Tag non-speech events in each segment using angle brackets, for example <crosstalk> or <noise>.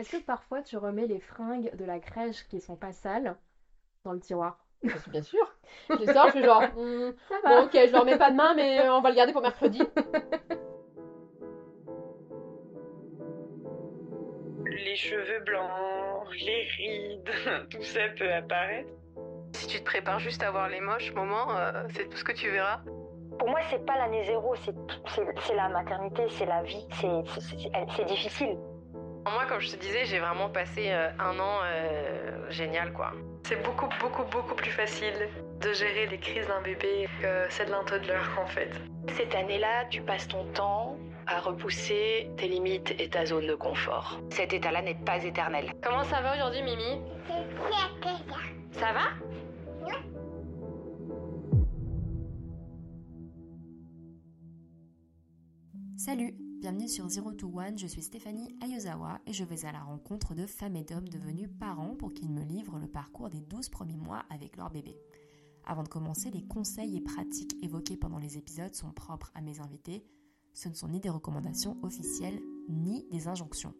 Est-ce que parfois tu remets les fringues de la crèche qui sont pas sales dans le tiroir? Bien sûr. Je sors, je suis genre, <laughs> hmm, Ça bon, ok, je le remets pas demain, mais euh, on va le garder pour mercredi. Les cheveux blancs, les rides, <laughs> tout ça peut apparaître. Si tu te prépares juste à voir les moches moments, euh, c'est tout ce que tu verras. Pour moi, c'est pas l'année zéro, c'est la maternité, c'est la vie, c'est difficile. Moi, comme je te disais, j'ai vraiment passé euh, un an euh, génial, quoi. C'est beaucoup, beaucoup, beaucoup plus facile de gérer les crises d'un bébé que celle d'un toddler en fait. Cette année-là, tu passes ton temps à repousser tes limites et ta zone de confort. Cet état-là n'est pas éternel. Comment ça va aujourd'hui, Mimi? Ça va? Salut, bienvenue sur Zero to One, je suis Stéphanie Ayozawa et je vais à la rencontre de femmes et d'hommes devenus parents pour qu'ils me livrent le parcours des 12 premiers mois avec leur bébé. Avant de commencer, les conseils et pratiques évoqués pendant les épisodes sont propres à mes invités, ce ne sont ni des recommandations officielles ni des injonctions.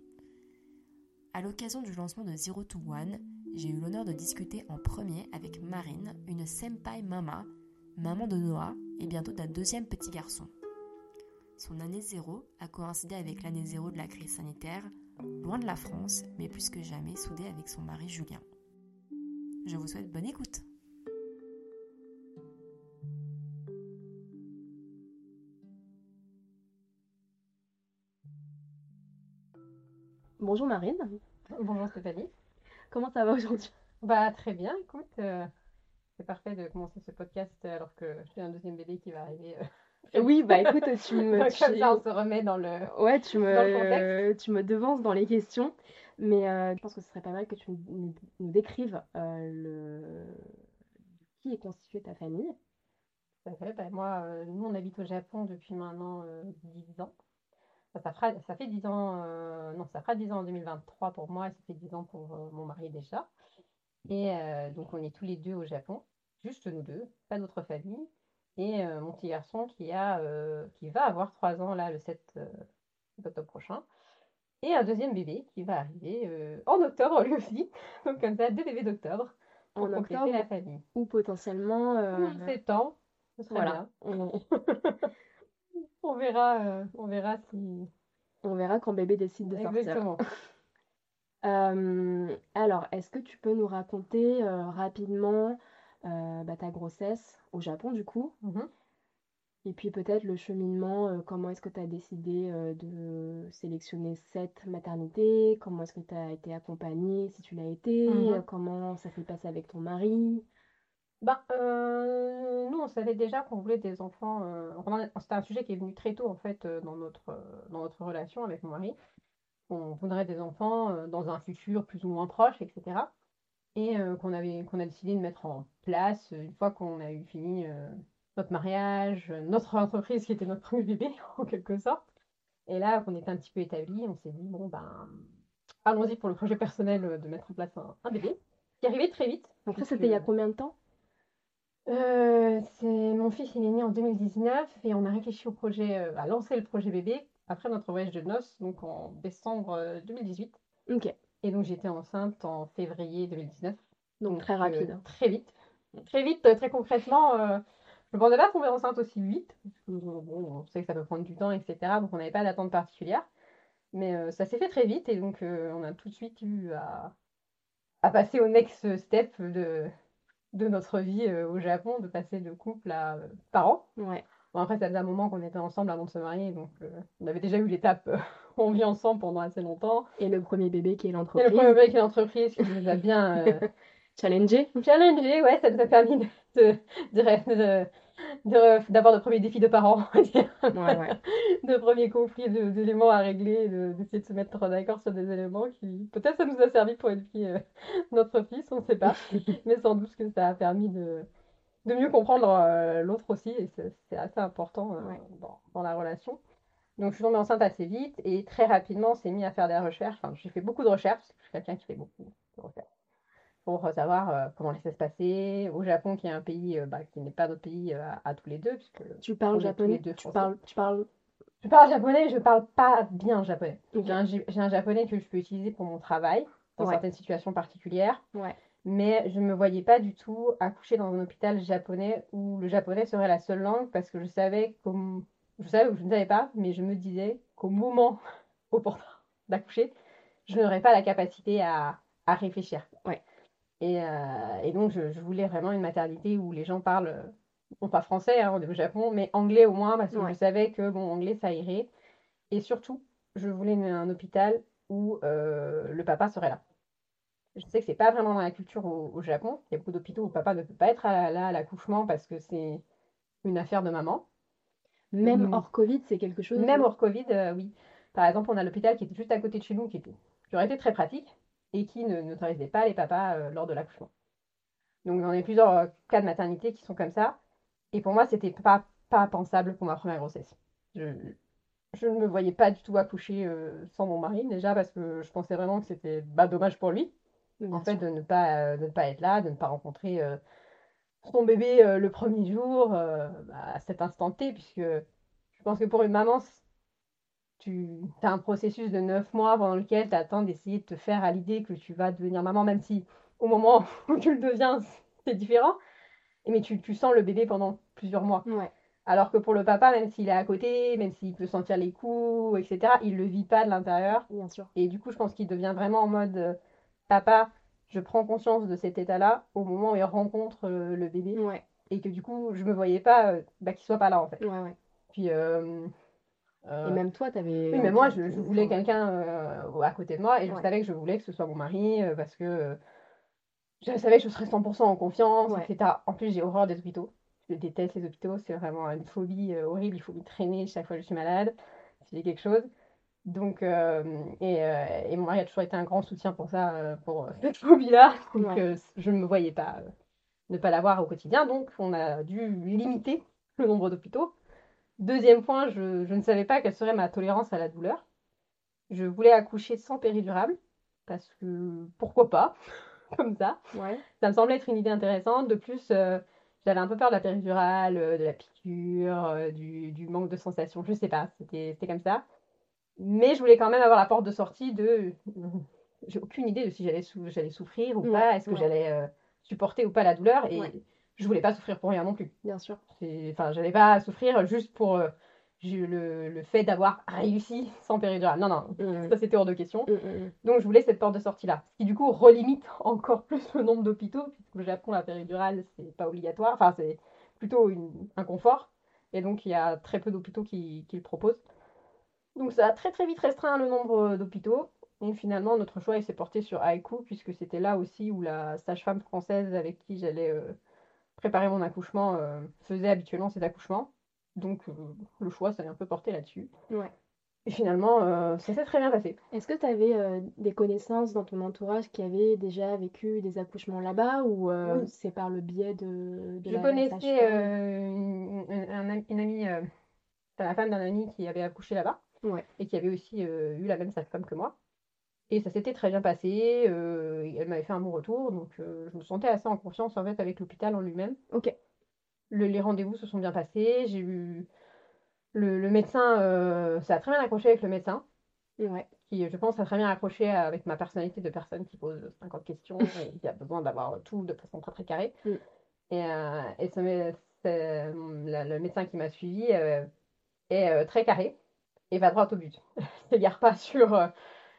À l'occasion du lancement de Zero to One, j'ai eu l'honneur de discuter en premier avec Marine, une senpai mama, maman de Noah et bientôt d'un deuxième petit garçon. Son année zéro a coïncidé avec l'année zéro de la crise sanitaire, loin de la France, mais plus que jamais soudée avec son mari Julien. Je vous souhaite bonne écoute. Bonjour Marine, Bonjour Stéphanie. comment ça va aujourd'hui? Bah très bien, écoute, euh, c'est parfait de commencer ce podcast alors que j'ai un deuxième bébé qui va arriver. euh, Oui, bah écoute, tu me... <laughs> Comme tu- ça, on se remet dans le. Ouais, tu dans le me, tu me devances dans les questions, mais euh, je pense que ce serait pas mal que tu nous, nous décrives euh, le... qui est constituée ta famille. À fait. Bah, moi, euh, nous, on habite au Japon depuis maintenant euh, 10 ans. Enfin, ça fera, ça fait 10 ans, non, ça fera 10 ans en 2023 pour moi et ça fait 10 ans pour mon mari déjà. Et donc, on est tous les deux au Japon, juste nous deux, pas d'autres familles. Et euh, mon petit garçon qui, a, euh, qui va avoir 3 ans là le 7 euh, octobre prochain. Et un deuxième bébé qui va arriver en octobre lui aussi. <laughs> Donc, comme ça, deux bébés d'octobre pour En compléter octobre la famille. ou potentiellement C'est temps, ce serait voilà. bien. On, <laughs> verra, on verra si. on verra quand bébé décide de sortir. Exactement. <laughs> Euh, alors, est-ce que tu peux nous raconter euh, rapidement bah, ta grossesse au Japon du coup? Mhm. Et puis peut-être le cheminement, euh, comment est-ce que tu as décidé euh, de sélectionner cette maternité? Comment est-ce que tu as été accompagnée si tu l'as été? Mhm. Euh, Comment ça s'est passé avec ton mari? Euh, nous, on savait déjà qu'on voulait des enfants. euh, C'était un sujet qui est venu très tôt, en fait, euh, dans notre, euh, dans notre relation avec mon mari. On voudrait des enfants euh, dans un futur plus ou moins proche, etc. Et euh, qu'on avait, qu'on a décidé de mettre en place euh, une fois qu'on a eu fini euh, notre mariage, euh, notre entreprise qui était notre premier bébé, <laughs> en quelque sorte. Et là, qu'on était un petit peu établi, on s'est dit, bon, ben, allons-y pour le projet personnel de mettre en place un, un bébé, qui arrivait très vite. Donc ça, c'était il y a combien de temps? euh, c'est mon fils, il est né en 2019 et on a réfléchi au projet, euh, à lancer le projet bébé après notre voyage de noces, donc en décembre euh, 2018. Ok, Et donc j'étais enceinte en février 2019. donc très euh, rapide. très vite. Très vite, euh, très concrètement. euh, je ne pensais pas tomber enceinte aussi vite. parce que, bon, on sait que ça peut prendre du temps, etc. Donc on n'avait pas d'attente particulière. Mais euh, ça s'est fait très vite et donc euh, on a tout de suite eu à, à passer au next step de, de notre vie au Japon, de passer de couple à parents. Ouais. Bon, après, ça faisait un moment qu'on était ensemble avant de se marier, donc on avait déjà eu l'étape <laughs> on vit ensemble pendant assez longtemps. Et le premier bébé qui est Et le l'entreprise. premier avec l'entreprise qui nous a bien euh, <laughs> Challengé. challengé, ouais, ça nous a permis de, de- d'avoir de premiers défis de parents, on va dire. Ouais, ouais. <laughs> de premiers conflits, de- d'éléments à régler, de- d'essayer de se mettre d'accord sur des éléments qui, peut-être ça nous a servi pour éduquer euh, notre fils, on ne sait pas, <laughs> mais sans doute que ça a permis de, de mieux comprendre euh, l'autre aussi, et c'est c'est assez important euh, Ouais. dans, dans la relation. Donc je suis tombée enceinte assez vite, et très rapidement on s'est mis à faire des recherches, enfin j'ai fait beaucoup de recherches, parce que je suis quelqu'un qui fait beaucoup de recherches, pour savoir euh, comment ça se passer au Japon, qui est un pays euh, bah, qui n'est pas notre pays euh, à, à tous les deux, puisque Tu parles japonais? deux Tu parles, tu parles Je parle japonais, mais je parle pas bien japonais. J'ai un, j'ai un japonais que je peux utiliser pour mon travail, dans Ouais. certaines situations particulières. Ouais. Mais je ne me voyais pas du tout accoucher dans un hôpital japonais où le japonais serait la seule langue parce que je savais qu'au- je savais ou je ne savais pas, mais je me disais qu'au moment <laughs> opportun d'accoucher, je n'aurais pas la capacité à, à réfléchir. Ouais. Et, euh, et donc, je, je voulais vraiment une maternité où les gens parlent, non pas français, hein, on est au Japon, mais anglais au moins, parce que Ouais. je savais que, bon, anglais, ça irait. Et surtout, je voulais une- un hôpital où euh, le papa serait là. Je sais que c'est pas vraiment dans la culture au, au Japon. Il y a beaucoup d'hôpitaux où le papa ne peut pas être à là à l'accouchement parce que c'est une affaire de maman. Même Mm. hors Covid, c'est quelque chose. Même hors Covid, euh, oui. Par exemple, on a l'hôpital qui était juste à côté de chez nous, qui, était, qui aurait été très pratique et qui ne n'autorisait pas les papas euh, lors de l'accouchement. Donc, j'en ai plusieurs euh, cas de maternité qui sont comme ça. Et pour moi, c'était pas, pas pensable pour ma première grossesse. Je, je ne me voyais pas du tout accoucher euh, sans mon mari, déjà parce que je pensais vraiment que c'était bah, dommage pour lui, Bien en fait, de ne pas, de ne pas être là, de ne pas rencontrer son bébé le premier jour, bah, à cet instant T, puisque je pense que pour une maman, tu as un processus de neuf mois pendant lequel tu attends d'essayer de te faire à l'idée que tu vas devenir maman, même si au moment <laughs> où tu le deviens, c'est différent. Et Mais tu, tu sens le bébé pendant plusieurs mois. Ouais. Alors que pour le papa, même s'il est à côté, même s'il peut sentir les coups, etc., il le vit pas de l'intérieur. Bien sûr. Et du coup, je pense qu'il devient vraiment en mode euh, papa, je prends conscience de cet état-là au moment où il rencontre euh, le bébé. Ouais. Et que du coup, je me voyais pas euh, bah, qu'il soit pas là en fait. Ouais. Puis, euh, Et même toi, t'avais. oui, mais moi, je, voulais quelqu'un euh, à côé de moi et je Ouais. savais que je voulais que ce soit mon mari euh, parce que euh, je savais que je serais 100% en confiance, Ouais. etc. En plus, j'ai horreur des hôpitaux. Je déteste les hôpitaux, c'est vraiment une phobie euh, horrible. Il faut me traîner chaque fois que je suis malade, si j'ai quelque chose. Donc, euh, et, euh, et mon mari a toujours été un grand soutien pour ça, euh, pour euh, <laughs> cette phobie-là. Donc, Ouais. euh, je ne me voyais pas euh, ne pas l'avoir au quotidien. Donc, on a dû limiter le nombre d'hôpitaux. Deuxième point, je, je ne savais pas quelle serait ma tolérance à la douleur. Je voulais accoucher sans péridurale, parce que pourquoi pas, <laughs> comme ça. Ouais. Ça me semblait être une idée intéressante. De plus, euh, j'avais un peu peur de la péridurale, euh, de la piqûre, euh, du, du manque de sensation. Je sais pas, c'était comme ça. Mais je voulais quand même avoir la porte de sortie de. J'ai aucune idée de si j'allais sou- j'allais souffrir ou Ouais, pas, est-ce que ouais. j'allais supporter ou pas la douleur. Et. Je voulais pas souffrir pour rien non plus. Bien sûr. Enfin, j'allais pas souffrir juste pour euh, le, le fait d'avoir réussi sans péridurale. Non, non, Mm. ça c'était hors de question. Mm, mm, mm. Donc je voulais cette porte de sortie-là. Ce qui du coup relimite encore <laughs> plus le nombre d'hôpitaux, puisque au Japon, la péridurale, c'est pas obligatoire. Enfin, c'est plutôt une- un confort. Et donc il y a très peu d'hôpitaux qui, qui le proposent. Donc ça a très très vite restreint le nombre d'hôpitaux. Et finalement, notre choix s'est porté sur Haiku, puisque c'était là aussi où la sage-femme française avec qui j'allais euh, préparer mon accouchement euh, faisait habituellement ses accouchements. Donc euh, le choix s'est un peu porté là-dessus. Ouais. Et finalement, euh, ça s'est très bien passé. Est-ce que tu avais des connaissances dans ton entourage qui avaient déjà vécu des accouchements là-bas ou euh, Oui. c'est par le biais de, de Je la connaissais euh, une, une- un ami- une amie, euh, la femme d'un ami qui avait accouché là-bas Ouais. et qui avait aussi euh, eu la même sage-femme que moi. Et ça s'était très bien passé, euh, elle m'avait fait un bon retour, donc euh, je me sentais assez en confiance en fait avec l'hôpital en lui-même. Ok. Le- les rendez-vous se sont bien passés, j'ai eu le, le médecin, euh, ça a très bien accroché avec le médecin, Ouais. qui je pense a très bien accroché avec ma personnalité de personne qui pose 50 questions <laughs> et qui a besoin d'avoir tout de façon très très carrée. Mm. Et, et ce la- le médecin qui m'a suivi est très carré et va droit au but. <laughs> Elle s'égare pas sur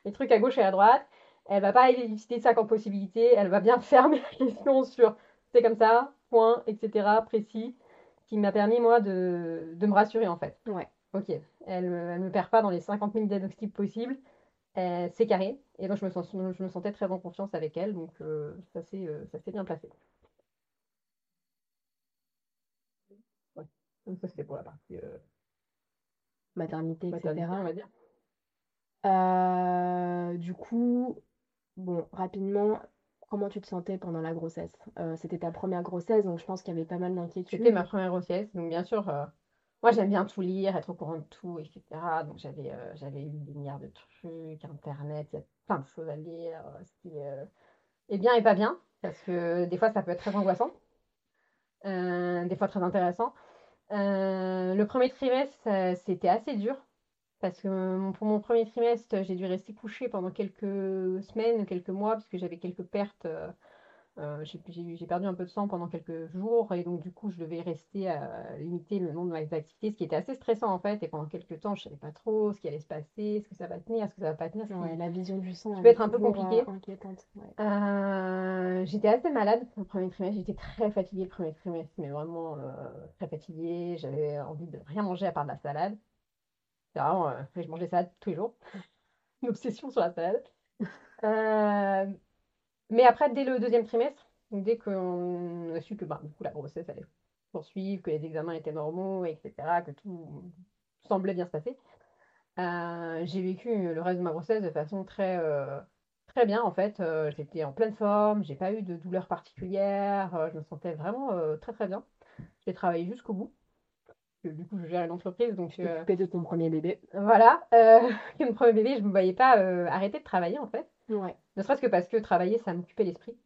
les trucs à gauche et à droite. Elle va pas éliciter 50 possibilités. Elle va bien fermer la question sur c'est comme ça, point, etc. précis, qui m'a permis moi de, de me rassurer en fait. Ouais. Ok, elle, elle me perd pas dans les 50 000 diagnostics possibles. Euh, c'est carré. Et donc je me, sens, je me sentais très en confiance avec elle. Donc euh, ça s'est euh, ça s'est bien placé. Ouais. Donc ça c'était pour la partie euh, Maternité, etc. maternité, on va dire. Euh, du coup, bon, rapidement, comment tu te sentais pendant la grossesse? Euh, c'était ta première grossesse, donc je pense qu'il y avait pas mal d'inquiétudes. C'était ma première grossesse, donc bien sûr, euh, moi j'aime bien tout lire, être au courant de tout, etc. Donc j'avais j'avais lu des milliards de trucs, internet, il y a plein de choses à lire. C'était et bien et pas bien, parce que des fois ça peut être très angoissant, des fois très intéressant. Le premier trimestre, c'était assez dur, Parce que mon- pour mon premier trimestre, j'ai dû rester couchée pendant quelques semaines, quelques mois, puisque j'avais quelques pertes. euh, euh, j'ai perdu un peu de sang pendant quelques jours, et donc du coup, je devais rester à limiter le nombre de mes activités, ce qui était assez stressant en fait. Et pendant quelques temps, je savais pas trop ce qui allait se passer, est-ce que ça va tenir, est-ce que ça va pas tenir. Ouais, la vision du sang, Ça peut être un peu compliqué. euh, ouais. Euh, j'étais assez malade le premier trimestre, j'étais très fatiguée le premier trimestre, mais vraiment euh, très fatiguée. J'avais envie de rien manger à part de la salade. Vraiment, euh, je mangeais salade tous les jours. <laughs> Une obsession sur la salade. Euh, mais après, dès le deuxième trimestre, dès qu'on a su que bah, du coup, la grossesse allait poursuivre, que les examens étaient normaux, etc., que tout semblait bien se passer, euh, j'ai vécu le reste de ma grossesse de façon très, très bien en fait. J'étais en pleine forme, j'ai pas eu de douleurs particulières, euh, je me sentais vraiment très très bien. J'ai travaillé jusqu'au bout. Du coup, je gère une entreprise, donc euh, de ton premier bébé. voilà. Euh, <laughs> mon premier bébé, je me voyais pas euh, arrêter de travailler en fait. Ouais. Ne serait-ce que parce que travailler, ça m'occupait l'esprit.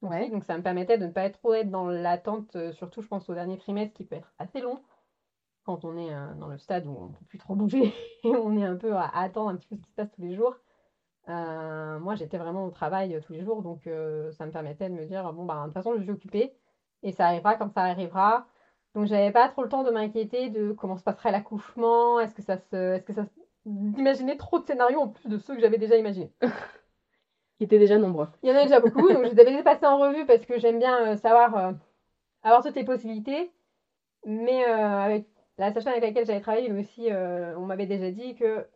Ouais. Donc ça me permettait de ne pas être trop être dans l'attente, euh, surtout je pense au dernier trimestre qui peut être assez long quand on est euh, dans le stade où on ne peut plus trop bouger <laughs> et on est un peu à, à attendre un petit peu ce qui se passe tous les jours. Moi j'étais vraiment au travail tous les jours donc ça me permettait de me dire bon bah de toute façon je suis occupée et ça arrivera quand ça arrivera. Donc j'avais pas trop le temps de m'inquiéter de comment se passerait l'accouchement, est-ce que ça se, est-ce que ça, se- d'imaginer trop de scénarios en plus de ceux que j'avais déjà imaginés. <laughs> Qui étaient déjà nombreux. Il y en a déjà beaucoup, donc je les avais passés en revue parce que j'aime bien euh, savoir euh, avoir toutes les possibilités. Mais euh, avec la sage-femme avec laquelle j'avais travaillé, mais aussi, euh, on m'avait déjà dit que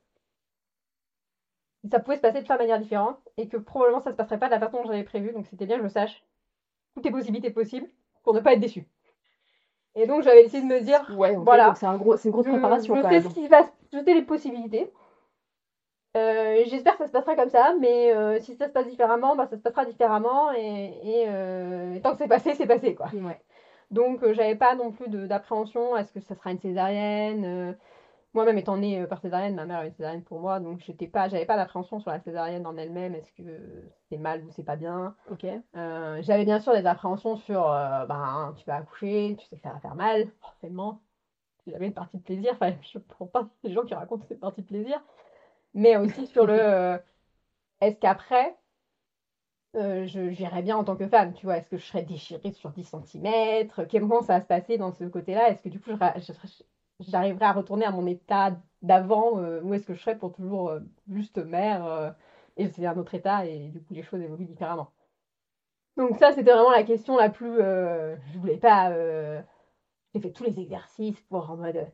ça pouvait se passer de plein de manières différentes et que probablement ça se passerait pas de la façon dont j'avais prévu. Donc c'était bien que je sache toutes les possibilités possibles pour ne pas être déçue. Et donc j'avais décidé de me dire, Ouais, Voilà. c'est un gros, une grosse je, préparation je quand sais même. ce qui va, se- je sais les possibilités. Euh, J'espère que ça se passera comme ça, mais euh, si ça se passe différemment, bah, ça se passera différemment. Et, et, euh, tant que c'est passé, c'est passé, quoi. Ouais. Donc, j'avais pas non plus d'appréhension. Est-ce que ça sera une césarienne Moi-même étant née euh, par césarienne, ma mère a eu une césarienne pour moi, donc j'étais pas, j'avais pas d'appréhension sur la césarienne en elle-même. Est-ce que c'est mal ou c'est pas bien Ok. Euh, J'avais bien sûr des appréhensions sur, euh, ben, tu vas accoucher, tu sais que ça va faire mal, forcément. C'est jamais une partie de plaisir. Enfin, <laughs> je prends pas les gens qui racontent cette partie de plaisir. Mais aussi sur le, euh, est-ce qu'après, je j'irais bien en tant que femme, tu vois, est-ce que je serais déchirée sur 10 cm? Comment ça va se passer dans ce côté-là? Est-ce que du coup, je ra- je serais- j'arriverai à retourner à mon état d'avant, euh, ou est-ce que je serais pour toujours euh, juste mère, euh, et c'est un autre état, et du coup, les choses évoluent différemment. Donc ça, c'était vraiment la question la plus... euh, je voulais pas... J'ai fait tous les exercices pour en mode...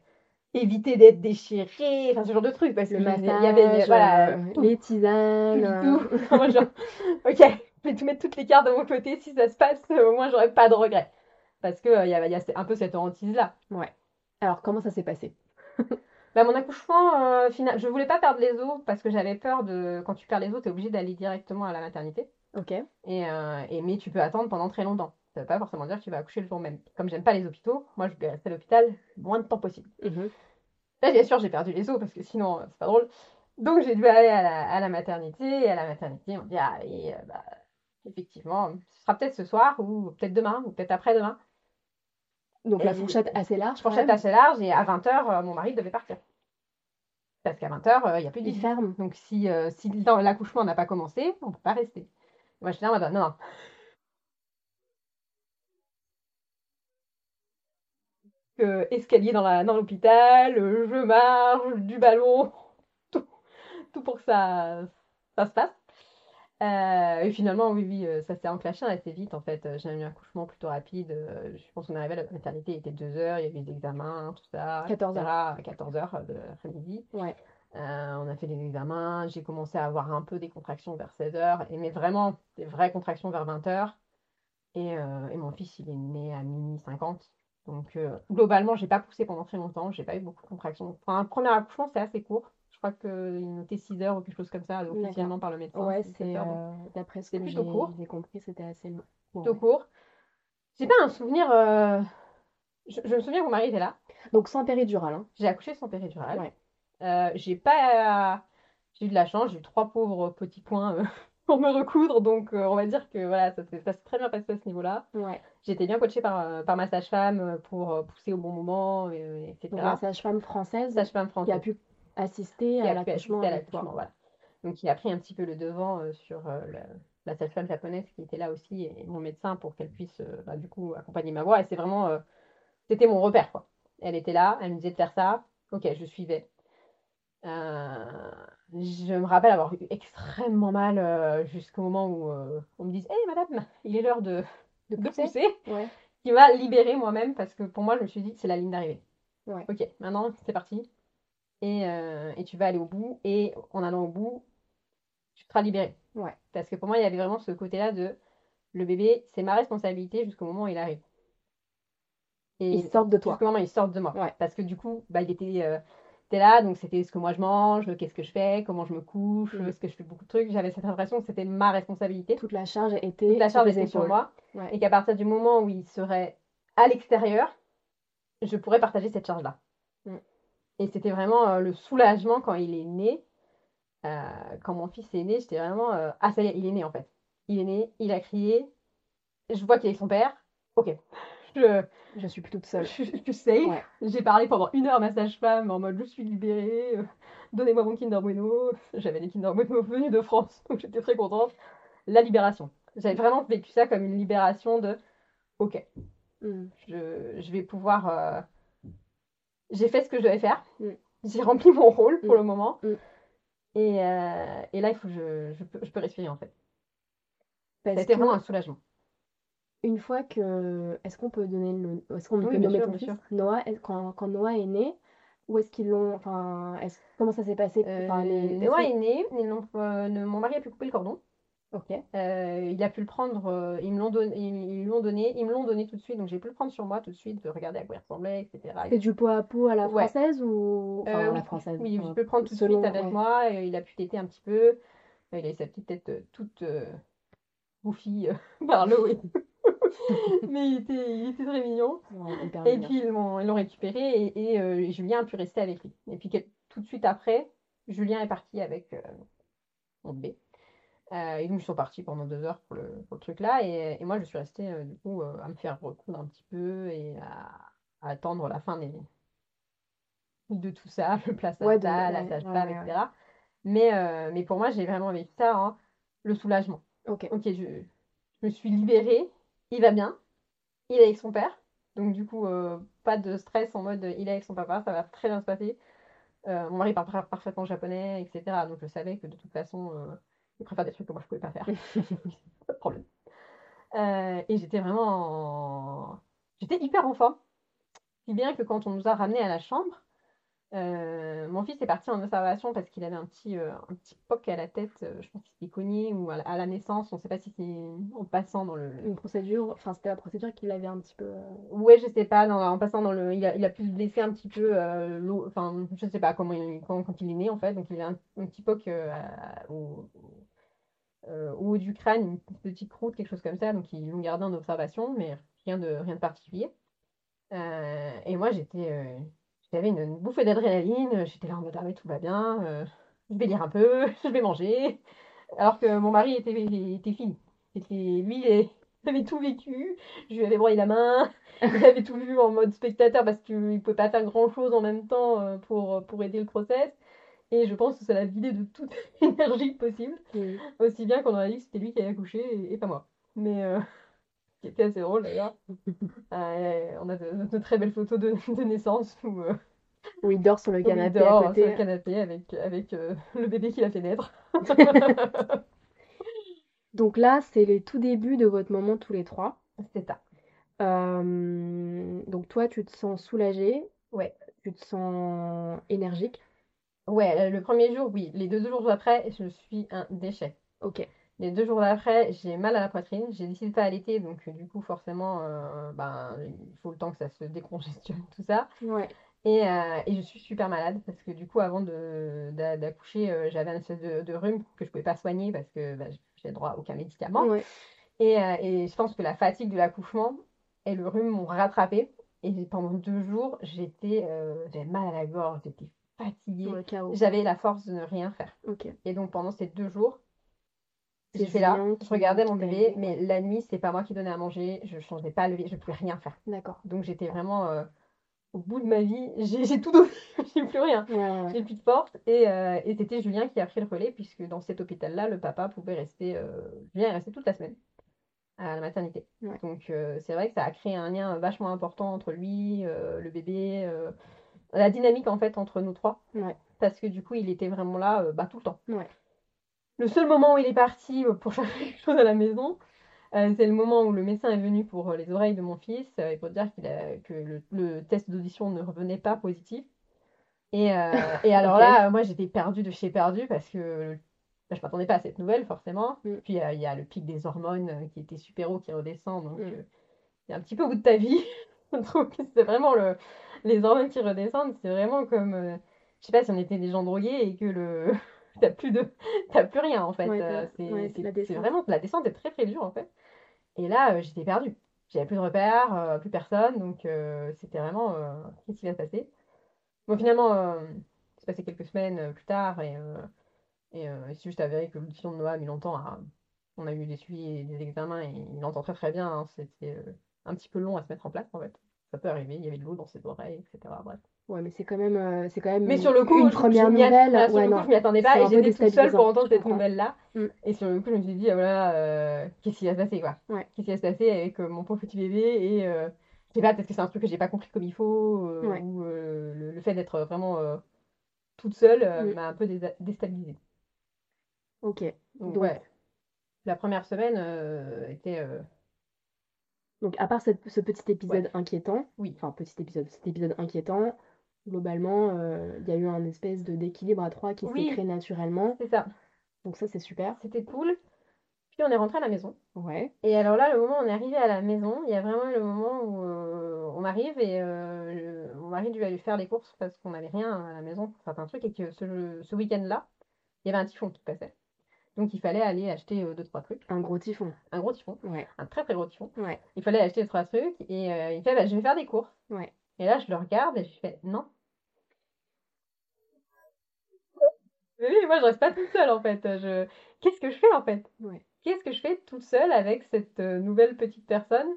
éviter d'être déchirée, enfin ce genre de truc, parce que Le massage, il y avait... Voilà, euh, tout. les tisanes. Tout. <laughs> genre, ok, je vais tout mettre toutes les cartes de mon côté, si ça se passe, au moins j'aurai pas de regrets. Parce que euh, il y a, y a un peu cette hantise-là. Alors, comment ça s'est passé? <laughs> Bah, mon accouchement, euh, final... je voulais pas perdre les os parce que j'avais peur de. Quand tu perds les os, tu es obligé d'aller directement à la maternité. Ok. Et, euh, et- mais tu peux attendre pendant très longtemps. Ça veut pas forcément dire que tu vas accoucher le jour même. Comme j'aime pas les hôpitaux, moi je voulais rester à l'hôpital le moins de temps possible. Mhm. Là, bien sûr, j'ai perdu les os parce que sinon, euh, c'est pas drôle. Donc, j'ai dû aller à la, à la maternité. Et à la maternité, on me dit Ah, et, euh, bah, effectivement, ce sera peut-être ce soir, ou peut-être demain, ou peut-être après-demain. Donc, Et- la fourchette assez large. Fourchette assez large, et à 20h, mon mari devait partir. Parce qu'à 20h, il n'y a plus Il d'issue. ferme. Donc, si, euh, si dans l'accouchement n'a pas commencé, on ne peut pas rester. Moi, je suis là, non, non. Escalier dans la, dans l'hôpital, euh, je marche, du ballon, <laughs> tout, tout pour que ça, ça se passe. Euh, et finalement, oui, oui, euh, ça s'est enclenché assez vite en fait. Euh, J'ai eu un accouchement plutôt rapide. je pense qu'on est arrivé à la maternité, il était 2 heures, il y avait des examens, tout ça. 14 etc., à 14 heures de l'après-midi. Ouais. Euh, on a fait des examens, j'ai commencé à avoir un peu des contractions vers 16 heures, et mais vraiment des vraies contractions vers 20 heures. Et, euh, et mon fils, il est né à minuit 50. Donc globalement, j'ai pas poussé pendant très longtemps, j'ai pas eu beaucoup de contractions. Enfin, un premier accouchement, c'est assez court. Je crois qu'il notait 6 heures ou quelque chose comme ça, officiellement par le médecin. Ouais, c'est euh, d'après ce que j'ai compris, c'était assez long. Bon, plutôt ouais. court. J'ai pas un souvenir. euh, Je, je me souviens que mon mari était là. Donc sans péridurale. Hein. J'ai accouché sans péridurale. Ouais. Euh, j'ai pas. J'ai eu de la chance, j'ai eu trois pauvres petits points <laughs> pour me recoudre, donc euh, on va dire que voilà, ça s'est très bien passé à ce niveau-là. Ouais. J'ai été bien coachée par, par ma sage-femme pour pousser au bon moment, euh, etc. Donc la sage-femme française Sage-femme qui a française. qui a pu assister à l'accouchement, voilà. Donc il a pris un petit peu le devant euh, sur euh, la, la sage-femme japonaise qui était là aussi et mon médecin pour qu'elle puisse euh, bah, du coup accompagner ma voix. Et c'est vraiment, c'était mon repère quoi. Elle était là, elle me disait de faire ça, ok, je suivais. Je me rappelle avoir eu extrêmement mal jusqu'au moment où on me dise, hé madame, il est l'heure de, De de pousser pousser Ouais. qui m'a libérée moi-même parce que pour moi, je me suis dit, c'est la ligne d'arrivée. Ouais. Ok, maintenant, c'est parti. Et, euh, et tu vas aller au bout. Et en allant au bout, tu seras libérée. Ouais. Parce que pour moi, il y avait vraiment ce côté-là de le bébé, c'est ma responsabilité jusqu'au moment où il arrive. Et Ils sortent de toi. jusqu'au moment où il sort de moi. Ouais. Parce que du coup, bah, il était, euh, là, donc c'était ce que moi je mange, qu'est-ce que je fais, comment je me couche, Mm. est-ce que je fais beaucoup de trucs. J'avais cette impression que c'était ma responsabilité. Toute la charge était Toute la sur charge tes était sur épaules. moi Ouais. et qu'à partir du moment où il serait à l'extérieur, je pourrais partager cette charge-là. Mm. Et c'était vraiment euh, le soulagement quand il est né. Euh, quand mon fils est né, j'étais vraiment euh, Ah, ça y est, il est né en fait. Il est né, il a crié. Je vois qu'il est avec son père. Ok. <laughs> Je, Je suis plus toute seule. je, je safe. Ouais. J'ai parlé pendant une heure à ma sage-femme en mode je suis libérée, euh, donnez-moi mon Kinder Bueno. J'avais des Kinder Bueno <laughs> venus de France, donc j'étais très contente. La libération. J'avais vraiment vécu ça comme une libération de ok, Mm. je, je vais pouvoir. euh, J'ai fait ce que je devais faire, Mm. j'ai rempli mon rôle pour Mm. le moment. Mm. Et, euh, et là, il faut que je, je, peux, je peux respirer en fait. Que vraiment un soulagement. une fois que. Est-ce qu'on peut donner le. Est-ce qu'on Oui, peut nommer sûr, ton fils? Noah, quand, quand Noah est né, où est-ce qu'ils l'ont. Enfin, comment ça s'est passé? Enfin, Euh, les- Noah est né, l'ont- euh, mon mari a pu couper le cordon. Ok. Euh, il a pu le prendre, euh, ils me l'ont donné, ils, ils l'ont donné, ils me l'ont donné tout de suite, donc j'ai pu le prendre sur moi tout de suite, de regarder à quoi il ressemblait, etc. C'est du pot à pot à la Ouais. française ou. Enfin, Euh, à oui, la française. oui, je peux le prendre tout de suite avec ouais. moi, et il a pu téter un petit peu, Euh, il avait sa petite tête euh, toute euh, bouffie euh, <laughs> par le haut, et- <laughs> mais il était, il était très mignon. Ouais, Et mignon. puis ils l'ont ils l'ont récupéré et, et, euh, Julien a pu rester avec lui. Et puis tout de suite après, Julien est parti avec euh, mon bébé. Euh, et donc ils sont partis pendant deux heures pour le, pour le truc là. Et, et moi je suis restée euh, du coup euh, à me faire recoudre un petit peu et à, à attendre la fin des, de tout ça, <laughs> le placenta, Ouais, de- la sage-femme, ouais, ouais, etc. Mais, mais pour moi j'ai vraiment vécu ça, hein, le soulagement. Ok. Ok, je, je me suis libérée, il va bien, il est avec son père, donc du coup, pas de stress en mode il est avec son papa, ça va très bien se passer. Mon mari parle par- parfaitement japonais, etc. Donc je savais que de toute façon, euh, il préfère des trucs que moi je pouvais pas faire. <laughs> pas de problème. Euh, et j'étais vraiment en... J'étais hyper en forme. Si bien que quand on nous a ramenés à la chambre, euh, mon fils est parti en observation parce qu'il avait un petit, euh, un petit poc à la tête, euh, je pense qu'il s'est cogné ou à la, à la naissance, on ne sait pas si c'est en passant dans le... Une procédure. Enfin, c'était la procédure qui l'avait un petit peu. Ouais, je sais pas, dans- en passant dans le... Il a, il a pu se blesser un petit peu, l'eau- enfin, je sais pas comment il, quand, quand il est né en fait, donc il a un, un petit poc à- au, au haut du crâne, une petite croûte, quelque chose comme ça, donc ils l'ont gardé en observation, mais rien de, rien de particulier. Et moi j'étais... euh, j'avais une, une bouffée d'adrénaline, j'étais là en mode ah mais tout va bien, euh, je vais lire un peu, <laughs> je vais manger. Alors que mon mari était, était fini. Lui, il avait tout vécu, je lui avais broyé la main, <laughs> il avait tout vu en mode spectateur parce qu'il ne pouvait pas faire grand chose en même temps euh, pour, pour aider le process. Et je pense que ça l'a vidé de toute <laughs> énergie possible, aussi bien qu'on aurait dit que c'était lui qui avait accouché et, et pas moi. Mais euh, qui était assez drôle d'ailleurs. Euh, on a de, de très belles photos de, de naissance où, euh, Où il dort sur le où il canapé dort, à hein, côté. sur le canapé avec, avec euh, le bébé qu'il a fait naître. <laughs> Donc là, c'est les tout débuts de votre moment tous les trois. C'est ça. Donc toi, tu te sens soulagée, Ouais. tu te sens énergique. Ouais, le premier jour, oui. Les deux jours après, je suis un déchet. Ok. Les deux jours d'après, j'ai mal à la poitrine. J'ai décidé de pas allaiter, donc euh, du coup, forcément, euh, ben, il faut le temps que ça se décongestionne, tout ça. Ouais. Et, euh, et je suis super malade parce que du coup, avant d'accoucher, euh, j'avais un espèce de, de rhume que je pouvais pas soigner parce que bah, j'ai droit à aucun médicament. Ouais. Et, et je pense que la fatigue de l'accouchement et le rhume m'ont rattrapé. Et pendant deux jours, j'étais, j'avais mal à la gorge, j'étais fatiguée. J'avais la force de ne rien faire. Et donc pendant ces deux jours, j'étais là, je regardais mon bébé, mais la nuit, c'est pas moi qui donnais à manger, je changeais pas le je pouvais rien faire. D'accord. Donc j'étais vraiment euh, au bout de ma vie, <laughs> j'ai tout donné, <laughs> j'ai plus rien. Ouais, ouais, ouais. J'ai plus de force. Et, euh, et c'était Julien qui a pris le relais, puisque dans cet hôpital-là, le papa pouvait rester. euh, Julien est resté toute la semaine à la maternité. Ouais. Donc, c'est vrai que ça a créé un lien vachement important entre lui, le bébé, la dynamique en fait entre nous trois. Parce que du coup, il était vraiment là bah, tout le temps. Le seul moment où il est parti euh, pour chercher <laughs> quelque chose à la maison, euh, c'est le moment où le médecin est venu pour euh, les oreilles de mon fils euh, et pour dire qu'il a, que le, le test d'audition ne revenait pas positif. Et, euh, et <laughs> alors là, moi j'étais perdue de chez perdue parce que bah, je m'attendais pas à cette nouvelle forcément. Mm. Puis il y a le pic des hormones qui était super haut qui redescend. Donc Mm. c'est un petit peu au bout de ta vie. <laughs> Je trouve que c'est vraiment le, les hormones qui redescendent. C'est vraiment comme, je sais pas si on était des gens drogués et que le <laughs> t'as plus de t'as plus rien en fait. Ouais, Euh, c'est ouais, c'est c'est- la c'est descente. vraiment la descente est très très dure en fait. Et là, euh, j'étais perdue. J'avais plus de repères, euh, plus personne, donc c'était vraiment qu'est-ce qui va se passer? Bon, finalement, il s'est passé quelques semaines plus tard et, et il s'est juste avéré que l'audition de Noah a mis longtemps à. On a eu des suivis et des examens et il entend très très bien. hein. C'était un petit peu long à se mettre en place en fait. Ça peut arriver, il y avait de l'eau dans ses oreilles, etc. Bref. Ouais, mais c'est quand même, euh, c'est quand même Mais sur le coup, une je- première je nouvelle. voilà, sur ouais, le coup, non. je m'y attendais pas et j'étais toute seule pour entendre cette nouvelle-là. Mm. Et sur le coup, je me suis dit, ah, voilà, euh, qu'est-ce qui va se passer, quoi? Ouais. Qu'est-ce qui va se passer avec euh, mon pauvre petit bébé? Et euh, je sais pas, peut-être que c'est un truc que j'ai pas compris comme il faut, euh, ou euh, le, le fait d'être vraiment euh, toute seule euh, Mm. m'a un peu désa- déstabilisée. Ok. Donc, Donc- ouais, la première semaine euh, était. euh, Donc, à part cette- ce petit épisode inquiétant, Oui. enfin, petit épisode, cet épisode inquiétant, globalement, euh, il y a eu un espèce de d'équilibre à trois qui Oui. s'est créé naturellement. C'est ça. Donc, ça, c'est super. C'était cool. Puis on est rentré à la maison. Ouais. Et alors là, le moment où on est arrivé à la maison, il y a vraiment le moment où euh, on arrive et euh, le- mon mari dû aller faire les courses parce qu'on n'avait rien à la maison pour certains trucs et que ce, ce week-end-là, il y avait un typhon qui passait. Donc il fallait aller acheter euh, deux, trois trucs. Un gros typhon. Un gros typhon, Ouais. un très très gros typhon. Ouais. Il fallait acheter deux, trois trucs et il fait bah, je vais faire des courses. Ouais. Et là, je le regarde et je fais non. Oui, moi je reste pas toute seule en fait. Je... Qu'est-ce que je fais en fait? Ouais. Qu'est-ce que je fais toute seule avec cette euh, nouvelle petite personne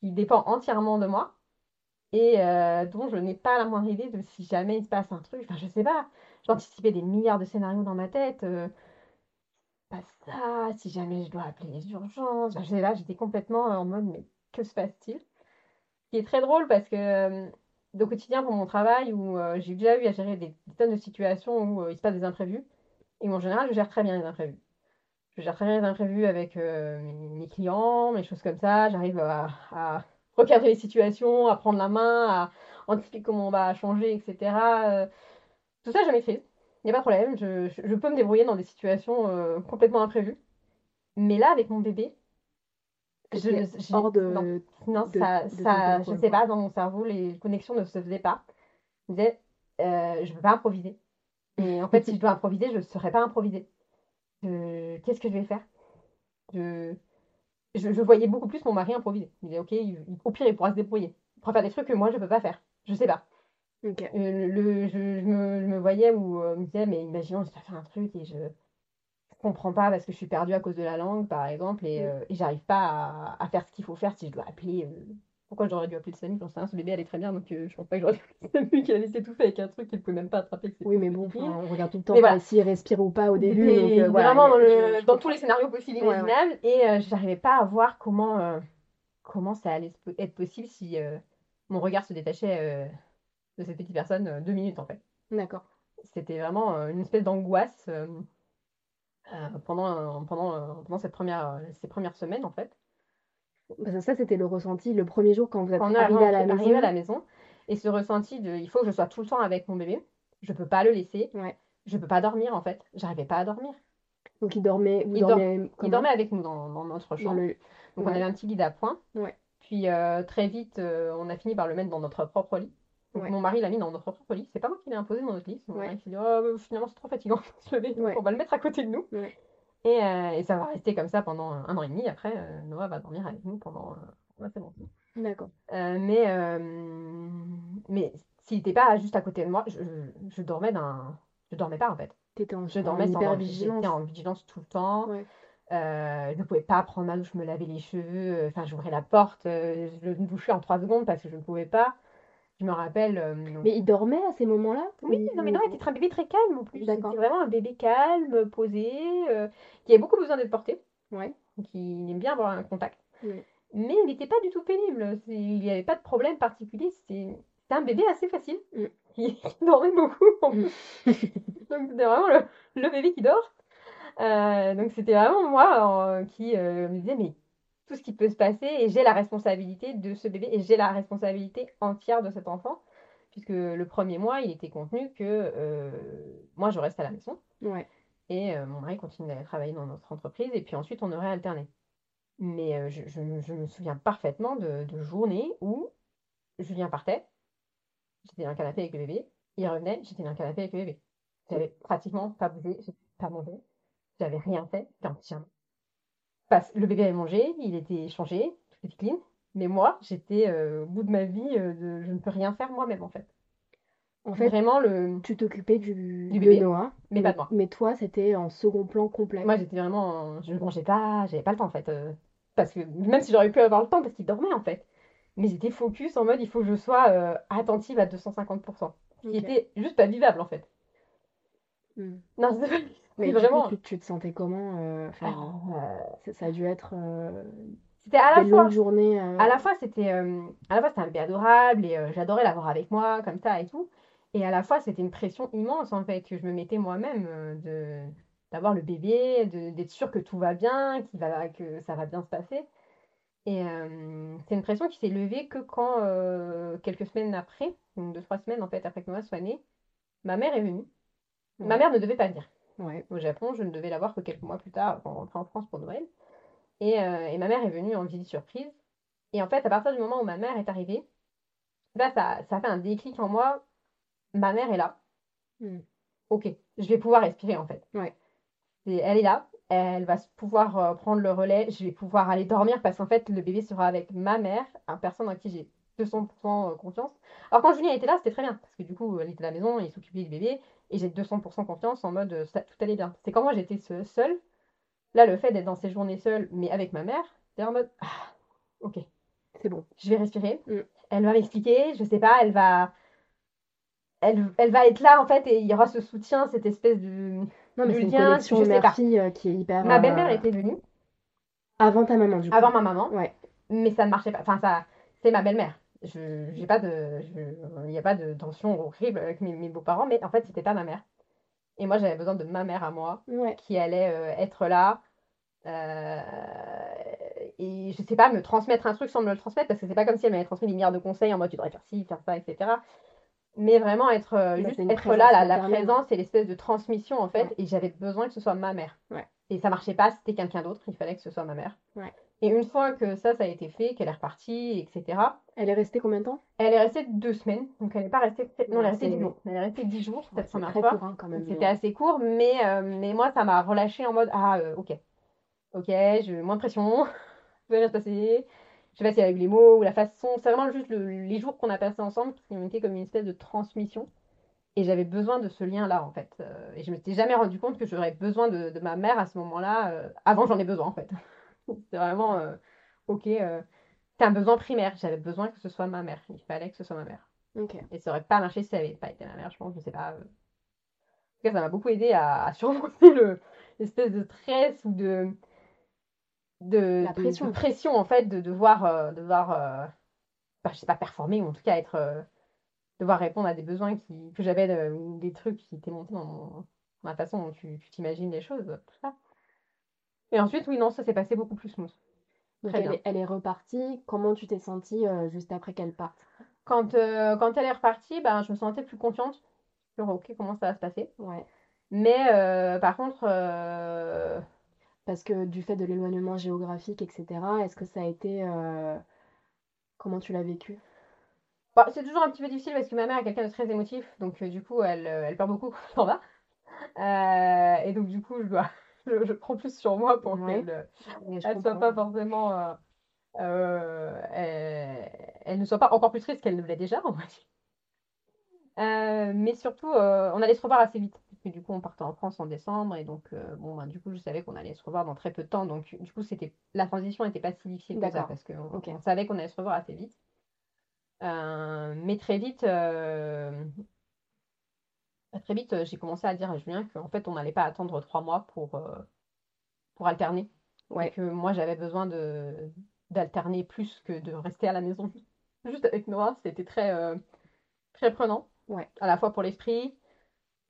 qui dépend entièrement de moi et euh, dont je n'ai pas la moindre idée de si jamais il se passe un truc? Enfin, je sais pas. J'anticipais des milliards de scénarios dans ma tête. euh, pas ça, si jamais je dois appeler les urgences. Enfin, pas, j'étais complètement en mode mais que se passe-t-il? Qui est très drôle parce que euh, au quotidien pour mon travail où euh, j'ai déjà eu à gérer des, tonnes de situations où euh, il se passe des imprévus et en général je gère très bien les imprévus. Je gère très bien les imprévus avec mes, clients, mes choses comme ça. J'arrive à, recadrer les situations, à prendre la main, à anticiper comment on va changer, etc. Tout ça, je maîtrise. Il n'y a pas de problème. Je, peux me débrouiller dans des situations complètement imprévues. Mais là, avec mon bébé, je, hors de. non. Non, de- ça, de ça, je sais pas, dans mon cerveau, les connexions ne se faisaient pas. Je me disais, euh, je veux pas improviser. Et en fait, si je dois improviser, je ne saurais pas improviser. Je- Qu'est-ce que je vais faire? Je... Je, je voyais beaucoup plus mon mari improviser. Il disait, ok, il- au pire, il pourra se débrouiller. Il pourra faire des trucs que moi, je peux pas faire. Je sais pas. Euh, le, je, je me, je me voyais où euh, je me disais, mais imaginons, je dois faire un truc et je je comprends pas parce que je suis perdue à cause de la langue, par exemple, et, Mm. euh, et j'arrive pas à, à faire ce qu'il faut faire si je dois appeler. euh, Pourquoi j'aurais dû appeler le SAMU? J'en sais rien, ce bébé allait très bien, donc euh, je pense pas que j'aurais <laughs> dû appeler le SAMU qui allait s'étouffer avec un truc qu'il pouvait même pas attraper. Oui, mais bon, enfin, on regarde tout le temps enfin, voilà. s'il respire ou pas au début. Donc, euh, voilà, vraiment dans, le, tous les scénarios possibles et Ouais, ouais. imaginables, et euh, j'arrivais pas à voir comment, comment ça allait être possible si mon regard se détachait de cette petite personne deux minutes en fait. D'accord. C'était vraiment une espèce d'angoisse pendant, euh, pendant, euh, pendant cette première, euh, ces premières semaines en fait. Que ça, c'était le ressenti le premier jour quand vous êtes arrivé à la arrivé maison. à la maison, et ce ressenti de il faut que je sois tout le temps avec mon bébé, je peux pas le laisser, Ouais. je peux pas dormir en fait, j'arrivais pas à dormir. Donc, il dormait. Vous Il dormait avec nous dans, dans notre Dans chambre. le... Donc on avait un petit lit d'appoint. Ouais. Puis euh, très vite, euh, on a fini par le mettre dans notre propre lit. Donc Ouais. mon mari l'a mis dans notre propre lit. C'est pas moi qui l'ai imposé dans notre lit. Mon Ouais. mari qui dit oh, bah, finalement c'est trop fatigant de se lever. Ouais. On va le mettre à côté de nous. Et, euh, et ça va rester comme ça pendant un an et demi. Après, euh, Noah va dormir avec nous pendant. euh, ouais, c'est bon. D'accord. Mais mais s'il n'était pas juste à côté de moi, je, je dormais d'un. Je dormais pas en fait. T'étais en, Je en dormais sans J'étais vigilance. en vigilance tout le temps. Euh, je ne pouvais pas prendre ma douche, me laver les cheveux. Enfin, j'ouvrais la porte, euh, je me douchais en trois secondes parce que je ne pouvais pas. Je me rappelle. euh, Mais il dormait à ces moments-là Oui, Il- non, mais non, c'était un bébé très calme en plus. D'accord. C'était vraiment un bébé calme, posé, euh, qui avait beaucoup besoin d'être porté, Ouais. qui aime bien avoir un contact. Mais il n'était pas du tout pénible. Il n'y avait pas de problème particulier. C'était un bébé assez facile. Mm. <laughs> Qui dormait beaucoup. en Mm. <laughs> donc c'était vraiment le, le bébé qui dort. Euh, donc c'était vraiment moi qui me disais, mais tout ce qui peut se passer, et j'ai la responsabilité de ce bébé, et j'ai la responsabilité entière de cet enfant puisque le premier mois, il était contenu que euh, moi, je reste à la maison Ouais. et euh, mon mari continue à travailler dans notre entreprise, et puis ensuite, on aurait alterné. Mais euh, je, je- je me souviens parfaitement de, de journées où Julien partait, j'étais dans le canapé avec le bébé, il revenait, j'étais dans le canapé avec le bébé. J'avais pratiquement pas bougé, j'ai pas mangé, j'avais rien fait, j'étais en pyjama. Parce le bébé avait mangé, il était changé, tout était clean, mais moi, j'étais euh, au bout de ma vie, euh, de, je ne peux rien faire moi-même en fait. En fait, Vraiment le. tu t'occupais du, Du de bébé, Noah, mais pas de moi. mais toi, c'était en second plan complet. Moi, j'étais vraiment. en- Je mangeais pas, j'avais pas le temps en fait. euh, parce que même si j'aurais pu avoir le temps, parce qu'il dormait en fait. Mais j'étais focus en mode il faut que je sois attentive à 250%. Ce qui Ok. était juste pas vivable en fait. Hmm. Non, <laughs> c'est Mais coup, vraiment. tu, tu te sentais comment euh, Euh, ça, a dû être euh, C'était à la fois. journées. euh, À la fois, c'était euh, à la fois c'était un bébé adorable et j'adorais l'avoir avec moi comme ça et tout. Et à la fois, c'était une pression immense en fait que je me mettais moi-même de d'avoir le bébé, d'être sûre que tout va bien, va, que ça va bien se passer. Et euh, c'est une pression qui s'est levée que quand euh, quelques semaines après, donc deux trois semaines en fait après que Noah soit né, ma mère est venue. Ma mère ne devait pas venir Ouais. au Japon. Je ne devais la voir que quelques mois plus tard, quand on rentrait en France pour Noël. Et, euh, et ma mère est venue en visite surprise. Et en fait, à partir du moment où ma mère est arrivée, là, ça, fait un déclic en moi. Ma mère est là. Mm. Ok, je vais pouvoir respirer en fait. Ouais. Et elle est là. Elle va pouvoir euh, prendre le relais. Je vais pouvoir aller dormir parce qu'en fait, le bébé sera avec ma mère, une personne en qui j'ai 200% confiance. Alors quand Julien était là, c'était très bien parce que du coup, elle était à la maison, il s'occupait du bébé et j'ai 200% confiance en mode euh, ça, tout allait bien. C'est quand moi j'étais se- seule. Là, le fait d'être dans ces journées seule, mais avec ma mère, c'est en mode ah, ok, C'est bon. je vais respirer. Mm. Elle va m'expliquer, je sais pas, elle va. Elle, elle va être là en fait et il y aura ce soutien, cette espèce de. Non, mais c'est une connexion je sais pas. mère-fille euh, qui est hyper. Ma euh, belle-mère était venue Avant ta maman, du coup. avant ma maman, Ouais. mais ça ne marchait pas. Enfin, ça, c'est ma belle-mère. Je, j'ai pas de, il n'y a pas de tension horrible avec mes, mes beaux-parents, mais en fait, c'était pas ma mère. Et moi, j'avais besoin de ma mère à moi, Ouais. qui allait euh, être là. euh, et je sais pas, me transmettre un truc sans me le transmettre, parce que c'est pas comme si elle m'avait transmis des milliards de conseils en mode tu devrais faire ci, faire ça, etc. Mais vraiment être, euh, Bah, juste être là, la, présence et l'espèce de transmission en fait. Ouais. Et j'avais besoin que ce soit ma mère. Ouais. Et ça marchait pas, c'était quelqu'un d'autre, il fallait que ce soit ma mère. Et une fois que ça, ça a été fait, qu'elle est repartie, etc., Elle est restée combien de temps? elle est restée deux semaines. Donc elle n'est pas restée. Non, elle est restée dix jours. Elle est restée dix jours, cette première fois. court, hein, quand même. C'était mais- assez court, mais, euh, mais moi, ça m'a relâché en mode Ah, euh, ok. Ok, je moins de pression, ça va bien se passer. Je sais pas s'il y a eu les mots ou la façon. C'est vraiment juste le- les jours qu'on a passés ensemble qui ont été comme une espèce de transmission. Et j'avais besoin de ce lien-là, en fait. Euh, et je m'étais jamais rendu compte que j'aurais besoin de, de ma mère à ce moment-là. euh, avant, j'en ai besoin, en fait. C'est vraiment euh, ok. euh, c'est un besoin primaire. J'avais besoin que ce soit ma mère. Il fallait que ce soit ma mère. Et ça aurait pas marché si ça avait pas été ma mère, je pense, je sais pas. euh. En tout cas, ça m'a beaucoup aidé à, à surmonter <laughs> le, l'espèce de stress ou de, de, La pression. de pression, en fait, de devoir, euh, devoir bah, je sais pas, performer, ou en tout cas être, devoir répondre à des besoins qui, que j'avais, de- ou des trucs qui étaient montés dans, mon- dans la façon dont tu, tu t'imagines les choses, tout ça. Et ensuite, oui, non, ça s'est passé beaucoup plus smooth. Donc Très elle bien. est, elle est repartie. Comment tu t'es sentie euh, juste après qu'elle parte? Quand, euh, quand elle est repartie, ben, je me sentais plus confiante sur, ok, comment ça va se passer? Ouais. Mais euh, par contre, Parce que du fait de l'éloignement géographique, etc., est-ce que ça a été... Comment tu l'as vécu? bon, c'est toujours un petit peu difficile parce que ma mère est quelqu'un de très émotif, donc du coup, elle, elle pleure beaucoup quand <laughs> on va. Et donc, du coup, je dois, je, je prends plus sur moi pour Ouais. qu'elle elle soit pas forcément, euh, euh, elle, elle ne soit pas encore plus triste qu'elle ne l'est déjà, va dire. Euh, mais surtout, euh, on allait se revoir assez vite. Du coup, on partait en France en décembre. Et donc, bon, ben, du coup, je savais qu'on allait se revoir dans très peu de temps. Donc, du coup, c'était la transition n'était pas si difficile que ça. Parce qu'on on savait qu'on allait se revoir assez vite. Mais très vite, très vite, euh, j'ai commencé à dire à Julien qu'en fait, on n'allait pas attendre trois mois pour, euh, pour alterner. Ouais. Et que moi, j'avais besoin de d'alterner plus que de rester à la maison. <laughs> Juste avec Noah, c'était très, euh, très prenant. Ouais. À la fois pour l'esprit.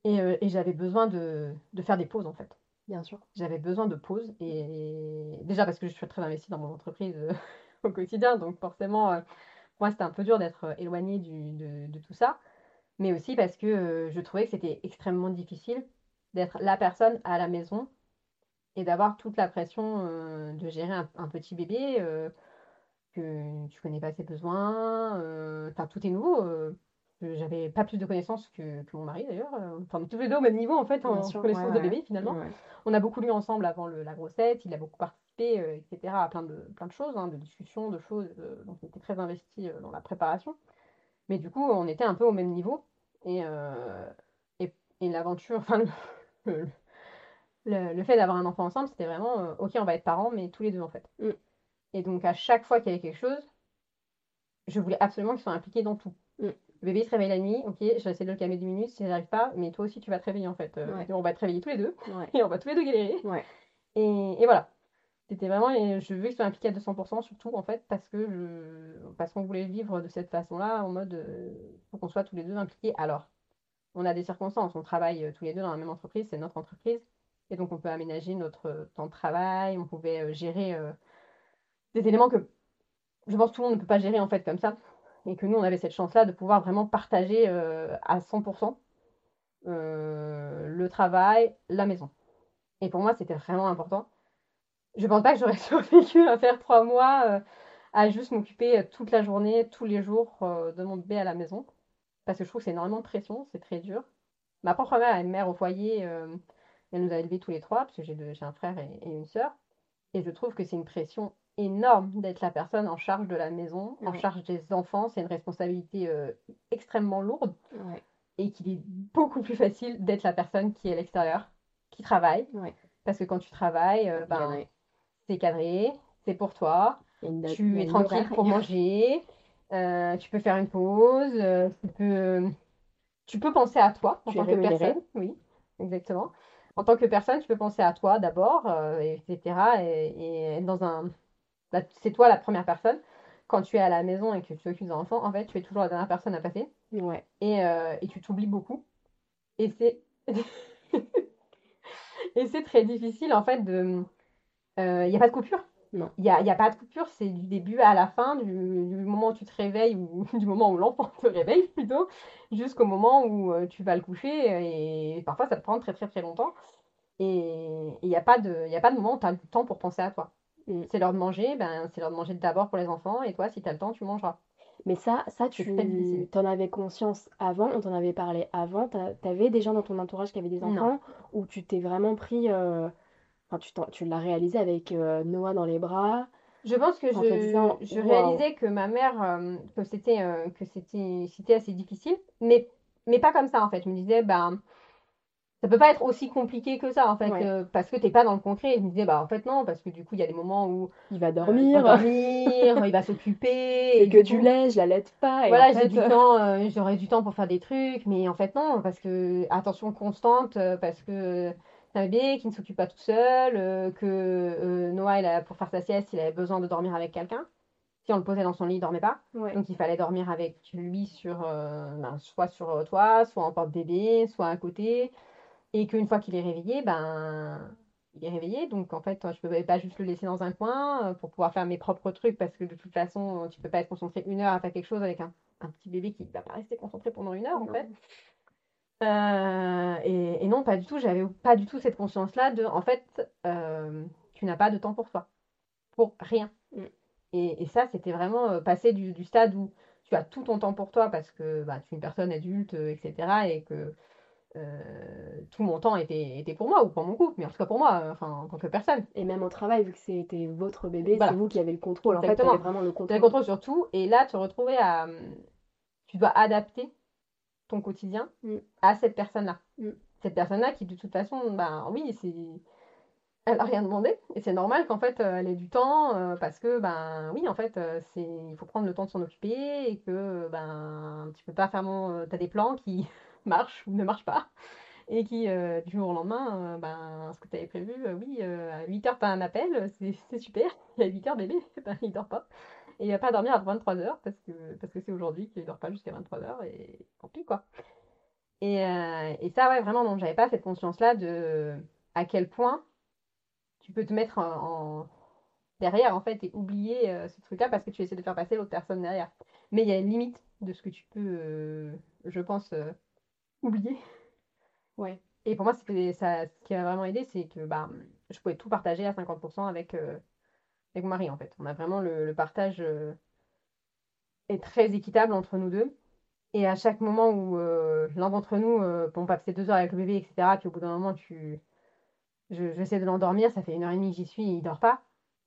Et, euh, et j'avais besoin de, de faire des pauses, en fait. Bien sûr. J'avais besoin de pauses. Et déjà parce que je suis très investie dans mon entreprise <laughs> au quotidien. Donc forcément, moi, c'était un peu dur d'être éloignée du, de, de tout ça. Mais aussi parce que euh, je trouvais que c'était extrêmement difficile d'être la personne à la maison et d'avoir toute la pression euh, de gérer un, un petit bébé, euh, que tu connais pas ses besoins, enfin tout est nouveau. J'avais pas plus de connaissances que, que mon mari d'ailleurs. Enfin, tous les deux au même niveau en fait en sûr, connaissance ouais, de bébé finalement. Ouais. On a beaucoup lu ensemble avant le- la grossesse, il a beaucoup participé, etc., à plein de, plein de choses, hein, de discussions, de choses. donc, il était très investi euh, dans la préparation. Mais du coup, on était un peu au même niveau. Et, euh, et, et l'aventure, enfin, le, <laughs> le- le- le fait d'avoir un enfant ensemble, c'était vraiment, euh, ok, on va être parents, mais tous les deux en fait. Mm. Et donc, à chaque fois qu'il y avait quelque chose, je voulais absolument qu'ils soient impliqués dans tout. Mm. Le bébé se réveille la nuit, ok, je vais essayer de le calmer 10 minutes si j'arrive pas, mais toi aussi tu vas te réveiller en fait. Euh, Ouais. on va te réveiller tous les deux Ouais. <laughs> et on va tous les deux galérer. Ouais. Et, et voilà. C'était vraiment, et je veux qu'ils soient impliqués à 200%, surtout en fait, parce que je, parce qu'on voulait vivre de cette façon-là, en mode, euh, faut qu'on soit tous les deux impliqués. Alors, on a des circonstances, on travaille euh, tous les deux dans la même entreprise, c'est notre entreprise, et donc on peut aménager notre euh, temps de travail, on pouvait euh, gérer des éléments que je pense que tout le monde ne peut pas gérer en fait comme ça, et que nous on avait cette chance-là de pouvoir vraiment partager à 100% euh, le travail, la maison. Et pour moi, c'était vraiment important. Je pense pas que j'aurais <laughs> survécu à faire trois mois euh, à juste m'occuper euh, toute la journée, tous les jours euh, de mon bébé à la maison. Parce que je trouve que c'est énormément de pression, c'est très dur. Ma propre mère est mère au foyer, euh, elle nous a élevés tous les trois, parce que j'ai un frère et, et une sœur. Et je trouve que c'est une pression énorme d'être la personne en charge de la maison, en charge des enfants. C'est une responsabilité extrêmement lourde Ouais. et qu'il est beaucoup plus facile d'être la personne qui est à l'extérieur, qui travaille. Ouais. Parce que quand tu travailles, ben. C'est cadré, c'est pour toi, date- tu es tranquille pour <laughs> manger, euh, tu peux faire une pause, euh, tu peux, tu peux penser à toi en Tu tant que personne. Oui, exactement. En tant que personne, tu peux penser à toi d'abord, euh, etc. Et, et dans un... là, c'est toi la première personne. Quand tu es à la maison et que tu t'occupes d'un enfant, en fait, tu es toujours la dernière personne à passer Ouais. et, euh, et tu t'oublies beaucoup. Et c'est <laughs> et c'est très difficile en fait de. Il n'y a pas de coupure? Non. Il n'y a, y a pas de coupure, c'est du début à la fin, du, du moment où tu te réveilles ou <laughs> du moment où l'enfant te réveille plutôt, jusqu'au moment où euh, tu vas le coucher. Et parfois ça peut prendre très très très longtemps. Et il n'y a, pas de- y a pas de moment où tu as le temps pour penser à toi. Mm. C'est l'heure de manger, ben, c'est l'heure de manger d'abord pour les enfants, et toi, si tu as le temps, tu mangeras. Mais ça, ça tu t'en avais conscience avant, on t'en avait parlé avant, t'a- t'avais des gens dans ton entourage qui avaient des Non. enfants, ou tu t'es vraiment pris, euh, enfin tu, l'as réalisé avec euh, Noah dans les bras. Je pense que En je, disant, je waouh. réalisais que ma mère, euh, que c'était euh, c'était assez difficile, mais, mais pas comme ça en fait. Je me disais, ben, ça peut pas être aussi compliqué que ça en fait, Ouais. euh, parce que t'es pas dans le concret. Je me disais, bah en fait non, parce que du coup, il y a des moments où Il va dormir, il va dormir, il va s'occuper, <laughs> et et que du tu coup, l'aides, je la laide pas, et voilà, j'ai du temps, j'aurais du temps pour faire des trucs, mais en fait non, parce que attention constante, parce que c'est un bébé qui ne s'occupe pas tout seul, euh, que euh, Noah, il a, pour faire sa sieste, il avait besoin de dormir avec quelqu'un. Si on le posait dans son lit, il dormait pas. ouais. Donc il fallait dormir avec lui sur, euh, ben, soit sur toi, soit en porte-bébé, soit à côté. Et qu'une fois qu'il est réveillé, ben il est réveillé. Donc en fait, je ne pouvais pas juste le laisser dans un coin pour pouvoir faire mes propres trucs parce que de toute façon, tu peux pas être concentré une heure à faire quelque chose avec un, un petit bébé qui ne va pas rester concentré pendant une heure en fait. Euh, et, et non, pas du tout. J'avais pas du tout cette conscience-là de, en fait, euh, tu n'as pas de temps pour toi, pour rien. Mm. Et, et ça, c'était vraiment euh, passer du, du stade où tu as tout ton temps pour toi parce que bah, tu es une personne adulte, etc. Et que euh, tout mon temps était, était pour moi ou pour mon couple, mais en tout cas pour moi, enfin, en tant que personne. Et même au travail, vu que c'était votre bébé, Voilà. c'est vous qui avez le contrôle. En fait, t'avais vraiment le Tu as contrôle. le contrôle sur tout. Et là, te retrouver à. Tu dois adapter ton quotidien Mm. à cette personne-là. Mm. Cette personne-là qui, de toute façon, ben oui, c'est. elle a rien demandé. Et c'est normal qu'en fait, euh, elle ait du temps euh, parce que, ben oui, en fait, euh, c'est, il faut prendre le temps de s'en occuper et que, ben, tu peux pas faire mon. T'as des plans qui <laughs> marchent ou ne marchent pas. Et qui, euh, du jour au lendemain, euh, ben, ce que tu avais prévu, euh, oui, à 8h, t'as un appel, c'est c'est super. <laughs> Et à 8h, bébé, <laughs> ben, il dort pas. Et il va pas dormir à 23h parce que parce que c'est aujourd'hui qu'il dort pas jusqu'à 23h et tant pis, quoi. Et, euh, et ça, ouais, vraiment, non, j'avais pas cette conscience-là de à quel point tu peux te mettre en, en- derrière, en fait, et oublier euh, ce truc-là parce que tu essaies de faire passer l'autre personne derrière. Mais il y a une limite de ce que tu peux, euh, je pense, oublier. Ouais. Et pour moi, c'était ça, ce qui m'a vraiment aidé, c'est que bah, je pouvais tout partager à 50% avec, avec mon mari, en fait. On a vraiment le, le partage euh, est très équitable entre nous deux. Et à chaque moment où euh, l'un d'entre nous, euh, bon, on passait deux heures avec le bébé, etc., puis au bout d'un moment, tu... je, j'essaie de l'endormir, ça fait une heure et demie que j'y suis, et il dort pas.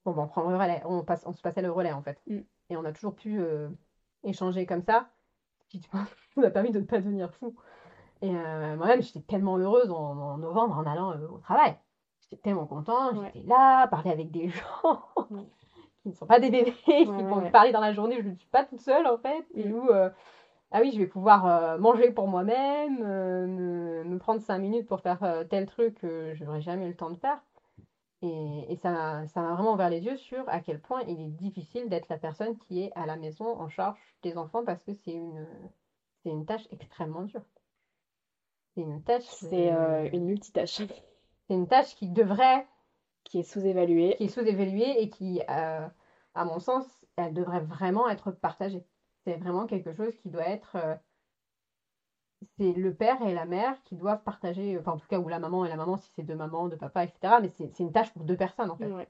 Bon, ben, on prend le relais, on, passe, on se passait le relais, en fait. Mm. Et on a toujours pu échanger comme ça, ce qui, tu vois, <laughs> nous a permis de ne pas devenir fou. Et moi-même, j'étais tellement heureuse en, en novembre en allant au travail. J'étais tellement contente, Ouais. j'étais là, parler avec des <laughs> gens Ouais. qui ne sont pas des bébés, <laughs> qui vont me parler dans la journée, je ne suis pas toute seule en fait, et Mm. où, euh, ah oui, je vais pouvoir euh, manger pour moi-même, euh, me, me prendre cinq minutes pour faire euh, tel truc que je n'aurais jamais eu le temps de faire. Et, et ça m'a vraiment ouvert les yeux sur à quel point il est difficile d'être la personne qui est à la maison en charge des enfants parce que c'est une, une tâche extrêmement dure. C'est une tâche, C'est une multitâche <laughs> c'est une tâche qui devrait, qui est sous-évaluée. qui est sous-évaluée et qui, euh, à mon sens, elle devrait vraiment être partagée. C'est vraiment quelque chose qui doit être. euh, c'est le père et la mère qui doivent partager, enfin en tout cas, ou la maman et la maman, si c'est deux mamans, deux papas, etc. Mais c'est c'est une tâche pour deux personnes en fait. Ouais.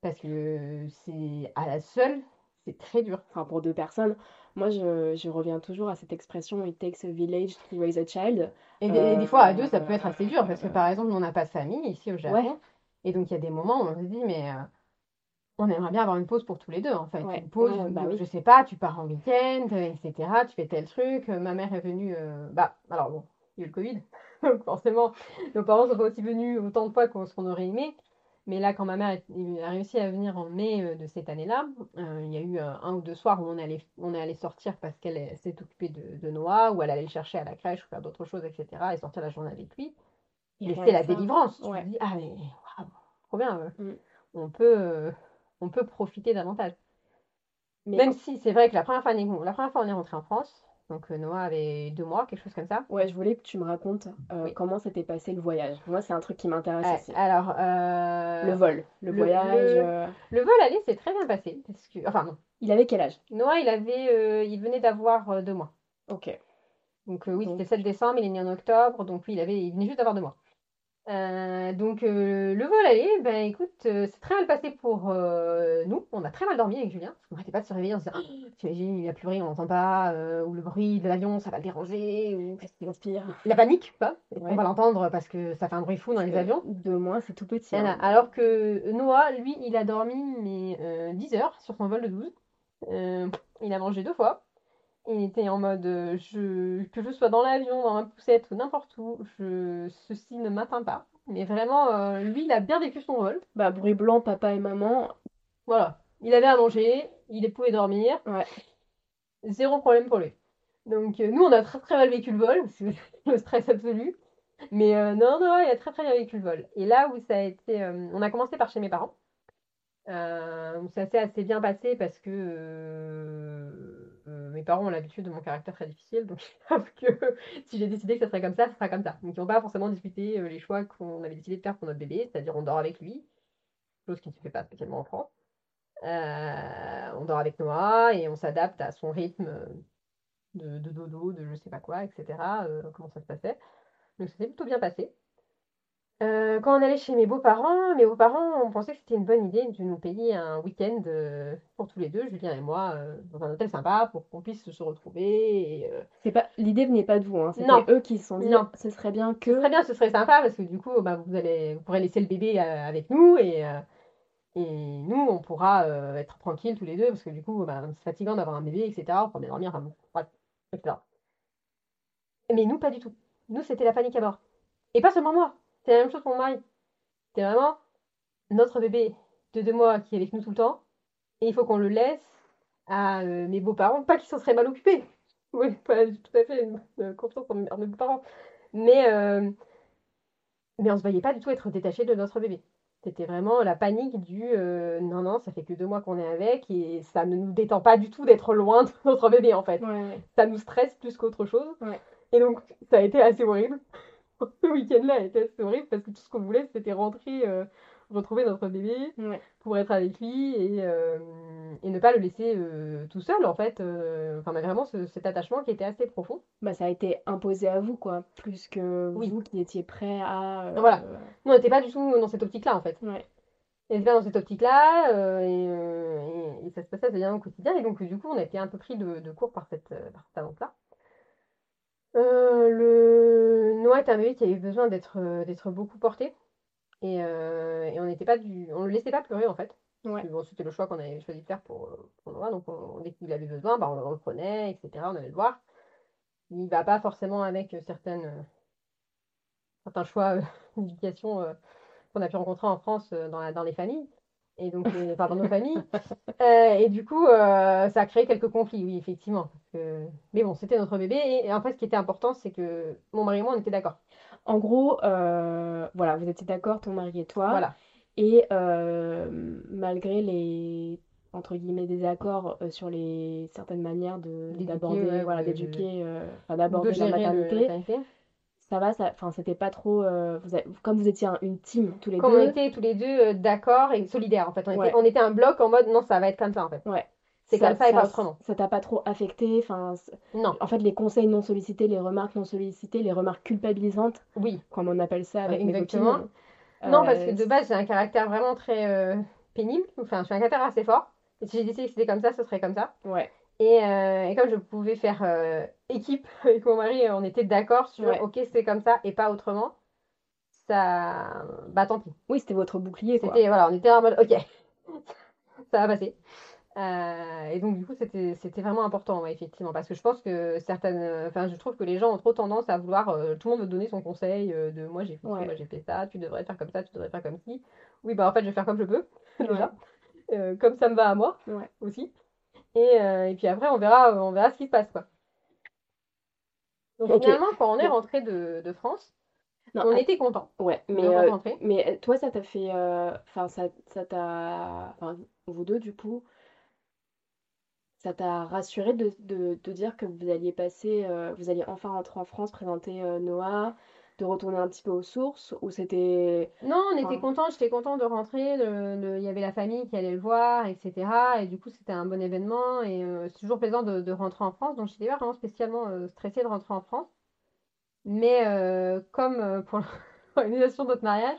Parce que c'est à la seule, c'est très dur. Enfin, pour deux personnes. Moi, je, je reviens toujours à cette expression It takes a village to raise a child. Et des, et des fois, à deux, ça Euh, peut être assez dur, parce que par exemple, nous, on n'a pas de famille ici au Japon. Ouais. Et donc, il y a des moments où on se dit, mais euh, on aimerait bien avoir une pause pour tous les deux, en fait. Ouais, Une pause, ouais, bah oui. je sais pas, tu pars en week-end, euh, etc. Tu fais tel truc. Euh, Ma mère est venue. euh, Bah, alors bon, il y a eu le Covid. <laughs> Donc, forcément, nos parents sont pas aussi venus autant de fois qu'on aurait aimé. Mais là, quand ma mère a réussi à venir en mai euh, de cette année-là, euh, il y a eu euh, un ou deux soirs où on est allé, on sortir parce qu'elle est- s'est occupée de, de Noah, ou elle allait le chercher à la crèche ou faire d'autres choses, etc. et sortir la journée avec lui. Et c'est la délivrance. Tu te dis, ah mais waouh, trop bien. euh, Mm. On peut, euh, on peut profiter davantage. Mais Même si c'est vrai que la première fois, la première fois on est rentré en France, donc euh, Noah avait deux mois, quelque chose comme ça. ouais, je voulais que tu me racontes euh, Oui. comment s'était passé le voyage. Moi, c'est un truc qui m'intéresse Euh, aussi. alors, euh, Le vol, le, le- voyage. le- le vol aller s'est très bien passé. Parce que, enfin non, Il avait quel âge? Noah il avait, il venait d'avoir deux mois. Ok. Donc oui, Donc- c'était 7 décembre, il est né en octobre, donc oui, il avait, il venait juste d'avoir deux mois. Euh, donc euh, le vol aller, ben écoute, euh, c'est très mal passé pour nous. On a très mal dormi avec Julien, qu'on n'arrêtait pas de se réveiller en se disant, Oh, t'imagines, il a pleuré, on n'entend pas, ou le bruit de l'avion, ça va le déranger, ou Est-ce qu'il inspire? la panique, pas. Ouais. On va l'entendre parce que ça fait un bruit fou dans les avions. Deux mois, c'est tout petit. Hein. Alors que Noah, lui, il a dormi mais, euh, 10 heures sur son vol de 12. Euh, il a mangé deux fois. Il était en mode euh, je, que je sois dans l'avion, dans ma poussette ou n'importe où, je, ceci ne m'atteint pas. Mais vraiment, euh, lui, il a bien vécu son vol. Bah, bruit blanc, papa et maman. Voilà. Il avait à manger, il pouvait dormir. Ouais. Zéro problème pour lui. Donc euh, nous, on a très très mal vécu le vol, <laughs> c'est le stress absolu. Mais euh, non, non, il a très très bien vécu le vol. Et là où ça a été... on a commencé par chez mes parents. Ça s'est assez bien passé parce que euh, euh, mes parents ont l'habitude de mon caractère très difficile. Donc ils <laughs> savent que si j'ai décidé que ça serait comme ça, ça sera comme ça. Donc ils n'ont pas forcément discuté euh, les choix qu'on avait décidé de faire pour notre bébé. C'est-à-dire on dort avec lui, chose qui ne se fait pas spécialement en France. Euh, on dort avec Noah et on s'adapte à son rythme de, de dodo, de je sais pas quoi, etc. euh, comment ça se passait. Donc ça s'est plutôt bien passé. Euh, quand on allait chez mes beaux-parents, mes beaux-parents, on pensait que c'était une bonne idée de nous payer un week-end euh, pour tous les deux, Julien et moi, euh, dans un hôtel sympa pour qu'on puisse se retrouver. Et, C'est pas... L'idée venait pas de vous, hein. C'était Non. eux qui se sont dit, Non. ce serait bien ce que... serait bien, ce serait sympa parce que du coup, bah, vous allez, vous pourrez laisser le bébé avec nous et, et nous, on pourra être tranquilles tous les deux parce que du coup, bah, c'est fatigant d'avoir un bébé, etc. On pourra bien dormir, enfin bref, etc. Mais nous, pas du tout. Nous, c'était la panique à bord. Et pas seulement moi, c'est la même chose pour mon mari. C'était vraiment, notre bébé de deux mois qui est avec nous tout le temps, et il faut qu'on le laisse à euh, mes beaux-parents. Pas qu'ils s'en seraient mal occupés. <laughs> Oui, pas tout à fait euh, confiance en mes, en mes beaux-parents. Mais, euh, mais on ne se voyait pas du tout être détaché de notre bébé. C'était vraiment la panique du euh, non, non, ça fait que deux mois qu'on est avec et ça ne nous détend pas du tout d'être loin de notre bébé en fait. Ouais, ouais. Ça nous stresse plus qu'autre chose. Ouais. Et donc, ça a été assez horrible. <laughs> Ce week-end-là été assez horrible parce que tout ce qu'on voulait, c'était rentrer, euh, retrouver notre bébé Ouais. pour être avec lui et, euh, et ne pas le laisser euh, tout seul en fait. Enfin, on avait vraiment ce- cet attachement qui était assez profond. Bah, ça a été imposé à vous, quoi, plus que Oui. vous qui étiez prêt à. Voilà. Nous, on n'était pas du tout dans cette optique-là en fait. Ouais. On n'était pas dans cette optique-là et, et- et ça se passait bien au quotidien. Et donc, du coup, on a été un peu pris de, de court par cette, par cette annonce-là. Euh, le Noah est un bébé qui avait besoin d'être euh, d'être beaucoup porté. Et, euh, et on n'était pas du... on le laissait pas pleurer en fait. Ouais. bon, c'était le choix qu'on avait choisi de faire pour, euh, pour Noah. Donc, on- dès qu'il avait besoin, bah, on le reprenait, etc. On allait le voir. Il va pas forcément avec certaines, euh, certains choix <laughs> d'éducation qu'on a pu rencontrer en France dans, la- dans les familles. Et donc, euh, enfin, dans nos familles. <laughs> Euh, et du coup, euh, ça a créé quelques conflits, oui, effectivement. Mais bon, c'était notre bébé. Et, et en fait, ce qui était important, c'est que mon mari et moi, on était d'accord. En gros, voilà, vous étiez d'accord, ton mari et toi. Voilà. Et malgré les, entre guillemets, désaccords sur les certaines manières de D'éduquer, d'aborder, ouais, voilà, d'éduquer, enfin, De d'aborder la le- maternité. Ça va, ça, enfin, c'était pas trop, euh, vous avez- comme vous étiez un- une team tous les Comme deux. on était tous les deux euh, d'accord et solidaires, en fait. On était, Ouais. on était un bloc en mode, non, ça va être comme ça, en fait. Ouais. C'est comme ça et pas autrement. Ça t'a pas trop affecté, enfin, Non, en fait, les conseils non sollicités, les remarques non sollicitées, les remarques culpabilisantes, oui. comme on appelle ça avec Ouais, mes exactement. copines. Non, euh, parce que de base, j'ai un caractère vraiment très euh, pénible. Enfin, j'ai un caractère assez fort. Et si j'ai décidé que c'était comme ça, ce serait comme ça. Ouais. Et, euh, et comme je pouvais faire euh, équipe <laughs> avec mon mari, on était d'accord sur Ouais. ok, c'est comme ça et pas autrement. Ça. Bah tant pis. Oui, c'était votre bouclier. C'était, voilà, on était en mode ok, <laughs> ça va passer. Euh, et donc, du coup, c'était, c'était vraiment important, ouais, effectivement, parce que je pense que certaines. Enfin, je trouve que les gens ont trop tendance à vouloir. euh, tout le monde veut donner son conseil euh, de moi j'ai fait Ouais. moi j'ai fait ça, tu devrais faire comme ça, tu devrais faire comme ci. Oui, bah en fait, je vais faire comme je peux, <laughs> déjà. Comme ça me va à moi Ouais. aussi. Et, et puis après, on verra, on verra ce qui se passe, quoi. Donc, Ok. finalement, quand on est rentré de, de France, Non, on att- était content Ouais, mais, de euh, mais euh, toi, ça t'a fait. euh, Enfin, ça, ça t'a. Enfin, vous deux, du coup, ça t'a rassuré de, de, de dire que vous alliez passer. euh, vous alliez enfin rentrer en France, présenter Noah, de retourner un petit peu aux sources, ou c'était. Non, on était content, j'étais content de rentrer, il y avait la famille qui allait le voir, etc. Et du coup, c'était un bon événement et euh, c'est toujours plaisant de, de rentrer en France. Donc, j'étais pas vraiment spécialement euh, stressée de rentrer en France. Mais euh, comme euh, pour <laughs> l'organisation de notre mariage,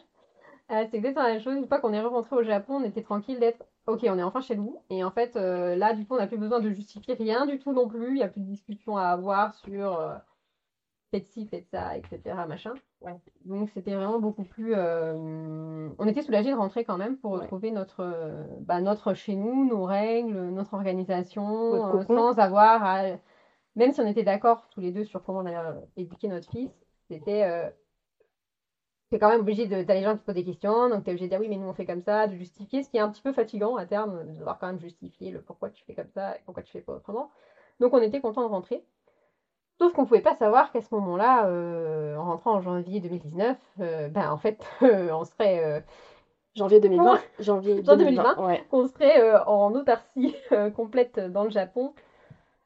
euh, c'est exactement la même chose. Une fois qu'on est rentré au Japon, on était tranquille d'être OK, on est enfin chez nous. Et en fait, là, du coup, on n'a plus besoin de justifier rien du tout non plus. Il n'y a plus de discussion à avoir sur faites ci, faites ça, etc. Machin. Donc c'était vraiment beaucoup plus. euh, On était soulagés de rentrer quand même pour Ouais. retrouver notre, euh, bah, notre chez nous, nos règles, notre organisation, euh, sans avoir à. Même si on était d'accord tous les deux sur comment on allait éduquer notre fils, c'était. T'es quand même obligé de. T'as les gens qui te posent des questions, donc t'es obligé de dire oui, mais nous on fait comme ça, de justifier, ce qui est un petit peu fatigant à terme, de devoir quand même justifier le pourquoi tu fais comme ça et pourquoi tu fais pas autrement. Donc on était content de rentrer. Sauf qu'on pouvait pas savoir qu'à ce moment-là, euh, en rentrant en janvier 2019, euh, ben en fait, euh, <laughs> on serait, euh, Janvier 2020. Janvier Janvier 2020. 2020. Ouais. on serait en autarcie <laughs> complète dans le Japon.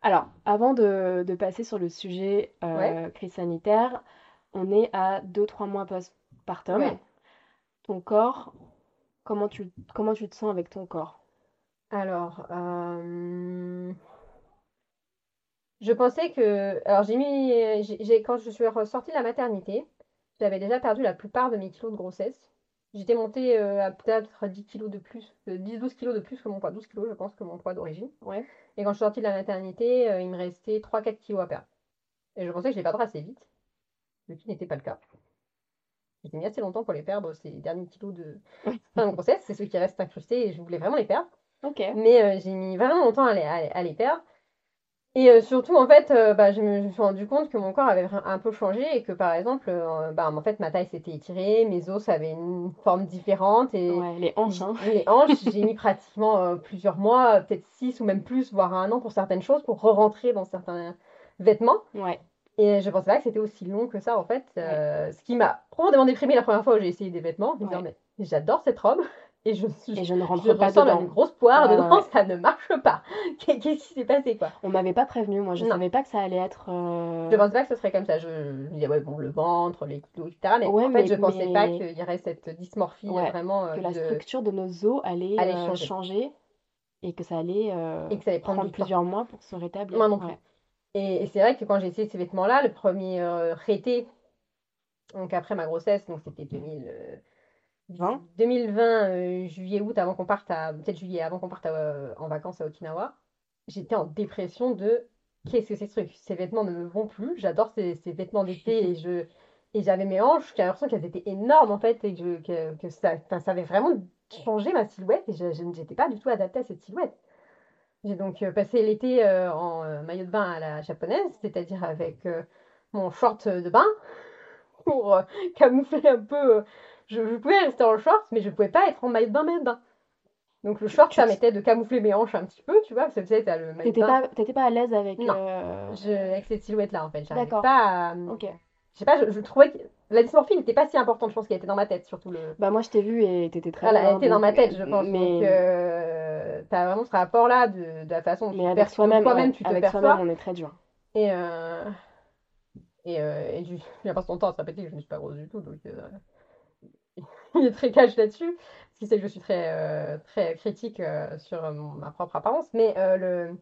Alors, avant de, de passer sur le sujet Ouais. crise sanitaire, on est à 2-3 mois postpartum. Ouais. Ton corps, comment tu, comment tu te sens avec ton corps? Alors, je pensais que, alors j'ai mis, j'ai, quand je suis ressortie de la maternité, j'avais déjà perdu la plupart de mes kilos de grossesse. J'étais montée euh, à peut-être 10 kilos de plus, 10-12 kilos de plus que mon poids, 12 kilos je pense que mon poids d'origine. Ouais. Et quand je suis sortie de la maternité, euh, il me restait 3-4 kilos à perdre. Et je pensais que je les perdrais assez vite, ce qui n'était pas le cas. J'ai mis assez longtemps pour les perdre, ces derniers kilos de <laughs> fin de grossesse, c'est ceux qui restent incrustés et je voulais vraiment les perdre. Mais euh, j'ai mis vraiment longtemps à les, à les- à les perdre. Et euh, surtout, en fait, euh, bah, je me, je me suis rendu compte que mon corps avait un peu changé et que, par exemple, euh, bah, en fait, ma taille s'était étirée, mes os avaient une forme différente et Ouais, les hanches, hein. les hanches, j'ai mis pratiquement plusieurs mois, peut-être six ou même plus, voire un an pour certaines choses, pour re-rentrer dans certains vêtements. Ouais. Et je pensais pas que c'était aussi long que ça, en fait. ce qui m'a profondément déprimée la première fois où j'ai essayé des vêtements, en me disant, mais j'adore cette robe et je, je, Et je ne je rentre pas ressemble à dedans. une grosse poire Ouais, dedans, ouais. <laughs> ça ne marche pas. Qu'est- Qu'est-ce qui s'est passé, quoi? On m'avait pas prévenu, moi, je Non. savais pas que ça allait être. euh, Je pensais pas que ce serait comme ça. Je, je me disais, ouais, bon, le ventre, les kilos, etc. Mais Ouais, en fait, mais- je pensais pas qu'il y aurait cette dysmorphie Ouais, vraiment euh, que la de- structure de nos os allait, allait euh, changer. changer et que ça allait euh, et que ça allait prendre prendre du temps. plusieurs mois pour se rétablir. Moi non plus. Et, et c'est vrai que quand j'ai essayé ces vêtements-là, le premier euh, été, donc après ma grossesse, donc c'était 2000, euh, 20 2020, euh, juillet, août, avant qu'on parte peut-être juillet, avant qu'on parte euh, en vacances à Okinawa, j'étais en dépression de qu'est-ce que c'est ce truc? Ces vêtements ne me vont plus, j'adore ces, ces vêtements d'été et je et j'avais mes hanches, j'avais l'impression qu'elles étaient énormes en fait et que, que, que ça, ça avait vraiment changé ma silhouette et je, n'étais pas du tout adaptée à cette silhouette. J'ai donc euh, passé l'été en maillot de bain à la japonaise, c'est-à-dire avec mon short de bain pour camoufler un peu. Je, je pouvais rester en short, mais je pouvais pas être en maillot de bain, maillot de bain. Donc le short Tu- permettait de camoufler mes hanches un petit peu, tu vois, parce que tu sais, t'as le maillot de T'étais bain. pas, t'étais pas à l'aise avec. Non. euh, Je, avec cette silhouette-là, en fait, j'arrivais D'accord. pas à. Ok. Je sais pas, je, je trouvais que la dysmorphie n'était pas si importante, je pense qu'elle était dans ma tête, surtout le. Bah moi je t'ai vu et t'étais très Voilà, elle était dans ma tête, je pense. Mais, Donc, euh, t'as vraiment ce rapport-là de, de la façon dont mais tu avec perçois soi-même, toi-même, ouais, tu te avec perçois. soi-même, on est très dur. Et, euh, et, euh, et du- il n'y a pas longtemps à se répéter que je ne suis pas grosse du tout, donc euh, <laughs> il est très cash là-dessus, parce qu'il sait que je suis très, euh, très critique euh, sur euh, ma propre apparence, mais le,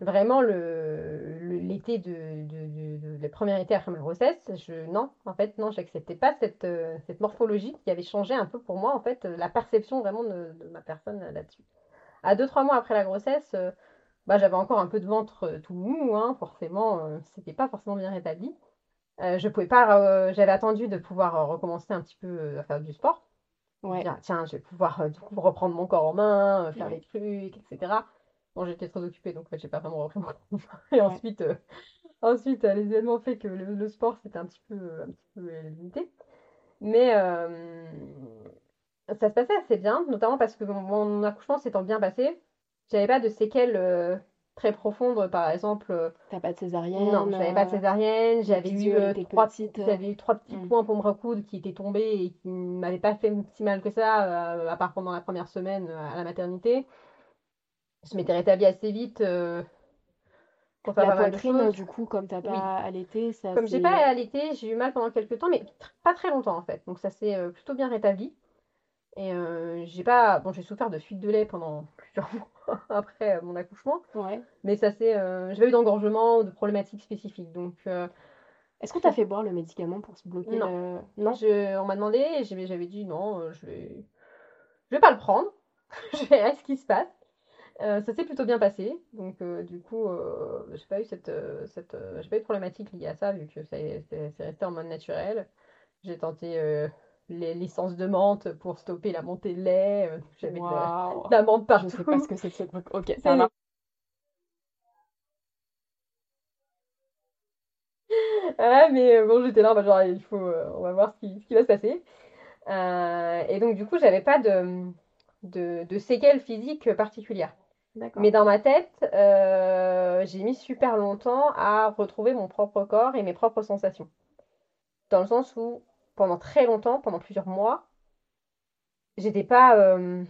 vraiment le, le- de, de, de, de- premier été après ma grossesse, je, non, en fait, non, j'acceptais pas cette, cette morphologie qui avait changé un peu pour moi, en fait, la perception vraiment de, ma personne là-dessus. À deux, trois mois après la grossesse, bah, j'avais encore un peu de ventre tout mou, hein, forcément, euh, c'était pas forcément bien rétabli. Je pouvais pas, j'avais attendu de pouvoir recommencer un petit peu à faire du sport. Ouais. Dire, tiens, je vais pouvoir euh, du coup reprendre mon corps en main, euh, faire les trucs, etc. Bon, j'étais très occupée, donc en fait, j'ai pas vraiment repris mon corps en main. Et ensuite, euh, ensuite les événements ont fait que le, le sport, c'était un petit peu, un petit peu limité. Mais ça se passait assez bien, notamment parce que mon, mon accouchement s'étant bien passé, j'avais pas de séquelles très profondes, par exemple. euh, T'as pas de césarienne. non, j'avais pas de euh, césarienne, j'avais eu, euh, trois, petite. j'avais eu trois petits Mm. points pour me recoudre qui étaient tombés et qui ne m'avaient pas fait si mal que ça, euh, à part pendant la première semaine à la maternité. Je m'étais rétablie assez vite euh, pour La poitrine, du coup, comme t'as Oui. pas allaité, ça Comme j'ai pas allaité, j'ai eu mal pendant quelques temps, mais pas très longtemps en fait. Donc ça s'est plutôt bien rétabli. Et euh, j'ai pas, bon, j'ai souffert de fuite de lait pendant <laughs> plusieurs mois après euh, mon accouchement, Ouais. mais ça c'est, j'ai pas eu d'engorgement ou de problématiques spécifiques. Donc euh, Est-ce qu'on t'a fait boire le médicament pour se bloquer Non. le... Non. Je, on m'a demandé, et j'avais dit non, euh, je vais, je vais pas le prendre. <laughs> je verrai ce qui se passe. Euh, ça s'est plutôt bien passé, donc euh, du coup, euh, j'ai pas eu cette, euh, cette, euh, j'ai pas eu de problématique liée à ça vu que c'est resté en mode naturel. J'ai tenté euh, les licences de menthe pour stopper la montée de lait. euh, J'avais de la, Waouh. de la menthe Je partout. sais pas ce que c'est que ce truc. Ok, ça va. <laughs> Ah, mais euh, bon, j'étais là, bah, genre, il faut, euh, on va voir ce qui, ce qui va se passer. Euh, et donc, du coup, j'avais pas de, de, de séquelles physiques particulières. Mais dans ma tête, euh, j'ai mis super longtemps à retrouver mon propre corps et mes propres sensations. Dans le sens où, pendant très longtemps, pendant plusieurs mois, j'étais pas. euh,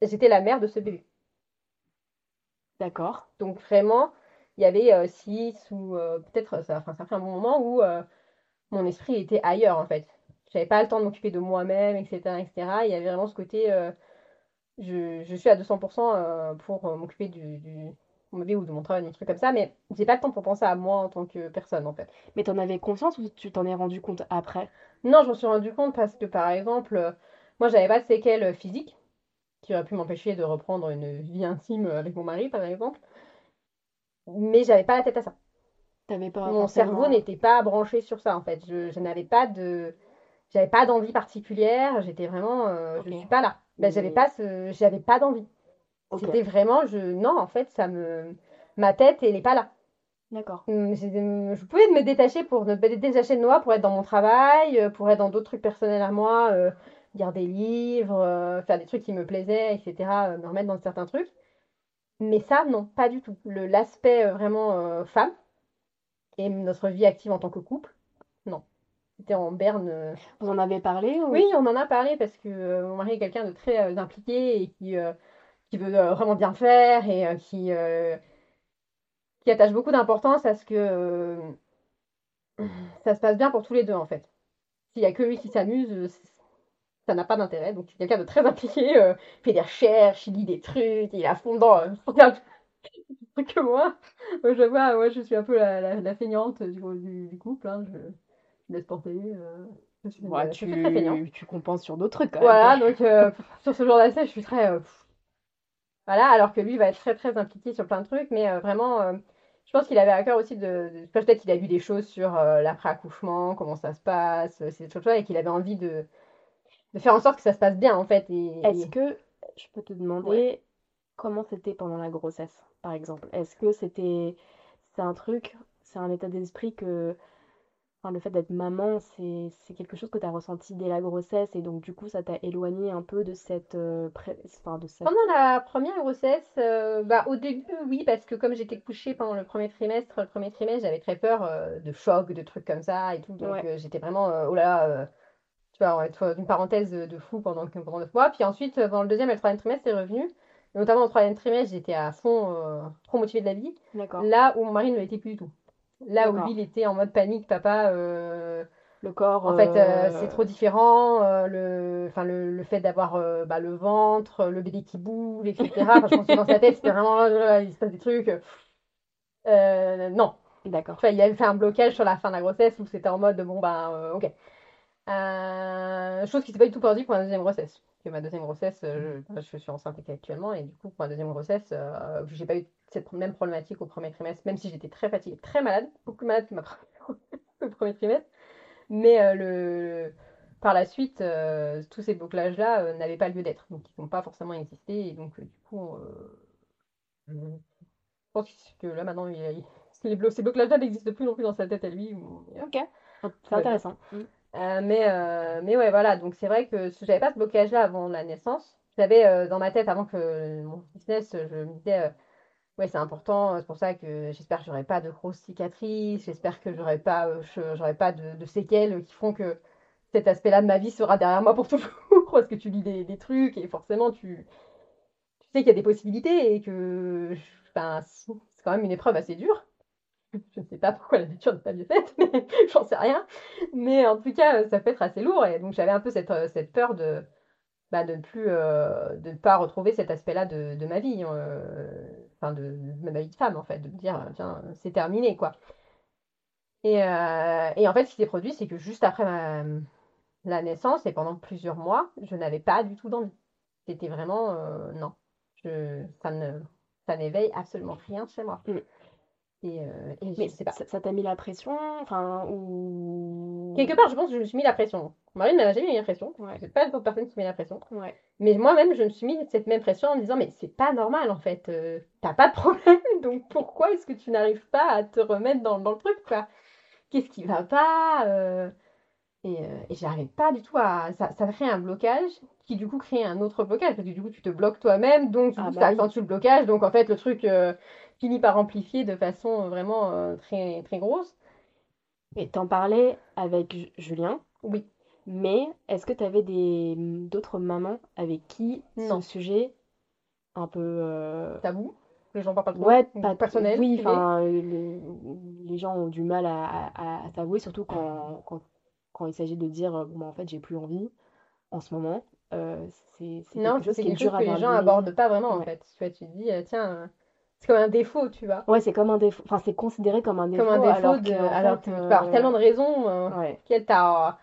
j'étais la mère de ce bébé. D'accord. Donc vraiment, il y avait euh, six ou euh, peut-être ça, enfin, ça fait un bon moment où euh, mon esprit était ailleurs en fait. J'avais pas le temps de m'occuper de moi-même, etc., etc. Il y avait vraiment ce côté, euh, je, je suis à 200% euh, pour euh, m'occuper du, du mon bébé ou de mon travail, des trucs comme ça, mais j'ai pas le temps pour penser à moi en tant que personne en fait. Mais t'en avais conscience ou tu t'en es rendu compte après? Non, je m'en suis rendu compte parce que par exemple, euh, moi j'avais pas de séquelles euh, physiques qui auraient pu m'empêcher de reprendre une vie intime avec mon mari par exemple, mais j'avais pas la tête à ça. T'avais pas Mon cerveau n'était pas branché sur ça en fait. Je, je n'avais pas de, j'avais pas d'envie particulière. J'étais vraiment, euh, je Ok. suis pas là. Ben, j'avais pas ce, j'avais pas d'envie. C'était vraiment, je, non en fait ça me, ma tête, elle n'est pas là. D'accord. Hum, Je pouvais me détacher pour me détacher de moi, pour être dans mon travail, euh, pour être dans d'autres trucs personnels à moi, euh, lire des livres, euh, faire des trucs qui me plaisaient, etc., euh, me remettre dans certains trucs. Mais ça, non, pas du tout. Le, l'aspect vraiment femme et notre vie active en tant que couple, non. C'était en berne. Vous en avez parlé ou... Oui, on en a parlé parce que mon mari est quelqu'un de très impliqué et qui, qui veut euh, vraiment bien faire et euh, qui, euh, qui attache beaucoup d'importance à ce que ça se passe bien pour tous les deux en fait. S'il y a que lui qui s'amuse, ça n'a pas d'intérêt. Donc c'est quelqu'un de très impliqué, euh, il fait des recherches, il lit des trucs, il est à fond euh, <laughs> trucs que moi. Moi, je vois, moi je suis un peu la, la, la feignante du, du, du couple. hein, je, laisse porter. euh, je suis, Ouais, je tu... suis très feignante. tu compenses sur d'autres trucs quand Voilà, même. donc sur ce genre d'essai, je suis très. pff. Voilà, alors que lui va être très très impliqué sur plein de trucs, mais euh, vraiment, euh, je pense qu'il avait à cœur aussi de. de- Peut-être qu'il a vu des choses sur euh, l'après-accouchement, comment ça se passe, ces choses-là, et qu'il avait envie de, de faire en sorte que ça se passe bien en fait. Est-ce et- que je peux te demander comment c'était pendant la grossesse, par exemple? Est-ce que c'était c'est un truc, c'est un état d'esprit que enfin, le fait d'être maman, c'est quelque chose que tu as ressenti dès la grossesse et donc du coup ça t'a éloigné un peu de cette euh, pré- enfin, de cette Pendant la première grossesse, euh, bah, au début, oui, parce que comme j'étais couchée pendant le premier trimestre, le premier trimestre, j'avais très peur euh, de choc, de trucs comme ça et tout. Donc Ouais. j'étais vraiment, oh là là, tu vois, on va être une parenthèse de, fou pendant, pendant 9 mois. Puis ensuite, pendant le deuxième et le troisième trimestre, c'est revenu. Et notamment au troisième trimestre, j'étais à fond, euh, trop motivée de la vie. D'accord. Là où mon mari ne l'était plus du tout. Là où il était en mode panique, papa. euh, Le corps en fait, euh, euh, c'est trop différent. euh, le, enfin, le, le fait d'avoir euh, bah, le ventre, le bébé qui bouge, etc. Enfin, je pense que dans sa tête, c'était vraiment, il se passe des trucs. Non. D'accord. Enfin, il avait fait un blocage sur la fin de la grossesse où c'était en mode, bon, ben, ok. Euh, chose qui s'est pas du tout produit pour ma deuxième grossesse. Que ma deuxième grossesse, euh, je, je suis enceinte actuellement, et du coup, pour ma deuxième grossesse, euh, j'ai pas eu cette même problématique au premier trimestre, même si j'étais très fatiguée, très malade, beaucoup plus malade que ma <laughs> au premier trimestre. Mais euh, le, par la suite, tous ces bouclages-là n'avaient pas lieu d'être. Donc, ils n'ont pas forcément existé. Et donc, du coup, je pense que là, maintenant, il, il- <laughs> ces bouclages-là n'existent plus non plus dans sa tête à lui. Ok. C'est bien. Euh, mais, euh, mais ouais, voilà. Donc, c'est vrai que j'avais pas ce blocage-là avant la naissance. J'avais euh, dans ma tête, avant que mon business, je me disais, ouais, c'est important. C'est pour ça que j'espère que j'aurai pas de grosses cicatrices. J'espère que j'aurai pas, j'aurai pas de, séquelles qui font que cet aspect-là de ma vie sera derrière moi pour <laughs> toujours. Parce que tu lis des, trucs et forcément, tu, tu sais qu'il y a des possibilités et que ben, c'est quand même une épreuve assez dure. Je ne sais pas pourquoi la nature n'est pas mieux faite, <laughs> mais j'en sais rien. Mais en tout cas, ça peut être assez lourd. Et donc, j'avais un peu cette, euh, peur de, bah, ne plus, euh, pas retrouver cet aspect-là de, ma vie. euh, enfin, de, ma vie de femme, en fait. De me dire, tiens, c'est terminé, quoi. Et, en fait, ce qui s'est produit, c'est que juste après la naissance et pendant plusieurs mois, je n'avais pas du tout d'envie. C'était vraiment, non. Ça n'éveille absolument rien chez moi. Et, euh, et Mais je sais pas. ça t'a mis la pression, enfin, ou... Quelque part, je pense que je me suis mis la pression. Mon mari ne m'a jamais mis la pression. Ouais. C'est pas de personne qui met la pression. Ouais. Mais moi-même, je me suis mis cette même pression en me disant, mais c'est pas normal en fait. Euh, T'as pas de problème, <laughs> donc pourquoi est-ce que tu n'arrives pas à te remettre dans, dans le truc, quoi? Qu'est-ce qui va pas Euh, Et, et j'arrivais pas du tout à. Ça, ça crée un blocage qui du coup crée un autre blocage parce que du coup tu te bloques toi-même, donc du Ah coup bah ça oui. accentue le blocage, donc en fait le truc finit par amplifier de façon vraiment euh, très, très grosse. Et t'en parlais avec Ju- Julien, Oui. mais est-ce que t'avais des d'autres mamans avec qui Non. ce sujet un peu euh, Tabou, les gens parlent pas trop. ouais ou pas personnel. oui enfin euh, les, les gens ont du mal à, à, à s'avouer surtout quand, quand quand il s'agit de dire euh, bon bah, en fait j'ai plus envie en ce moment euh, c'est quelque chose c'est qui est quelque dur à que les gens abordent pas vraiment en fait. Tu vois, tu te dis, euh, tiens, euh, c'est comme un défaut, tu vois. ouais c'est comme un défaut enfin c'est considéré comme un défaut Comme un défaut, alors de... que, alors fait, que euh, tellement de raisons euh, ouais qu'elle t'a.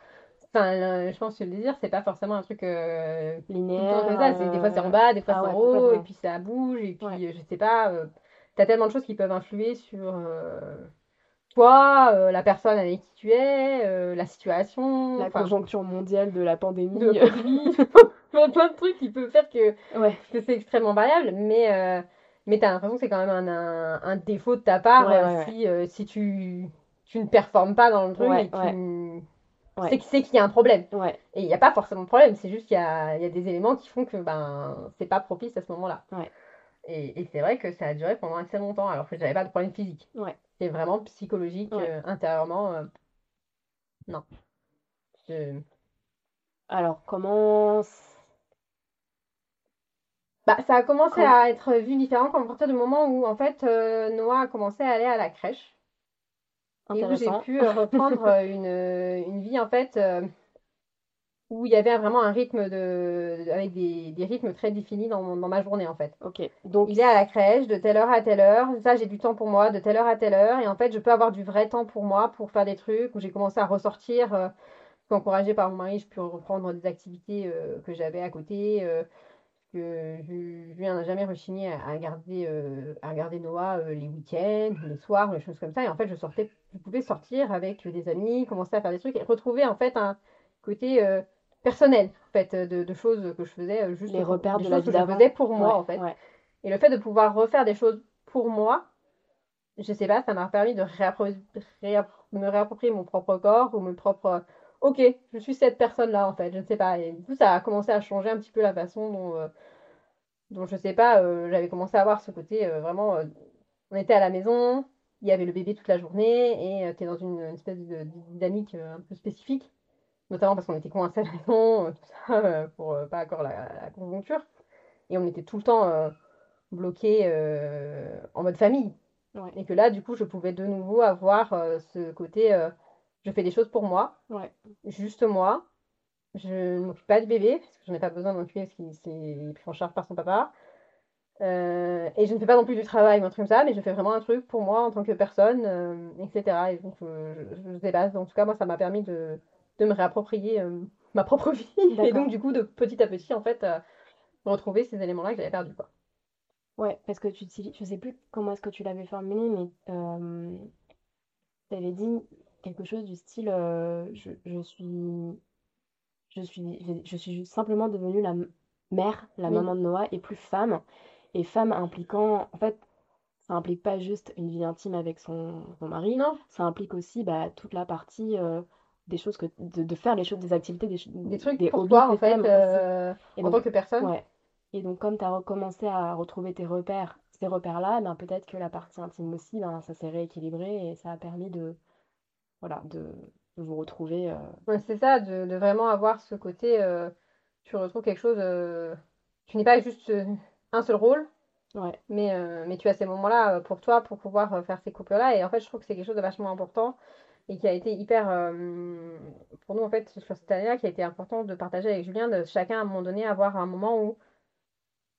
Enfin, euh, je pense que le désir, c'est pas forcément un truc euh, linéaire comme ça. C'est, des fois, c'est en euh, bas, des fois, ah c'est ouais, en haut, et puis ça bouge, et puis Ouais. euh, je sais pas. euh, t'as tellement de choses qui peuvent influer sur euh, toi, euh, la personne avec qui tu es, euh, la situation. la conjoncture mondiale de la pandémie de la pandémie. <laughs> plein, plein de trucs qui peuvent faire que ouais que c'est extrêmement variable, mais, euh, mais tu as l'impression que c'est quand même un, un, un défaut de ta part Ouais, euh, ouais, si, euh, si tu, tu ne performes pas dans le truc et tu c'est qu'il y a un problème. Et il n'y a pas forcément de problème, c'est juste qu'il y a, y a des éléments qui font que ben c'est pas propice à ce moment-là. Et, et c'est vrai que ça a duré pendant assez longtemps, alors que j'avais pas de problème physique. C'est vraiment psychologique, euh, intérieurement. non. Je- alors comment... Bah, ça a commencé à être vu différent à partir du moment où en fait euh, Noah a commencé à aller à la crèche. Et où j'ai pu euh, reprendre euh, une, une vie en fait euh, où il y avait vraiment un rythme de avec des, des rythmes très définis dans, dans ma journée en fait. Ok, donc Il est à la crèche de telle heure à telle heure, ça j'ai du temps pour moi de telle heure à telle heure. Et en fait je peux avoir du vrai temps pour moi pour faire des trucs où j'ai commencé à ressortir encouragée par mon mari, je peux reprendre des activités que j'avais à côté que Ju- Julien n'a jamais rechigné à, à garder euh, à garder Noah euh, les week-ends, les soirs, les choses comme ça et en fait je sortais je pouvais sortir avec des amis, commencer à faire des trucs et retrouver en fait un côté euh, personnel en fait de, de choses que je faisais juste les repères des de la choses vie que je faisais pour moi Ouais, en fait ouais. et le fait de pouvoir refaire des choses pour moi, je sais pas, ça m'a permis de réappro- réapp- me réapproprier mon propre corps ou mon propre. Ok, je suis cette personne-là en fait, je ne sais pas. Et du coup, ça a commencé à changer un petit peu la façon dont, euh, dont je sais pas, euh, j'avais commencé à avoir ce côté euh, vraiment. euh, on était à la maison, il y avait le bébé toute la journée et tu es dans une, une espèce de, de dynamique un peu spécifique, notamment parce qu'on était coincés à la maison, tout ça, pour pas encore la, la conjoncture. Et on était tout le temps. bloqué euh, en mode famille. Ouais. Et que là, du coup, je pouvais de nouveau avoir ce côté je fais des choses pour moi, Ouais. juste moi. Je ne m'occupe pas du bébé, parce que j'en ai pas besoin de m'occuper, parce qu'il s'est pris en charge par son papa. Euh, et je ne fais pas non plus du travail ou un truc comme ça, mais je fais vraiment un truc pour moi en tant que personne, euh, etc. Et donc, euh, je, je pas, en tout cas, moi, ça m'a permis de, de me réapproprier <laughs> ma propre vie. Et donc, du coup, de petit à petit, en fait, retrouver ces éléments-là que j'avais perdus, quoi. Ouais, parce que tu utilises, je sais plus comment est-ce que tu l'avais formulé, mais tu avais dit quelque chose du style euh, je, je suis je suis je suis simplement devenue la mère, la Oui. maman de Noah et plus femme. Et femme impliquant, en fait, ça implique pas juste une vie intime avec son, son mari, Non, ça implique aussi bah, toute la partie euh, des choses que de, de faire les choses, des activités, des, des trucs des pour toi, en fait, euh, Et en donc, tant que personne. Ouais. Et donc, comme tu as recommencé à retrouver tes repères, ces repères-là, ben, peut-être que la partie intime aussi, ben, ça s'est rééquilibré et ça a permis de, voilà, de, de vous retrouver. euh, Ouais, c'est ça, de, de vraiment avoir ce côté, euh, tu retrouves quelque chose, euh, tu n'es pas juste un seul rôle, Ouais, mais, mais tu as ces moments-là pour toi, pour pouvoir faire ces couples-là. Et en fait, je trouve que c'est quelque chose de vachement important et qui a été hyper, pour nous, en fait, sur cette année-là, qui a été important de partager avec Julien, de chacun à un moment donné avoir un moment où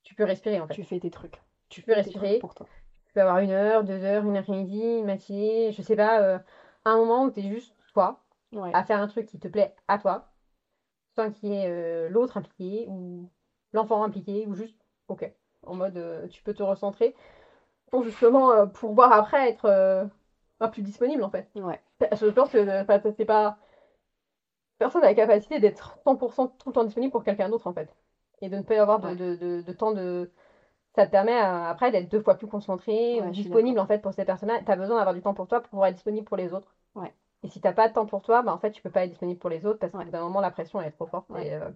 tu peux respirer, en fait. tu fais tes trucs. Tu peux respirer. pour toi. Tu peux avoir une heure, deux heures, une après-midi, une matinée, je sais pas, un moment où tu es juste toi, Ouais, à faire un truc qui te plaît à toi, sans qu'il y ait euh, l'autre impliqué ou l'enfant impliqué ou juste ok. En mode euh, tu peux te recentrer pour justement euh, pouvoir après être plus disponible en fait. Ouais, je pense que c'est pas personne n'a la capacité d'être 100% tout le temps disponible pour quelqu'un d'autre en fait. Et de ne pas y avoir de, Ouais. de, de- de temps de ça te permet euh, après d'être deux fois plus concentré Ouais, disponible en fait pour ces personnes-là tu as besoin d'avoir du temps pour toi pour pouvoir être disponible pour les autres Ouais. et si t'as pas de temps pour toi, bah en fait, tu peux pas être disponible pour les autres parce Ouais. bout d'un moment, la pression elle est trop forte. Et, euh,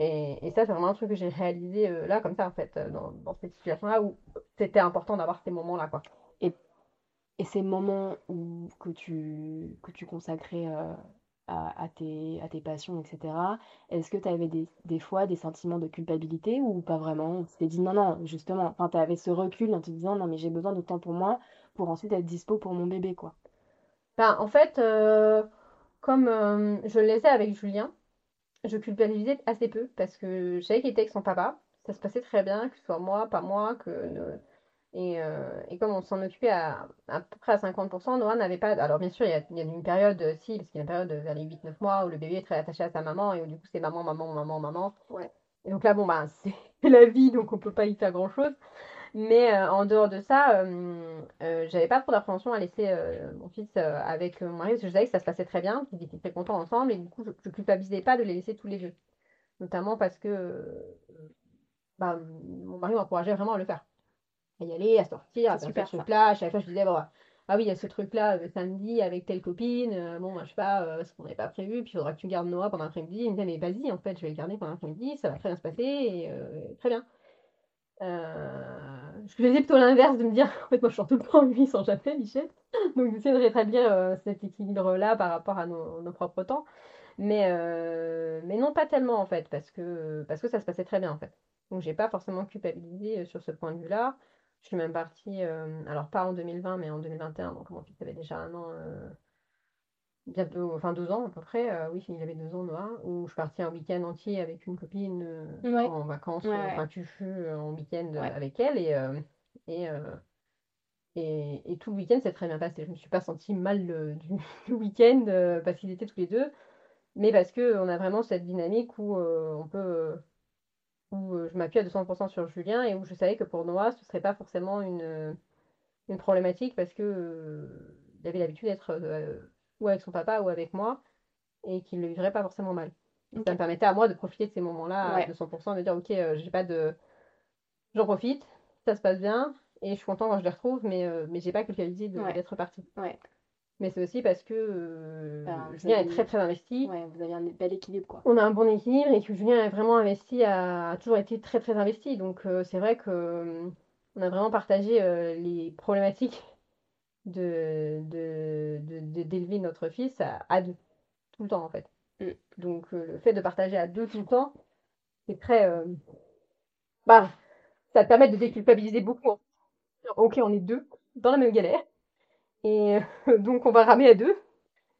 et, et ça, c'est vraiment un truc que j'ai réalisé euh, là, comme ça, en fait, dans, dans cette situation-là où c'était important d'avoir ces moments-là, quoi. Et ces moments où, que tu, que tu consacrais à, tes, à tes passions, etc., est-ce que tu avais des, fois des sentiments de culpabilité ou pas vraiment? Tu t'es dit non, non, justement, enfin, tu avais ce recul en te disant non, mais j'ai besoin de temps pour moi pour ensuite être dispo pour mon bébé, quoi. Ben, en fait, euh, comme euh, je le laissais avec Julien, je culpabilisais assez peu parce que je savais qu'il était avec son papa. Ça se passait très bien, que ce soit moi, pas moi, que et, euh, et comme on s'en occupait à, à peu près à 50%, Noah n'avait pas. Alors, bien sûr, il y a, il y a une période, euh, si, parce qu'il y a une période vers les 8-9 mois où le bébé est très attaché à sa maman et où du coup c'est maman, maman, maman, maman. Ouais. Et donc là, bon, ben, <laughs> c'est la vie, donc on peut pas y faire grand-chose. Mais euh, en dehors de ça, euh, euh, j'avais pas trop d'appréhension à laisser euh, mon fils euh, avec mon mari parce que je savais que ça se passait très bien, qu'ils étaient très contents ensemble et du coup je, je culpabilisais pas de les laisser tous les deux. Notamment parce que euh, bah, mon mari m'encourageait vraiment à le faire. À y aller, à sortir, à faire super, ce truc-là. À chaque fois, je disais, bon, ah oui, il y a ce truc-là euh, samedi avec telle copine. euh, bon, bah, je sais pas, euh, ce qu'on n'avait pas prévu. Puis il faudra que tu gardes Noah pendant l'après-midi. Il me disait, mais vas-y, en fait, je vais le garder pendant l'après-midi. Ça va très bien se passer. Et euh, très bien. Je faisais plutôt l'inverse de me dire, <laughs> en fait, moi, je sors tout le temps, lui, sort jamais, Michel. Donc, j'essaie de rétablir cet équilibre-là par rapport à nos, nos propres temps. Mais, mais non, pas tellement, en fait, parce que, parce que ça se passait très bien, en fait. Donc, j'ai pas forcément culpabilisé sur ce point de vue-là. Je suis même partie, euh, alors pas en 2020, mais en 2021, donc mon fils avait déjà un an, euh, bientôt, enfin deux ans à peu près, euh, oui, il avait deux ans, Noah, où je suis partie un week-end entier avec une copine euh, Ouais. en vacances, Ouais, enfin tufu euh, en week-end Ouais. avec elle, et, et, et, et tout le week-end s'est très bien passé. Je me suis pas sentie mal <laughs> du, du week-end parce qu'ils étaient tous les deux, mais parce que on a vraiment cette dynamique où on peut, où euh, je m'appuie à 200% sur Julien et où je savais que pour Noah, ce serait pas forcément une, euh, une problématique parce que euh, il avait l'habitude d'être euh, ou avec son papa ou avec moi et qu'il ne le vivrait pas forcément mal. Ça me permettait à moi de profiter de ces moments-là Ouais. à 200%, de dire ok, euh, j'ai pas de. J'en profite, ça se passe bien et je suis content quand je les retrouve, mais, mais j'ai pas culpabilisé Ouais. d'être. Ouais. Mais c'est aussi parce que euh, Ben, Julien est très très investi. Ouais, vous avez un bel équilibre, quoi. On a un bon équilibre et que Julien est vraiment investi, a, a toujours été très très investi. Donc euh, c'est vrai que euh, on a vraiment partagé les problématiques de, de, d'élever notre fils à, à deux, tout le temps en fait. Mm. Donc le fait de partager à deux tout le temps, c'est très... bah, ça te permet de déculpabiliser beaucoup. fait. Ok, on est deux dans la même galère. Et euh, donc on va ramer à deux.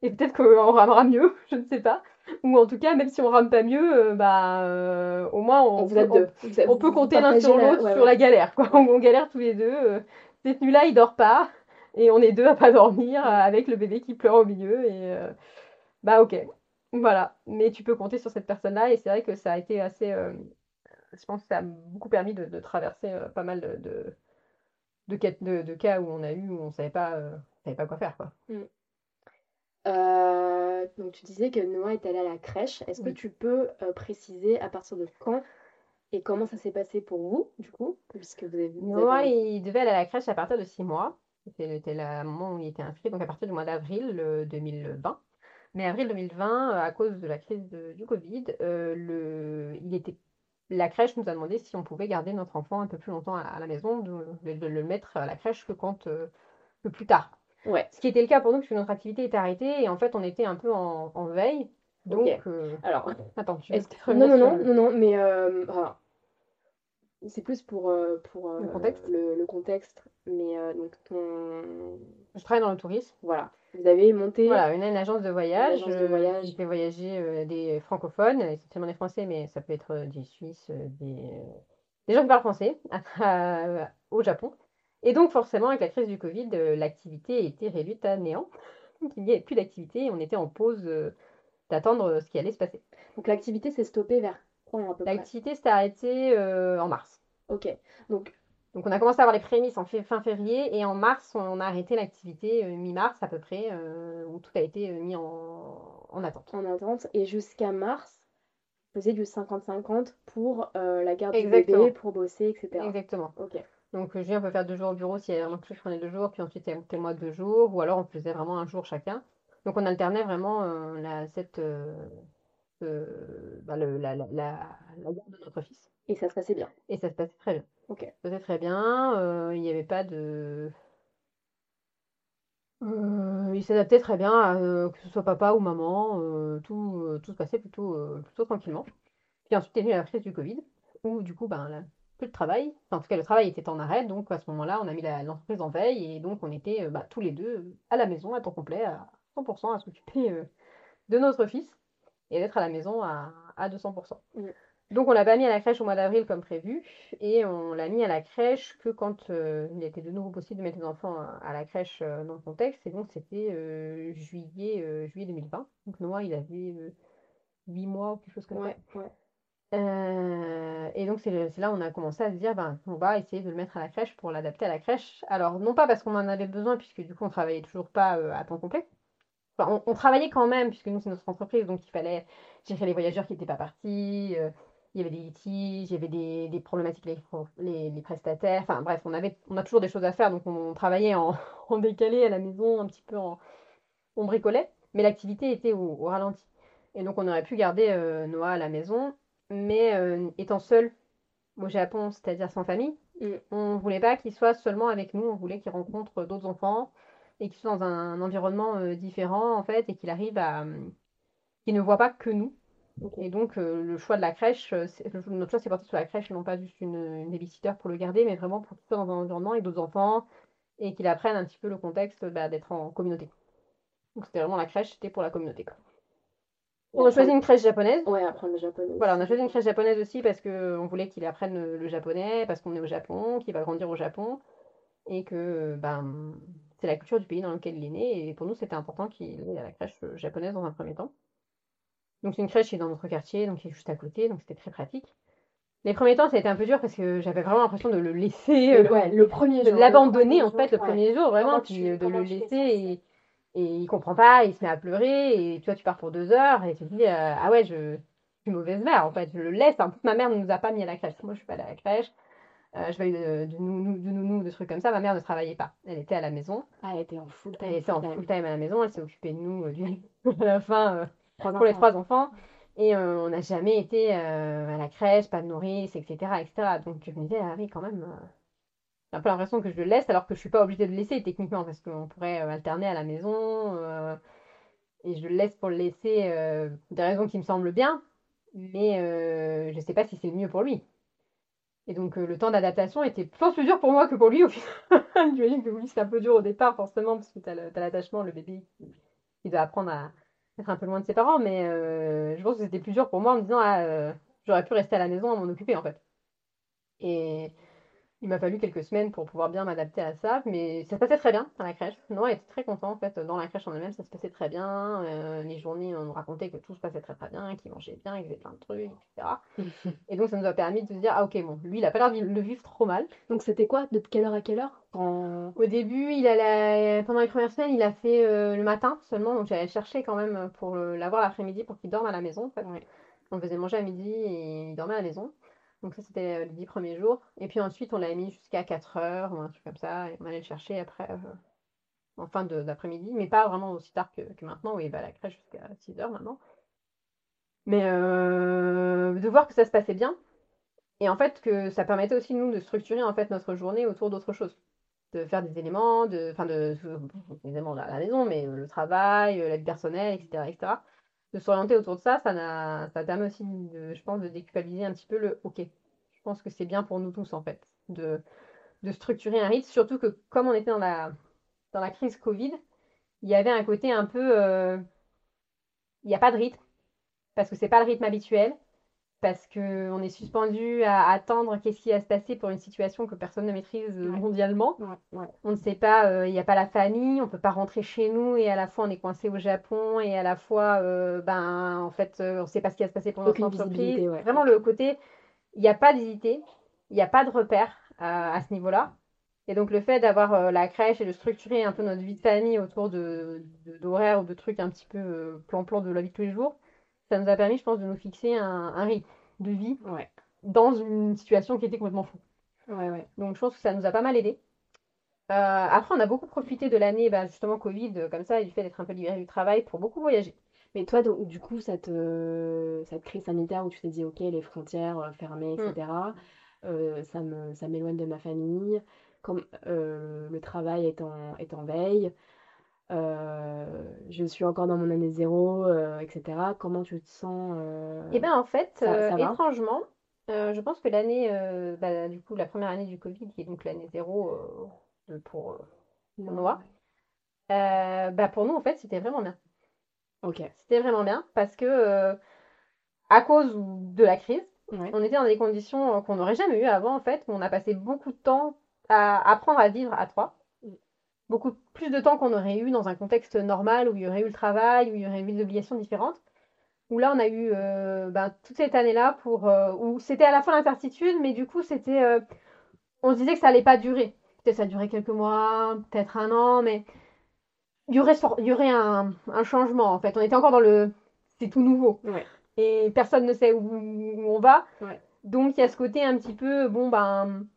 Et peut-être qu'on ramera mieux, <laughs> je ne sais pas. Ou en tout cas, même si on rame pas mieux, euh, bah, euh, au moins on, vous on- deux. On peut compter l'un sur la- l'autre ouais, sur ouais. la galère, quoi. <laughs> On, on galère tous les deux. cette nuit-là, il dort pas. Et on est deux à pas dormir avec le bébé qui pleure au milieu. Et euh, bah, ok. Voilà. Mais tu peux compter sur cette personne-là. Et c'est vrai que ça a été assez. euh, je pense que ça a beaucoup permis de, de traverser pas mal de, de, de, cas- de- de cas où on a eu, où on savait pas, euh, pas quoi faire, quoi. Euh, donc tu disais que Noah est allé à la crèche. Est-ce que tu peux euh, préciser à partir de quand et comment ça s'est passé pour vous, du coup, puisque vous avez, vous avez Noah, il devait aller à la crèche à partir de 6 mois. C'était le moment où il était inscrit, donc à partir du mois d'avril euh, 2020. Mais avril 2020, euh, à cause de la crise de- du Covid, euh, le, il était, la crèche nous a demandé si on pouvait garder notre enfant un peu plus longtemps à, à la maison, de, de- de le mettre à la crèche que quand euh, que plus tard. Ouais. Ce qui était le cas pour nous, puisque notre activité était arrêtée et en fait on était un peu en, en veille. Donc, euh, Alors, <laughs> attends, tu veux non, non, non, le- non, non, mais euh, c'est plus pour, euh, pour Le contexte le, le contexte. Mais donc, ton... Je travaille dans le tourisme. voilà, vous avez monté. Voilà, une, une agence de voyage. agence de voyage. qui fait voyager des francophones, essentiellement des Français, mais ça peut être des Suisses, des, des gens qui parlent français <laughs> au Japon. Et donc, forcément, avec la crise du Covid, euh, l'activité était réduite à néant. Donc, il n'y avait plus d'activité et on était en pause euh, d'attendre euh, ce qui allait se passer. Donc l'activité s'est stoppée vers quand à peu près? L'activité s'est arrêtée euh, en mars. Ok, donc Donc, on a commencé à avoir les prémices en fin février et en mars, on a arrêté l'activité euh, mi-mars à peu près, euh, où tout a été mis en, en attente. en attente. Et jusqu'à mars, faisiez du 50-50 pour la garde du Exactement. bébé, pour bosser, etc. Exactement. Ok. Donc, Julien peut faire deux jours au bureau s'il y a chose, je prenais deux jours, puis ensuite y moi deux jours, ou alors on faisait vraiment un jour chacun. Donc, on alternait vraiment euh, la, cette, euh, euh, bah, le- la, la, la, la garde de notre fils. Et ça se passait bien. Et ça se passait très bien. Ok. Ça se passait très bien, il n'y avait pas de. Il s'adaptait très bien, à, que ce soit papa ou maman, tout, tout se passait plutôt, plutôt tranquillement. Puis ensuite est venue la crise du Covid, où du coup, ben, plus de travail. Enfin, en tout cas, le travail était en arrêt, donc à ce moment-là, on a mis l'entreprise en veille, et donc on était euh, bah, tous les deux euh, à la maison, à temps complet, à 100%, à s'occuper euh, de notre fils, et d'être à la maison à, à 200%. Mm. Donc on l'a pas mis à la crèche au mois d'avril comme prévu, et on l'a mis à la crèche que quand euh, il était de nouveau possible de mettre les enfants à, la crèche euh, dans le contexte, et donc c'était juillet, juillet 2020. Donc Noah, il avait euh, 8 mois ou quelque chose comme ça. Ouais. Euh, et donc, c'est là où on a commencé à se dire, ben, on va essayer de le mettre à la crèche pour l'adapter à la crèche. Alors, non pas parce qu'on en avait besoin, puisque du coup, on travaillait toujours pas euh, à temps complet. On, travaillait quand même, puisque nous, c'est notre entreprise, donc il fallait gérer les voyageurs qui n'étaient pas partis. euh, il y avait des litiges, il y avait des, problématiques les, les, les prestataires. Enfin bref, on avait on a toujours des choses à faire, donc on, travaillait en, <laughs> décalé à la maison, un petit peu en on bricolait, mais l'activité était au, ralenti. Et donc on aurait pu garder Noah à la maison, mais euh, étant seul au Japon, c'est-à-dire sans famille, mm. on voulait pas qu'il soit seulement avec nous, on voulait qu'il rencontre d'autres enfants et qu'il soit dans un, environnement euh, différent en fait et qu'il arrive à qu'il ne voit pas que nous et donc, euh, le choix de la crèche, euh, notre choix s'est porté sur la crèche, non pas juste une, une babysitter pour le garder, mais vraiment pour qu'il soit dans un environnement avec d'autres enfants et qu'il apprenne un petit peu le contexte bah, d'être en communauté. Donc, c'était vraiment la crèche, c'était pour la communauté. On a choisi une crèche japonaise. Ouais, apprendre le japonais. Voilà, on a choisi une crèche japonaise aussi parce qu'on voulait qu'il apprenne le japonais, parce qu'on est au Japon, qu'il va grandir au Japon, et que ben, c'est la culture du pays dans lequel il est né. Et pour nous, c'était important qu'il ait la crèche japonaise dans un premier temps. Donc c'est une crèche qui est dans notre quartier, donc qui est juste à côté, donc c'était très pratique. Les premiers temps, ça a été un peu dur parce que j'avais vraiment l'impression de le laisser, le, ouais, le premier de l'abandonner en fait le premier jour, vraiment, puis euh, de le laisser et, et il comprend pas, il se met à pleurer et tu vois, tu pars pour deux heures et tu te dis euh, ah ouais, je, suis mauvaise mère en fait, je le laisse. En plus, ma mère ne nous a pas mis à la crèche, moi je suis pas allée à la crèche. Euh, je vais de, de, nounou, de nounou, de trucs comme ça. Ma mère ne travaillait pas. Elle était à la maison. Ah, elle était en full time. Elle était en full time à la maison. Elle s'est occupée de nous du... <laughs> à la fin pour les trois enfants. Et euh, on n'a jamais été euh, à la crèche, pas de nourrice, etc. etc. Donc je me disais, ah oui, quand même, euh, un l'impression que je le laisse alors que je suis pas obligée de le laisser techniquement parce qu'on pourrait alterner à la maison. et je le laisse pour le laisser des raisons qui me semblent bien, mais je sais pas si c'est mieux pour lui. Et donc le temps d'adaptation était, plus dur pour moi que pour lui au final. <laughs> J'imagine que lui c'est un peu dur au départ forcément parce que tu as l'attachement, le bébé qui doit apprendre à être un peu loin de ses parents, mais euh, je pense que c'était plus dur pour moi en me disant ah, euh, j'aurais pu rester à la maison à m'en occuper en fait. Et il m'a fallu quelques semaines pour pouvoir bien m'adapter à ça, mais ça se passait très bien à la crèche. Non, elle était très content en fait. Dans la crèche en elle-même, ça se passait très bien. Euh, les journées, on nous racontait que tout se passait très très bien, qu'il mangeait bien, qu'il faisait plein de trucs, etc. <laughs> et donc ça nous a permis de se dire ah ok bon, lui il a pas l'air de le vivre trop mal. Donc c'était quoi De quelle heure à quelle heure Au début, il a pendant les premières semaines, il a fait euh, le matin seulement, donc j'allais chercher quand même pour l'avoir l'après-midi pour qu'il dorme à la maison. En fait. On faisait manger à midi et il dormait à la maison. Donc ça, c'était euh, les dix premiers jours. Et puis ensuite, on l'a mis jusqu'à 4 heures ou un truc comme ça. Et on allait le chercher après, euh, en fin d'après-midi. Mais pas vraiment aussi tard que, maintenant, où il va à la crèche jusqu'à 6 heures maintenant. Mais euh, de voir que ça se passait bien. Et en fait, que ça permettait aussi, nous, de structurer en fait notre journée autour d'autre chose. De faire des éléments, de, enfin, de, des éléments la maison, mais le travail, la vie personnelle, etc. etc de s'orienter autour de ça, ça, ça aussi, je pense, de déculpabiliser un petit peu le OK. Je pense que c'est bien pour nous tous, en fait, de, de structurer un rythme, surtout que comme on était dans la, dans la crise Covid, il y avait un côté un peu... Euh, il n'y a pas de rythme, parce que c'est pas le rythme habituel parce qu'on est suspendu à attendre qu'est-ce qui va se passer pour une situation que personne ne maîtrise mondialement. On ne sait pas, euh, il n'y a pas la famille, on ne peut pas rentrer chez nous et à la fois on est coincé au Japon et à la fois, euh, ben, en fait, euh, on ne sait pas ce qui va se passer pour notre entreprise. Vraiment le côté, il n'y a pas d'idée, il n'y a pas de repère à ce niveau-là. Et donc le fait d'avoir la crèche et de structurer un peu notre vie de famille autour de d'horaires ou de trucs un petit peu plan-plan de la vie de tous les jours, ça nous a permis, je pense, de nous fixer un, rythme de vie dans une situation qui était complètement fou. Donc je pense que ça nous a pas mal aidé. Euh, après, on a beaucoup profité de l'année, bah, justement, Covid, comme ça, et du fait d'être un peu libéré du travail pour beaucoup voyager. Mais toi, du coup, cette, cette crise sanitaire où tu t'es dit, ok, les frontières euh, fermées, etc., mm. euh, ça me, ça m'éloigne de ma famille, comme le travail est en, est en veille, euh, je suis encore dans mon année zéro, euh, etc. Comment tu te sens euh, Eh bien, en fait, étrangement, je pense que l'année, bah, du coup, la première année du Covid, qui est donc l'année zéro pour, pour bah, pour nous, en fait, c'était vraiment bien. Ok. C'était vraiment bien parce que, à cause de la crise, on était dans des conditions qu'on n'aurait jamais eues avant, en fait. On a passé beaucoup de temps à apprendre à vivre à trois beaucoup plus de temps qu'on aurait eu dans un contexte normal où il y aurait eu le travail, où il y aurait eu des obligations différentes. Où là, on a eu euh, ben, toute cette année-là pour euh, où c'était à la fois l'incertitude, mais du coup, c'était, euh, on se disait que ça allait pas durer. Peut-être ça a duré quelques mois, peut-être un an, mais il y aurait, il y aurait un, un, changement en fait. On était encore dans le, c'est tout nouveau. et personne ne sait où, où on va. Ouais. Donc il y a ce côté un petit peu, bon ben,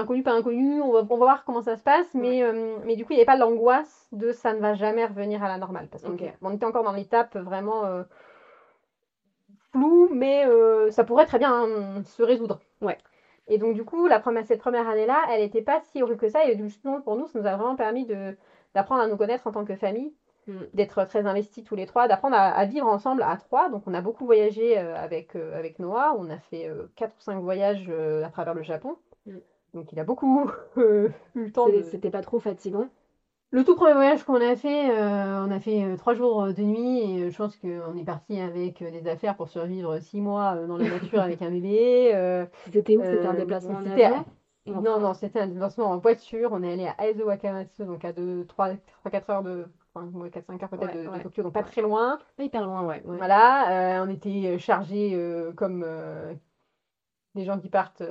inconnu pas inconnu, on va, on va voir comment ça se passe, mais, euh, mais du coup il n'y avait pas l'angoisse de ça ne va jamais revenir à la normale, parce qu'on était- on était encore dans l'étape vraiment euh, floue, mais euh, ça pourrait très bien euh, se résoudre. Ouais. Et donc du coup, la première, cette première année-là, elle n'était pas si horrible que ça, et justement pour nous, ça nous a vraiment permis de d'apprendre à nous connaître en tant que famille, Mm. d'être très investis tous les trois, d'apprendre à, à vivre ensemble à trois. Donc on a beaucoup voyagé euh, avec, euh, avec Noah, on a fait euh, quatre ou cinq voyages à travers le Japon. Mm. Donc il a beaucoup <laughs> euh, eu le temps de... C'était pas trop fatigant. Le tout premier voyage qu'on a fait, euh, on a fait euh, trois jours de nuit et je pense qu'on est parti avec des affaires pour survivre six mois dans la nature avec un bébé. euh, C'était où? C'était un déplacement en avion non, non, c'était un déplacement en voiture. On est allé à Aizo Wakamatsu, donc à 3-4 heures de. Enfin, 4-5 heures peut-être Ouais, de. Tokyo, donc pas très loin. Pas hyper loin, ouais. ouais. Voilà, on était chargés comme des gens qui partent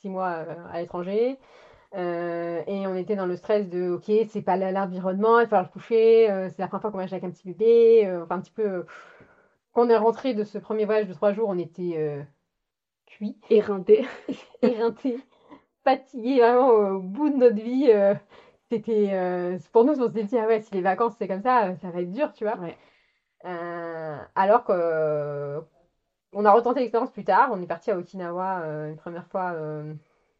6 mois euh, à l'étranger. Euh, et on était dans le stress de ok, c'est pas l'environnement, il va falloir le coucher, euh, c'est la première fois qu'on voyage avec un petit bébé. euh, enfin, un petit peu. euh, quand on est rentré de ce premier voyage de 3 jours, on était euh, cuit Éreinté. <laughs> éreintés, fatigués vraiment au bout de notre vie. euh, c'était euh, pour nous, on s'est dit, ah ouais, si les vacances c'est comme ça, euh, ça va être dur, tu vois. Ouais. Euh, alors que euh, on a retenté l'expérience plus tard. On est parti à Okinawa euh, une première fois, euh,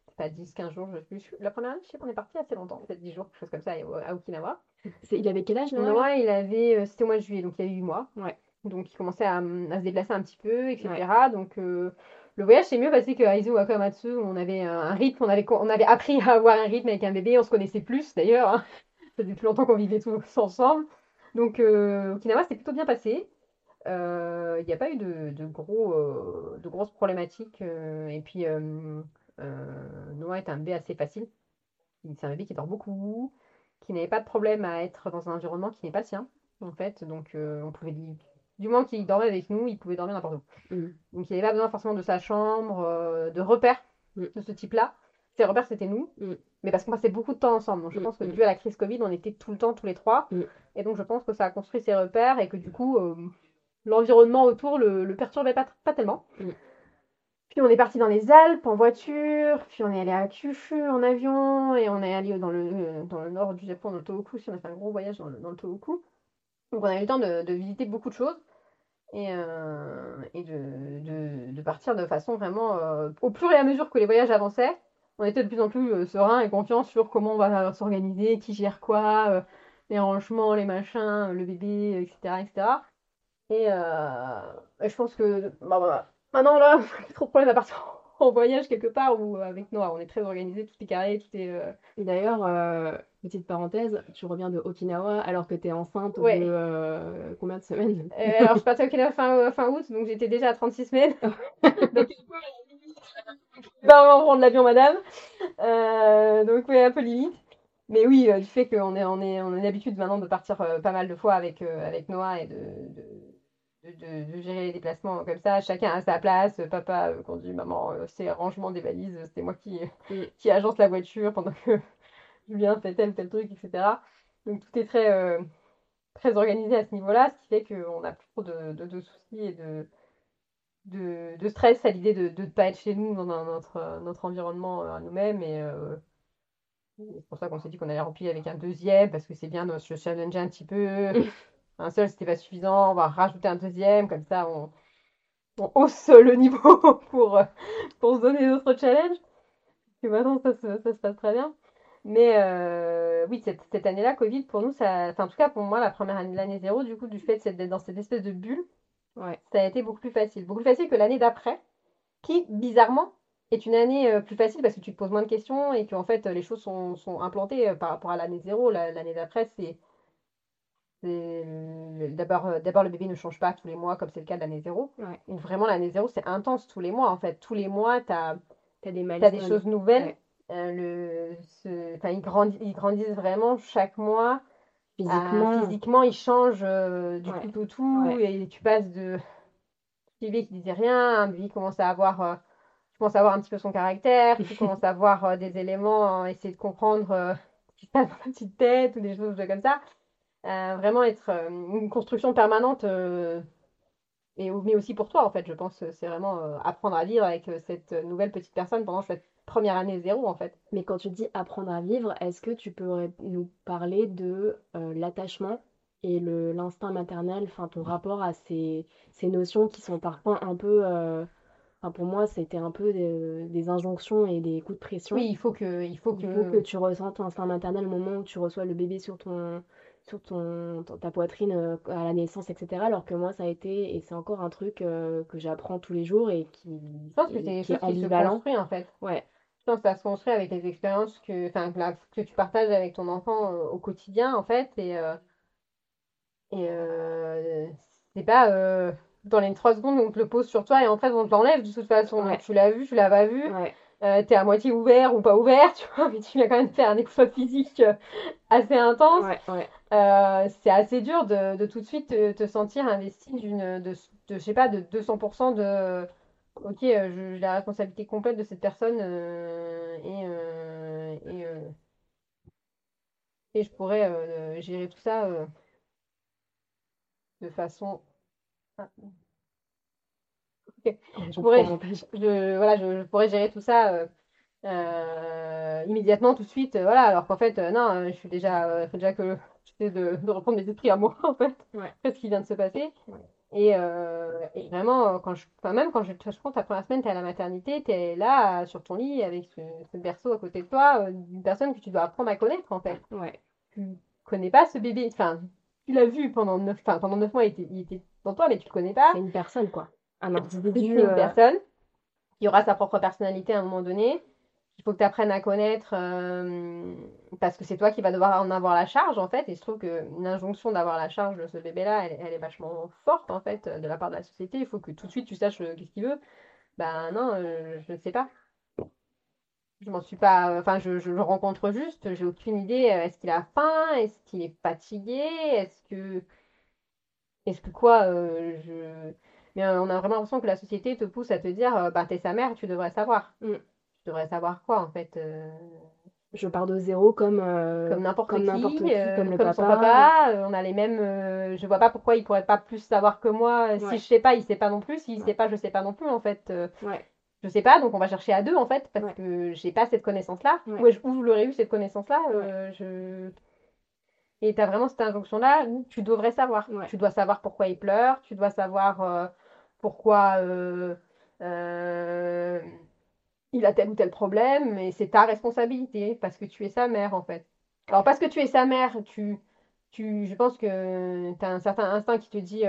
c'est pas 10, 15 jours, je sais plus. La première année, je sais qu'on est parti assez longtemps, peut-être 10 jours, quelque chose comme ça, à Okinawa. C'est- Il avait quel âge, Noah Noah, il avait, euh, c'était au mois de juillet, donc il avait 8 mois. Ouais. Donc il commençait à, à se déplacer un petit peu, etc. Donc euh, le voyage s'est mieux passé qu'à Aizu Wakamatsu. On avait un, rythme, on avait, on avait appris à avoir un rythme avec un bébé, on se connaissait plus d'ailleurs. hein. Ça faisait plus longtemps qu'on vivait tous ensemble. Donc euh, Okinawa, c'était plutôt bien passé. Euh, Il n'y a pas eu de, de gros, euh, de grosses problématiques. euh, et puis Noah est un bébé assez facile. C'est un bébé qui dort beaucoup, qui n'avait pas de problème à être dans un environnement qui n'est pas le sien, en fait. Donc, on pouvait lui- du moment qu'il dormait avec nous, il pouvait dormir n'importe où. Mhm. Donc, il n'avait pas besoin forcément de sa chambre, de repères Mhm. de ce type-là. Ses repères, c'était nous, Mhm. mais parce qu'on passait beaucoup de temps ensemble. Donc, je pense que dû à la crise Covid, on était tout le temps, tous les trois. Et donc, je pense que ça a construit ses repères et que du coup, l'environnement autour le, le perturbait pas, pas tellement. Mhm. Puis on est parti dans les Alpes en voiture, puis on est allé à Kyushu en avion, et on est allé dans le, dans le nord du Japon, dans le Tohoku, si on a fait un gros voyage dans le, dans le Tohoku. Donc on a eu le temps de, de visiter beaucoup de choses, et, euh, et de, de, de partir de façon vraiment... euh, au fur et à mesure que les voyages avançaient, on était de plus en plus euh, serein et confiant sur comment on va s'organiser, qui gère quoi, les rangements, les machins, le bébé, etc. etc. Et, euh, et je pense que bah, voilà. maintenant là, <laughs> trop de problème à partir <laughs> en voyage quelque part ou avec Noah, on est très organisé, tout est carré, tout est. euh, Et D'ailleurs, euh, petite parenthèse, tu reviens de Okinawa alors que t'es enceinte Ouais. de euh, combien de semaines? Euh, alors je suis partie à Okinawa fin, euh, fin août, donc j'étais déjà à 36 semaines. <laughs> donc, bah, on va prendre l'avion, madame. Euh, donc oui, un peu limite. Mais oui, euh, du fait qu'on est, on est, on a l'habitude maintenant de partir euh, pas mal de fois avec, euh, avec Noah et de, de, de, de- de gérer les déplacements comme ça. Chacun à sa place. Papa euh, conduit, maman, euh, c'est rangement des valises. C'est moi qui, Mm. qui agence la voiture pendant que <laughs> Julien fait tel tel truc, etc. Donc tout est très, euh, très organisé à ce niveau-là, ce qui fait qu'on n'a plus trop de, de, soucis et de, de, stress à l'idée de ne pas être chez nous dans notre, notre environnement euh, à nous-mêmes. Et euh, c'est pour ça qu'on s'est dit qu'on allait remplir avec un deuxième, parce que c'est bien de se challenger un petit peu. Un seul, c'était pas suffisant, on va rajouter un deuxième, comme ça on, on hausse <laughs> le niveau <laughs> pour, pour se donner d'autres challenges. Et maintenant, ça se, ça se passe très bien. Mais euh, oui, cette, cette année-là, Covid, pour nous, ça, en tout cas pour moi, la première année, l'année zéro, du coup, du fait d'être dans cette espèce de bulle, Ouais. ça a été beaucoup plus facile. Beaucoup plus facile que l'année d'après, qui, bizarrement, est une année euh, plus facile parce que tu te poses moins de questions et que en fait, les choses sont, sont implantées euh, par rapport à l'année zéro. La- L'année d'après, c'est. D'abord, euh, d'abord, le bébé ne change pas tous les mois comme c'est le cas de l'année zéro. Ouais. Vraiment, l'année zéro, c'est intense tous les mois en fait. Tous les mois, tu as T'as des des choses nouvelles. Ouais. Euh, le, ce- ils, grandi- ils grandissent vraiment chaque mois. Physiquement. Ah, physiquement, ils changent euh, du Ouais. tout au tout. Et tu passes de bébé qui disait rien, un bébé qui commence à avoir, euh, tu commences à avoir un petit peu son caractère, tu <laughs> commences à voir euh, des éléments, euh, essayer de comprendre euh, ce qui se passe dans ta petite tête ou des choses comme ça. Vraiment être euh, une construction permanente euh, et, mais aussi pour toi, en fait, je pense que c'est vraiment euh, apprendre à vivre avec cette nouvelle petite personne pendant cette première année zéro, en fait. Mais quand tu dis apprendre à vivre, est-ce que tu pourrais nous parler de euh, l'attachement et le l'instinct maternel, enfin ton rapport à ces, ces notions qui sont parfois un peu, euh, enfin pour moi c'était un peu des, des injonctions et des coups de pression. Oui, il faut que, il faut Il que... faut que tu ressentes l'instinct maternel au moment où tu reçois le bébé sur ton, sur ton, ta poitrine euh, à la naissance, etc. Alors que moi ça a été, et c'est encore un truc euh, que j'apprends tous les jours et qui, Je pense que c'est qui, est choses qui se ambivalent. en fait. Ouais, Je pense que ça se construit avec les expériences que, que, la- que tu partages avec ton enfant euh, au quotidien, en fait. Et, et c'est pas dans les trois secondes, on te le pose sur toi et en fait, on te l'enlève de toute façon. Donc, tu l'as vu, tu l'as pas vu. ouais, Euh, t'es à moitié ouvert ou pas ouvert, <laughs> tu vois, mais tu l'as quand même fait un exploit physique euh, assez intense. ouais, ouais. Euh, c'est assez dur de, de tout de suite te, te sentir investi d'une, de, de, je sais pas, de 200% de, ok, j'ai la responsabilité complète de cette personne euh, et, et, et je pourrais gérer tout ça de façon... Ah. Je pourrais, je, voilà, je, je pourrais gérer tout ça euh, euh, immédiatement, tout de suite, euh, voilà, alors qu'en fait, euh, non, je suis déjà, faut déjà que j'essaie de, de reprendre mes esprits à moi, <laughs> en fait, Ouais. après ce qui vient de se passer. Ouais. Et, et vraiment, quand je, enfin, même quand je, je pense, la première semaine, t'es à la maternité, t'es là, euh, sur ton lit, avec ce, ce berceau à côté de toi, d'une personne que tu dois apprendre à connaître, en fait. Ouais, Tu connais pas ce bébé, enfin, tu l'as vu pendant neuf, enfin, pendant neuf mois, il était, il était dans toi, mais tu le connais pas. c'est une personne quoi. Un C'est individu. une euh, personne qui aura sa propre personnalité à un moment donné. Il faut que tu apprennes à connaître euh, parce que c'est toi qui vas devoir en avoir la charge en fait. Et je trouve qu'une injonction d'avoir la charge de ce bébé-là, elle, elle est vachement forte en fait de la part de la société. Il faut que tout de suite tu saches euh, qu'est-ce qu'il veut. Ben non, euh, je ne sais pas. Je m'en suis pas. Enfin, je, je le rencontre juste. J'ai aucune idée. Est-ce qu'il a faim? Est-ce qu'il est fatigué? Est-ce que. Est-ce que quoi? euh, je. Mais euh, on a vraiment l'impression que la société te pousse à te dire, euh, bah, t'es sa mère, tu devrais savoir. Mm. Tu devrais savoir quoi, en fait euh, Je pars de zéro comme, euh, Comme n'importe qui, euh, comme le comme son papa. papa. euh, on a les mêmes. je vois pas pourquoi il pourrait pas plus savoir que moi. Ouais. Si je sais pas, il sait pas non plus. S'il Ouais. sait pas, je sais pas non plus, en fait. Ouais, je sais pas, donc on va chercher à deux, en fait, parce que j'ai pas cette connaissance-là. Ouais. Où, est- où je l'aurais eu, cette connaissance-là euh, je... Et t'as vraiment cette injonction-là où tu devrais savoir. Ouais. Tu dois savoir pourquoi il pleure, tu dois savoir euh, pourquoi euh, euh, il a tel ou tel problème, et c'est ta responsabilité, parce que tu es sa mère, en fait. Alors, parce que tu es sa mère, tu, tu, je pense que tu as un certain instinct qui te dit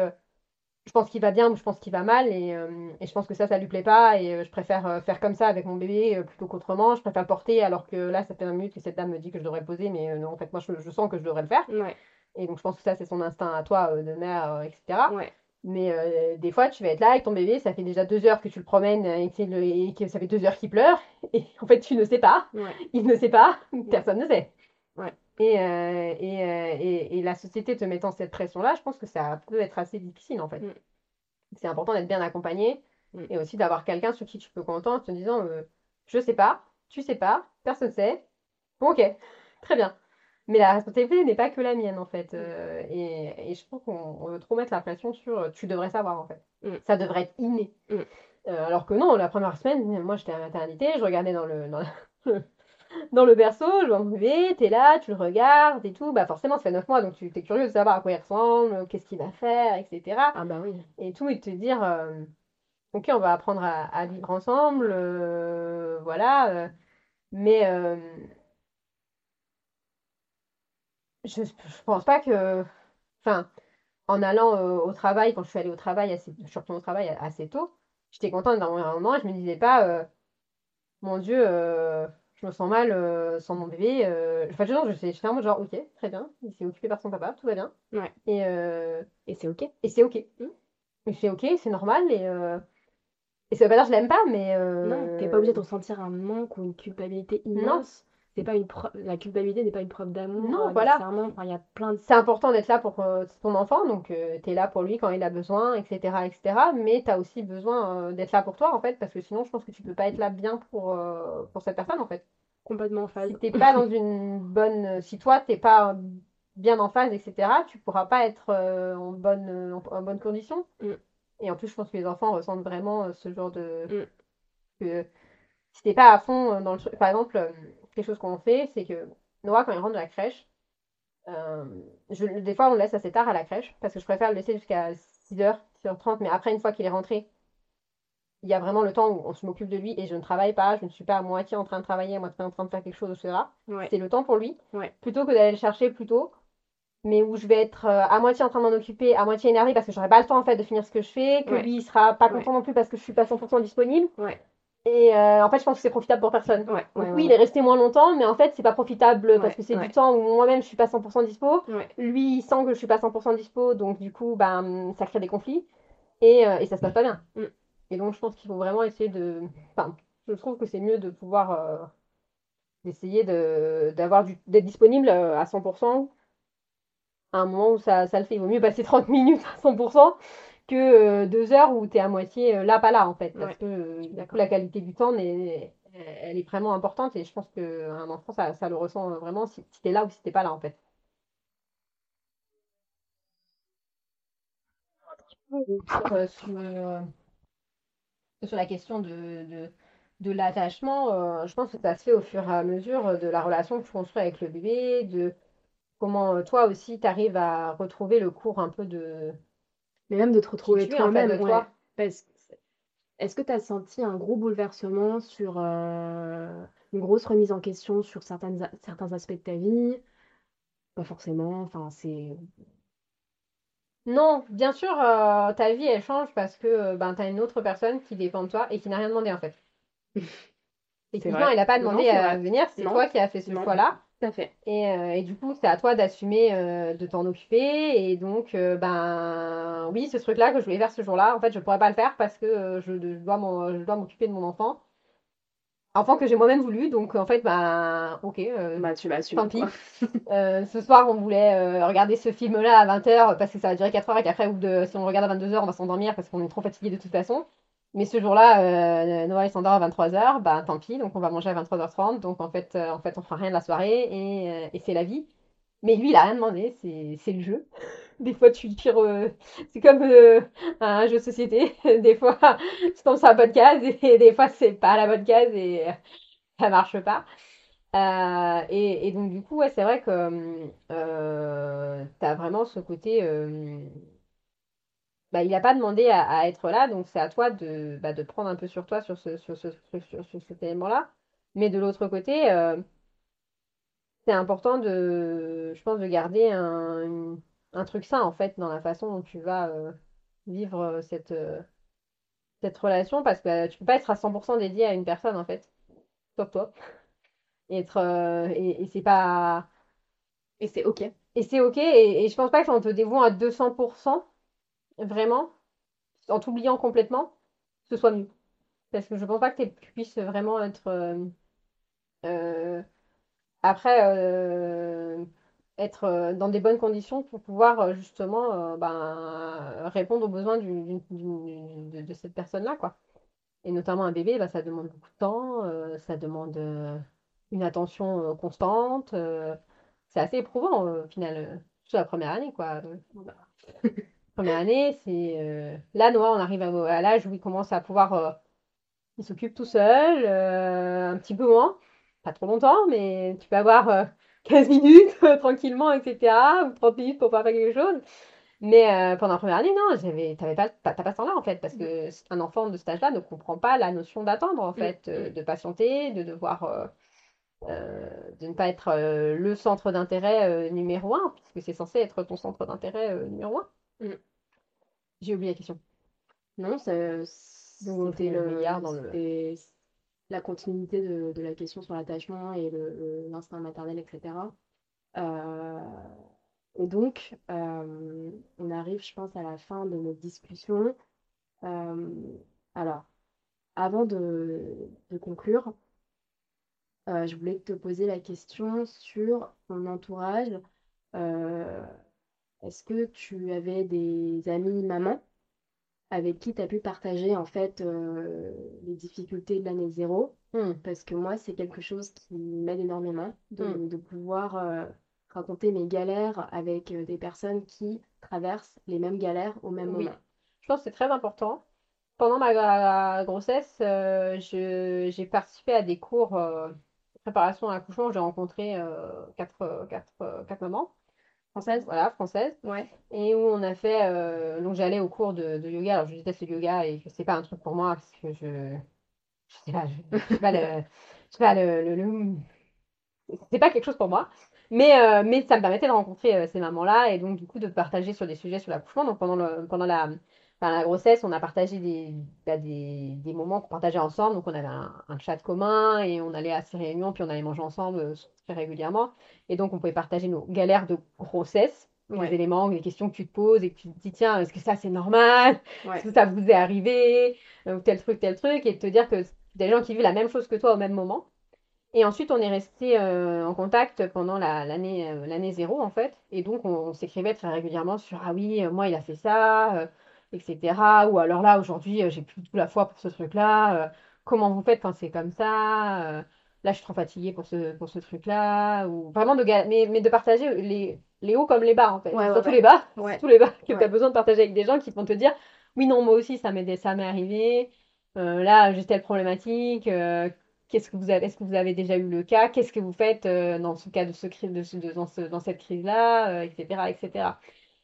je pense qu'il va bien ou je pense qu'il va mal, et, euh, et je pense que ça, ça lui plaît pas, et euh, je préfère euh, faire comme ça avec mon bébé plutôt qu'autrement. Je préfère le porter, alors que là, ça fait 20 minutes que cette dame me dit que je devrais le poser, mais non, en fait, moi, je, je sens que je devrais le faire. ouais, Et donc, je pense que ça, c'est son instinct à toi, de mère, etc. ouais, Mais des fois, tu vas être là avec ton bébé, ça fait déjà deux heures que tu le promènes et que, c'est le- et que ça fait deux heures qu'il pleure. Et en fait, tu ne sais pas, ouais, il ne sait pas, personne ne sait. Ouais. Et, euh, et, euh, et, et la société te mettant cette pression-là, je pense que ça peut être assez difficile en fait. Mm. C'est important d'être bien accompagné Mm. et aussi d'avoir quelqu'un sur qui tu peux compter en te disant euh, Je sais pas, tu sais pas, personne sait. Bon, ok, <laughs> très bien. Mais la responsabilité n'est pas que la mienne en fait. Euh, et, je trouve qu'on on veut trop mettre la pression sur tu devrais savoir en fait. Mm. Ça devrait être inné. Mm. Alors que non, la première semaine, moi j'étais à la maternité, je regardais dans le, dans le, dans le berceau, je vois mon bébé, t'es là, tu le regardes et tout. Bah forcément, ça fait 9 mois, donc tu t'es curieux de savoir à quoi il ressemble, qu'est-ce qu'il va faire, etc. Ah bah oui. Et tout, et de te dire, euh, ok, on va apprendre à, à vivre ensemble, euh, voilà. euh, mais je, je pense pas que. Enfin, en allant au travail, quand je suis allée au travail, assez, je suis retournée au travail assez tôt, j'étais contente d'un et je me disais pas, mon Dieu, je me sens mal euh, sans mon bébé. euh. Enfin, je, non, je en mode genre, ok, très bien, il s'est occupé par son papa, tout va bien. Ouais. Et, euh, Et c'est ok. et c'est ok. Mm. Et c'est ok, c'est normal. Et, euh, et ça veut pas dire que je l'aime pas, mais. euh, Non, t'es pas obligé de ressentir un manque ou une culpabilité immense. C'est pas une preuve, la culpabilité n'est pas une preuve d'amour. Non, euh, voilà. nécessairement. Enfin, il y a plein de. C'est important d'être là pour euh, ton enfant, donc tu es là pour lui quand il a besoin, etc. etc. mais tu as aussi besoin euh, d'être là pour toi, en fait, parce que sinon, je pense que tu peux pas être là bien pour, euh, pour cette personne, en fait. complètement en phase. Si t'es pas dans une bonne... Si toi, t'es pas bien en phase, etc., tu pourras pas être euh, en bonne, en, en bonne condition. Mm. Et en plus, je pense que les enfants ressentent vraiment euh, ce genre de. Mm. que si t'es pas à fond euh, dans le truc. Par exemple, euh, quelque chose qu'on fait, c'est que Noah, quand il rentre de la crèche, euh, je, des fois, on le laisse assez tard à la crèche parce que je préfère le laisser jusqu'à 6h, 6h30. Mais après, une fois qu'il est rentré, il y a vraiment le temps où on se m'occupe de lui et je ne travaille pas, je ne suis pas à moitié en train de travailler, à moitié en train de faire quelque chose, etc. Ouais. C'est le temps pour lui, Ouais. plutôt que d'aller le chercher plus tôt, mais où je vais être euh, à moitié en train de m'en occuper, à moitié énervée parce que j'aurai pas le temps en fait de finir ce que je fais, que Ouais. lui il sera pas content non plus parce que je suis pas 100% disponible. Et euh, en fait, je pense que c'est profitable pour personne. Ouais. Donc ouais, oui, il est resté moins longtemps, mais en fait, c'est pas profitable parce que c'est du temps où moi-même je suis pas 100% dispo. Lui, il sent que je suis pas 100% dispo, donc du coup, ben, ça crée des conflits et, euh, et ça se passe pas bien. Mm. Et donc, je pense qu'il faut vraiment essayer de. Enfin, je trouve que c'est mieux de pouvoir. euh, d'essayer d'avoir d'être disponible euh, à 100% à un moment où ça, ça le fait. Il vaut mieux passer 30 minutes à 100% que euh, deux heures où tu es à moitié euh, là, pas là, en fait. Parce Ouais. que euh, coup, la qualité du temps, elle est vraiment importante et je pense qu'un enfant, ça, ça le ressent vraiment si, si tu es là ou si t'es pas là, en fait. Sur, sur, sur la question de, de, de l'attachement, je pense que ça se fait au fur et à mesure de la relation que tu construis avec le bébé, de comment toi aussi tu arrives à retrouver le cours un peu de. Mais même de te retrouver en fait, toi-même, ouais. Parce est-ce que tu as senti un gros bouleversement sur euh, une grosse remise en question sur certaines, a- certains aspects de ta vie? Pas forcément, enfin c'est... Non, bien sûr, euh, ta vie elle change parce que euh, ben, tu as une autre personne qui dépend de toi et qui n'a rien demandé en fait. <laughs> Techniquement, vrai. il n'a pas demandé à venir, c'est toi qui as fait ce choix-là. Tout à fait. Et, euh, et du coup, c'est à toi d'assumer euh, de t'en occuper. Et donc, euh, ben oui, ce truc-là que je voulais faire ce jour-là, en fait, je pourrais pas le faire parce que je, je dois m'en- je dois m'occuper de mon enfant. Enfant que j'ai moi-même voulu, donc en fait, ben ok, Bah tu vas assumer, tant pis. <laughs> ce soir, on voulait regarder ce film-là à 20h parce que ça va durer 4 heures et qu'après, si on le regarde à 22h, on va s'endormir parce qu'on est trop fatigué de toute façon. Mais ce jour-là, euh, Noah il s'endort à 23h, bah tant pis, donc on va manger à 23h30. Donc en fait, euh, en fait on fera rien de la soirée et, euh, c'est la vie. Mais lui, il a rien demandé, c'est le jeu. <laughs> Des fois, tu tires. euh, c'est comme euh, un jeu de société. <laughs> Des fois, tu tombes sur la bonne case et <laughs> des fois, c'est pas la bonne case et ça marche pas. Et, donc, du coup, ouais, c'est vrai que tu as vraiment ce côté. Bah, il n'a pas demandé à, être là, donc c'est à toi de, bah, de prendre un peu sur toi sur, ce, sur, ce, cet élément-là. Mais de l'autre côté, euh, c'est important de, je pense, de garder un, truc sain, en fait, dans la façon dont tu vas euh, vivre euh, cette, relation, parce que bah, tu peux pas être à 100% dédié à une personne, en fait, sauf toi. Et, c'est pas... Et c'est ok. Et c'est ok, et, je pense pas que en te dévouant à 200%, vraiment, en t'oubliant complètement, ce soit mieux. Parce que je pense pas que tu puisses vraiment être... euh, euh, après, euh, être dans des bonnes conditions pour pouvoir justement ben, répondre aux besoins du- du- du- de, cette personne-là, quoi. Et notamment un bébé, ben, ça demande beaucoup de temps, ça demande une attention constante. c'est assez éprouvant au final, surtout la première année, quoi. <laughs> Première année, c'est euh, là, Noah, on arrive à, à l'âge où il commence à pouvoir, euh, il s'occupe tout seul, euh, un petit peu moins, pas trop longtemps, mais tu peux avoir euh, <laughs> 15 minutes tranquillement, etc., ou 30 minutes pour pouvoir faire quelque chose. Mais euh, pendant la première année, non, j'avais, t'avais pas, t'as pas ce temps-là en fait, parce que un enfant de cet âge-là ne comprend pas la notion d'attendre en fait, euh, de patienter, de devoir, euh, de ne pas être le centre d'intérêt numéro un, puisque c'est censé être ton centre d'intérêt numéro un. Mm. J'ai oublié la question. Non, c'est- Donc, c'était le le, meilleur dans le- c'était la continuité de, de la question sur l'attachement et le- le- l'instinct maternel, etc. Euh, et donc, euh, on arrive, je pense, à la fin de notre discussion. Euh, alors, avant de, de conclure, euh, je voulais te poser la question sur ton entourage. Euh, est-ce que tu avais des amis mamans avec qui tu as pu partager en fait euh, les difficultés de l'année zéro? Hmm. Parce que moi, c'est quelque chose qui m'aide énormément de, Mm. de pouvoir euh, raconter mes galères avec euh, des personnes qui traversent les mêmes galères au même Oui. moment. Je pense que c'est très important. Pendant ma grossesse, euh, j'ai participé à des cours de préparation à l'accouchement. où J'ai rencontré quatre, quatre, quatre mamans, Française? voilà, françaises. Ouais. Et où on a fait. euh, donc j'allais au cours de, de yoga. Alors je déteste le yoga et c'est pas un truc pour moi parce que je. Je sais pas, je, je sais pas le. Je sais pas le, le- le- c'est pas quelque chose pour moi. Mais, euh, mais ça me permettait de rencontrer euh, ces mamans-là et donc du coup de partager sur des sujets sur l'accouchement. Donc pendant, le, pendant la, enfin, la grossesse, on a partagé des, bah, des, des moments qu'on partageait ensemble. Donc on avait un, un chat commun et on allait à ces réunions, puis on allait manger ensemble euh, très régulièrement. Et donc on pouvait partager nos galères de grossesse, Ouais. les éléments, les questions que tu te poses et que tu te dis, tiens, est-ce que ça c'est normal? Ouais. Est-ce que ça vous est arrivé? Euh, Ou tel truc, tel truc, et de te dire que des gens qui vivent la même chose que toi au même moment. Et ensuite, on est resté euh, en contact pendant la- l'année euh, l'année zéro, en fait. Et donc, on, on s'écrivait très régulièrement sur Ah oui, euh, moi, il a fait ça, euh, etc. Ou alors là, aujourd'hui, euh, j'ai plus du tout la foi pour ce truc-là. euh, comment vous faites quand c'est comme ça euh, Là, je suis trop fatiguée pour ce, pour ce truc-là. Ou vraiment, de, mais, mais de partager les, les hauts comme les bas, en fait. Ouais, Surtout ouais. les bas. Ouais. Tous les bas que tu as besoin de partager avec des gens qui vont te dire Oui, non, moi aussi, ça m'est arrivé. Euh, là, j'ai telle problématique. euh, Qu'est-ce que vous avez, est-ce que vous avez déjà eu le cas? Qu'est-ce que vous faites euh, dans ce cas de ce de ce- de- dans ce- dans cette crise-là, etc., etc.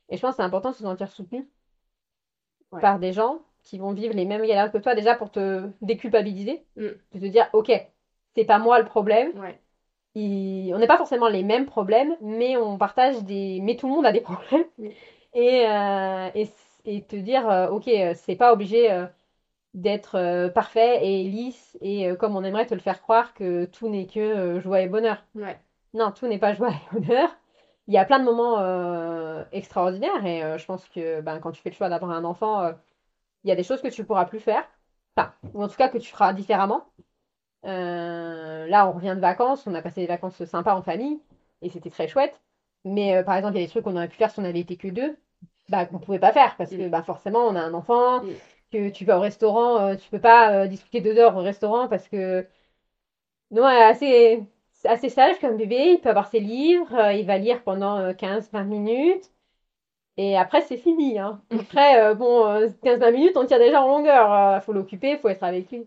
Et je pense que c'est important de se sentir soutenu Ouais. par des gens qui vont vivre les mêmes galères que toi, déjà pour te déculpabiliser, Mm. de te dire, ok, c'est pas moi le problème. Ouais. On n'est pas forcément les mêmes problèmes, mais on partage des, mais tout le monde a des <laughs> problèmes. Mm. Et, euh, et, et te dire, euh, ok, euh, c'est pas obligé. euh, d'être parfait et lisse et comme on aimerait te le faire croire que tout n'est que joie et bonheur. Ouais. Non, tout n'est pas joie et bonheur. Il y a plein de moments euh, extraordinaires et euh, je pense que ben, quand tu fais le choix d'avoir un enfant, euh, il y a des choses que tu pourras plus faire. Enfin, ou en tout cas que tu feras différemment. Là, on revient de vacances, on a passé des vacances sympas en famille et c'était très chouette. Mais par exemple, il y a des trucs qu'on aurait pu faire si on avait été que deux, bah, qu'on pouvait pas faire parce que bah, forcément, on a un enfant, que tu vas au restaurant, tu peux pas discuter deux heures au restaurant parce que non, assez, c'est assez sage comme bébé, il peut avoir ses livres, euh, il va lire pendant euh, 15-20 minutes. Et après, c'est fini. Hein. <laughs> Après, euh, bon, euh, 15-20 minutes, on tire déjà en longueur. Il faut l'occuper, il faut être avec lui.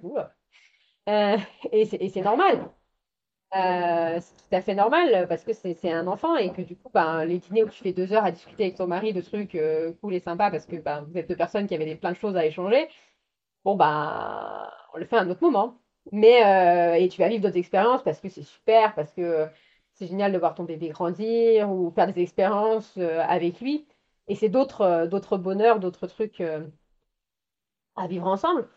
Euh, et c'est normal. Euh, c'est tout à fait normal parce que c'est un enfant et que du coup, ben, les dîners où tu fais deux heures à discuter avec ton mari de trucs euh, cool et sympas parce que ben, vous êtes deux personnes qui avaient des, plein de choses à échanger, bon, ben, on le fait à un autre moment. Mais, euh, et tu vas vivre d'autres expériences parce que c'est super, parce que c'est génial de voir ton bébé grandir ou faire des expériences euh, avec lui. Et c'est d'autres euh, d'autres bonheurs, d'autres trucs euh, à vivre ensemble.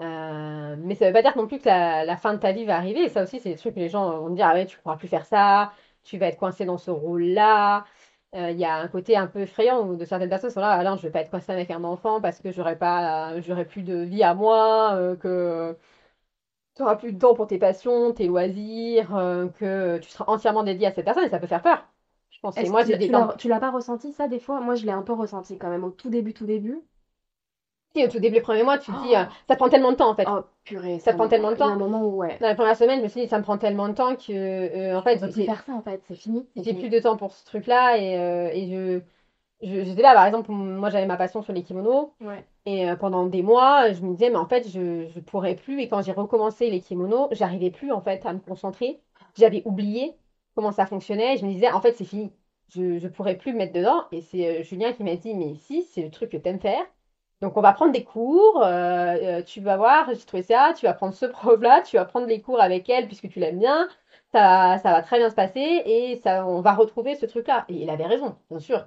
Euh, mais ça veut pas dire non plus que la, fin de ta vie va arriver. Et ça aussi, c'est des trucs que les gens vont te dire, ah ouais, tu pourras plus faire ça, tu vas être coincé dans ce rôle-là. Euh, Il y a un côté un peu effrayant où de certaines personnes sont là, ah non, je vais pas être coincée avec un enfant parce que j'aurai pas, euh, j'aurai plus de vie à moi, euh, que tu auras plus de temps pour tes passions, tes loisirs, euh, que tu seras entièrement dédié à cette personne et ça peut faire peur. Je pense que moi, tu, l'as, tu l'as pas ressenti ça des fois? Moi, je l'ai un peu ressenti quand même au tout début, tout début. Si, au tout début, les premiers mois, tu te dis, euh, ça prend tellement de temps en fait. Oh purée, Ça prend tellement de Il y a temps. un moment où ouais. Dans la première semaine, je me suis dit, ça me prend tellement de temps que, euh, en fait, plus j'ai faire ça en fait, c'est fini. c'est j'ai fini. plus de temps pour ce truc-là et, euh, et je, je, j'étais là, par exemple, moi j'avais ma passion sur les kimonos Ouais. et euh, pendant des mois, je me disais, mais en fait, je, je pourrais plus. Et quand j'ai recommencé les kimonos, j'arrivais plus en fait à me concentrer. J'avais oublié comment ça fonctionnait. Et je me disais, en fait, c'est fini. Je, je pourrais plus me mettre dedans. Et c'est euh, Julien qui m'a dit, mais si, c'est le truc que t'aimes faire. Donc on va prendre des cours, euh, euh, tu vas voir, j'ai trouvé ça, tu vas prendre ce prof-là, tu vas prendre les cours avec elle puisque tu l'aimes bien, ça, ça va très bien se passer et ça, on va retrouver ce truc-là. Et il avait raison, bien sûr.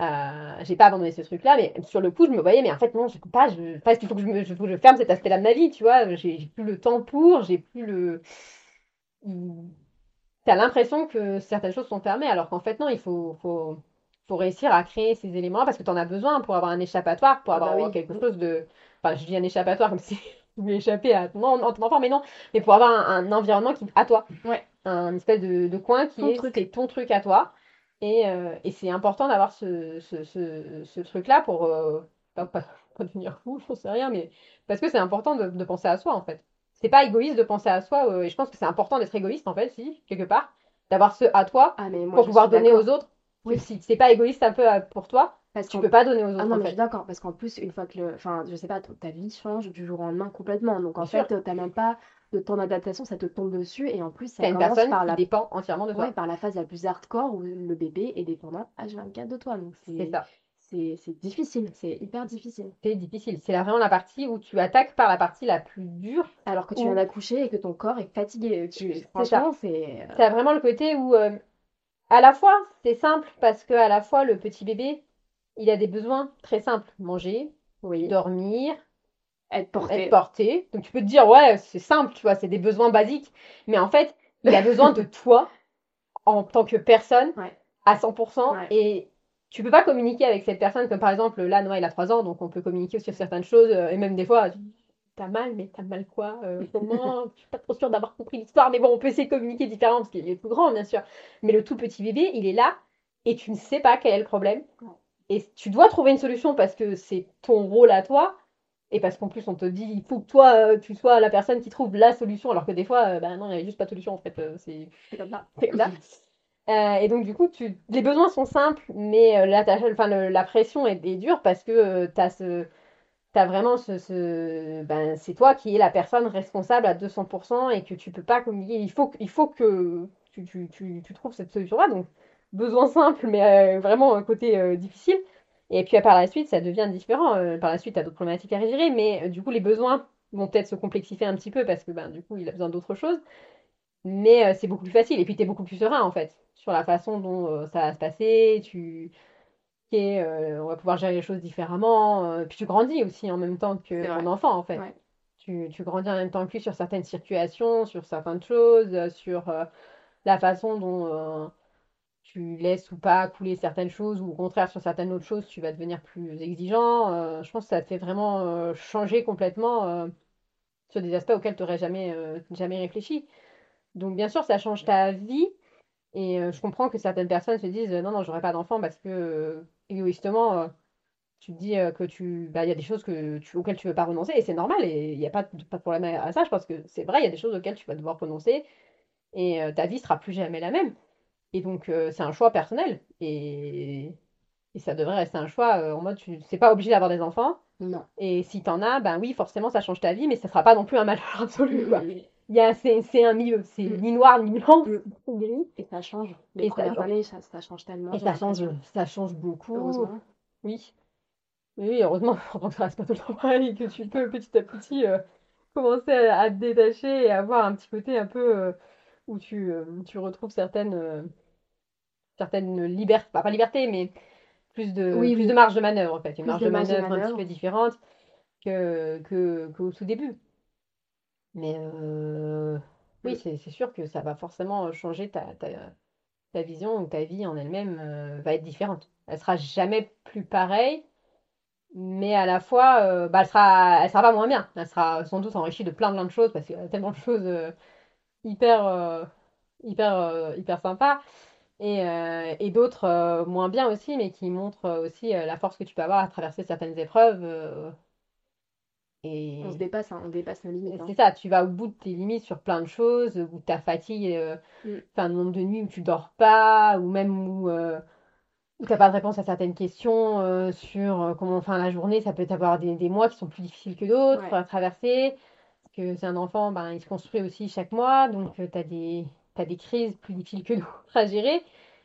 Euh, j'ai pas abandonné ce truc-là, mais sur le coup, je me voyais, mais en fait, non, je peux pas, je, parce qu'il faut que je, me, je, je ferme cet aspect-là de ma vie, tu vois, j'ai plus le temps pour, j'ai plus le... T'as l'impression que certaines choses sont fermées, alors qu'en fait, non, il faut, faut, faut réussir à créer ces éléments-là parce que tu en as besoin pour avoir un échappatoire, pour Ah bah avoir oui. quelque chose de. Enfin, je dis un échappatoire comme <laughs> si tu voulais échapper à ton, en- ton enfant, mais non, mais pour avoir un, un environnement qui à toi. Ouais. Un espèce de, de coin qui Ton est truc. c'est ton truc à toi. Et, euh, et c'est important d'avoir ce, ce, ce, ce truc-là pour euh, pas, pas, <laughs> pas devenir fou, j'en sais rien, mais parce que c'est important de, de penser à soi en fait. C'est pas égoïste de penser à soi, euh, et je pense que c'est important d'être égoïste en fait, si, quelque part, d'avoir ce à toi Ah mais moi pour pouvoir donner aux autres. Oui. Si c'est pas égoïste un peu pour toi, Parce Tu peux pas donner aux autres Ah non, en mais je fait. suis d'accord, parce qu'en plus, une fois que le. Enfin, je sais pas, ta vie change du jour au lendemain complètement. Donc en Bien fait, t'as même pas de temps d'adaptation, ça te tombe dessus. Et en plus, ça T'as une commence personne par qui la... dépend entièrement de toi. ouais, par la phase la plus hardcore où le bébé est dépendant H24 de toi. Donc C'est c'est ça. c'est c'est difficile, c'est hyper difficile. C'est difficile. C'est vraiment la partie où tu attaques par la partie la plus dure. Alors que tu viens d'accoucher et que ton corps est fatigué. Tu... ça. Franchement, c'est. euh, vraiment le côté où, euh, à la fois, c'est simple parce que à la fois, le petit bébé, il a des besoins très simples. Manger, Oui, dormir, être porté. être porté. Donc tu peux te dire, ouais, c'est simple, tu vois, c'est des besoins basiques. Mais en fait, il a besoin de <laughs> toi en tant que personne Ouais. à 100%. Ouais. Et tu peux pas communiquer avec cette personne, comme par exemple, là, Noah, il a 3 ans, donc on peut communiquer sur certaines choses. euh, Et même des fois, t'as mal, mais t'as mal quoi euh, Comment <laughs> Je suis pas trop sûre d'avoir compris l'histoire, mais bon, on peut essayer de communiquer différemment parce qu'il est plus grand, bien sûr. Mais le tout petit bébé, il est là et tu ne sais pas quel est le problème. Ouais. Et tu dois trouver une solution parce que c'est ton rôle à toi. Et parce qu'en plus, on te dit, il faut que toi, euh, tu sois la personne qui trouve la solution, alors que des fois, euh, bah non, il n'y avait juste pas de solution, en fait. euh, c'est comme ça. c'est comme ça. Euh, et donc, du coup, tu... les besoins sont simples, mais euh, la, tâche- enfin, le- la pression est, est dure parce que tu as, ce... as vraiment ce. ce- Ben, c'est toi qui es la personne responsable à 200% et que tu peux pas communiquer. Il faut, que- il faut que tu, tu trouves cette solution-là. Donc, besoin simple, mais euh, vraiment un côté euh, difficile. Et puis, par la suite, ça devient différent. Euh, par la suite, tu as d'autres problématiques à gérer, mais euh, du coup, les besoins vont peut-être se complexifier un petit peu parce que, ben, du coup, il a besoin d'autre chose. Mais euh, c'est beaucoup plus facile. Et puis, tu es beaucoup plus serein, en fait, sur la façon dont euh, ça va se passer. Tu... euh, on va pouvoir gérer les choses différemment. euh, puis, tu grandis aussi en même temps que ton enfant, en fait. Ouais. Tu, tu grandis en même temps que lui sur certaines situations, sur certaines choses, euh, sur euh, la façon dont euh, tu laisses ou pas couler certaines choses, ou au contraire, sur certaines autres choses, tu vas devenir plus exigeant. Euh, je pense que ça te fait vraiment euh, changer complètement euh, sur des aspects auxquels tu n'aurais jamais, réfléchi. Donc, bien sûr, ça change ta vie. Et je comprends que certaines personnes se disent non, non, j'aurai pas d'enfant parce que égoïstement, tu te dis que tu, bah, il y a des choses que tu, auxquelles tu veux pas renoncer et c'est normal et il n'y a pas, de- pas de problème à ça. Je pense que c'est vrai, il y a des choses auxquelles tu vas devoir renoncer et ta vie sera plus jamais la même. Et donc, euh, c'est un choix personnel et, et ça devrait rester un choix euh, en mode tu c'est pas obligé d'avoir des enfants. Non. Et si t'en as, ben oui, forcément, ça change ta vie, mais ça sera pas non plus un malheur <laughs> absolu, quoi. Il y a, c'est, c'est un milieu, c'est Mm. ni noir ni blanc, Mm. c'est <laughs> gris. Et ça change. Les Et ça premières années, ça, ça change tellement. Et ça change, ça change beaucoup. Heureusement. Oui. Oui, oui, heureusement, <laughs> quand ça reste pas tout le temps pareil, que tu peux petit à petit euh, commencer à, à te détacher et avoir un petit côté un peu euh, où tu, euh, tu retrouves certaines, euh, certaines libertés, pas, pas liberté, mais plus de, Oui, plus oui. de marge de manœuvre en fait, une Plus marge de manœuvre un petit peu différente que, que, qu'au tout début. Mais euh, oui, c'est, c'est sûr que ça va forcément changer ta, ta, ta vision ou ta vie en elle-même euh, va être différente. Elle sera jamais plus pareille, mais à la fois, euh, bah, elle sera, elle sera pas moins bien. Elle sera sans doute enrichie de plein plein de choses parce qu'il y a tellement de choses hyper, euh, hyper, euh, hyper sympas et, euh, et d'autres euh, moins bien aussi, mais qui montrent euh, aussi la force que tu peux avoir à traverser certaines épreuves. et On se dépasse, hein, on dépasse nos limites. hein. c'est ça, tu vas au bout de tes limites sur plein de choses, au bout de ta fatigue, Mm. enfin, le nombre de nuits où tu dors pas, ou même où, où tu n'as pas de réponse à certaines questions sur comment enfin la journée, ça peut avoir des, des mois qui sont plus difficiles que d'autres Ouais. à traverser. Que c'est un enfant, ben, il se construit aussi chaque mois, donc tu as des, t'as des crises plus difficiles que d'autres à gérer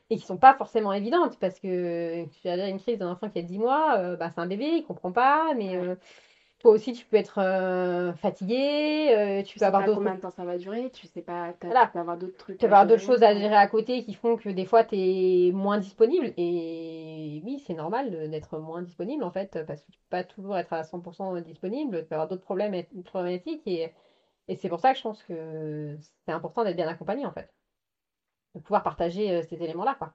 et qui sont pas forcément évidentes parce que tu dire une crise d'un enfant qui a 10 mois, euh, bah, c'est un bébé, il comprend pas, mais euh, toi aussi tu peux être euh, fatigué, euh, tu peux avoir d'autres combien de temps ça va durer, tu sais pas, Voilà. tu peux avoir d'autres trucs. tu vas avoir d'autres choses à gérer à côté qui font que des fois tu es moins disponible. Et oui, c'est normal d'être moins disponible en fait, parce que tu peux pas toujours être à 100% disponible. Tu peux avoir d'autres problèmes problématiques. Et, et c'est pour ça que je pense que c'est important d'être bien accompagné en fait. De pouvoir partager euh, ces éléments-là, quoi.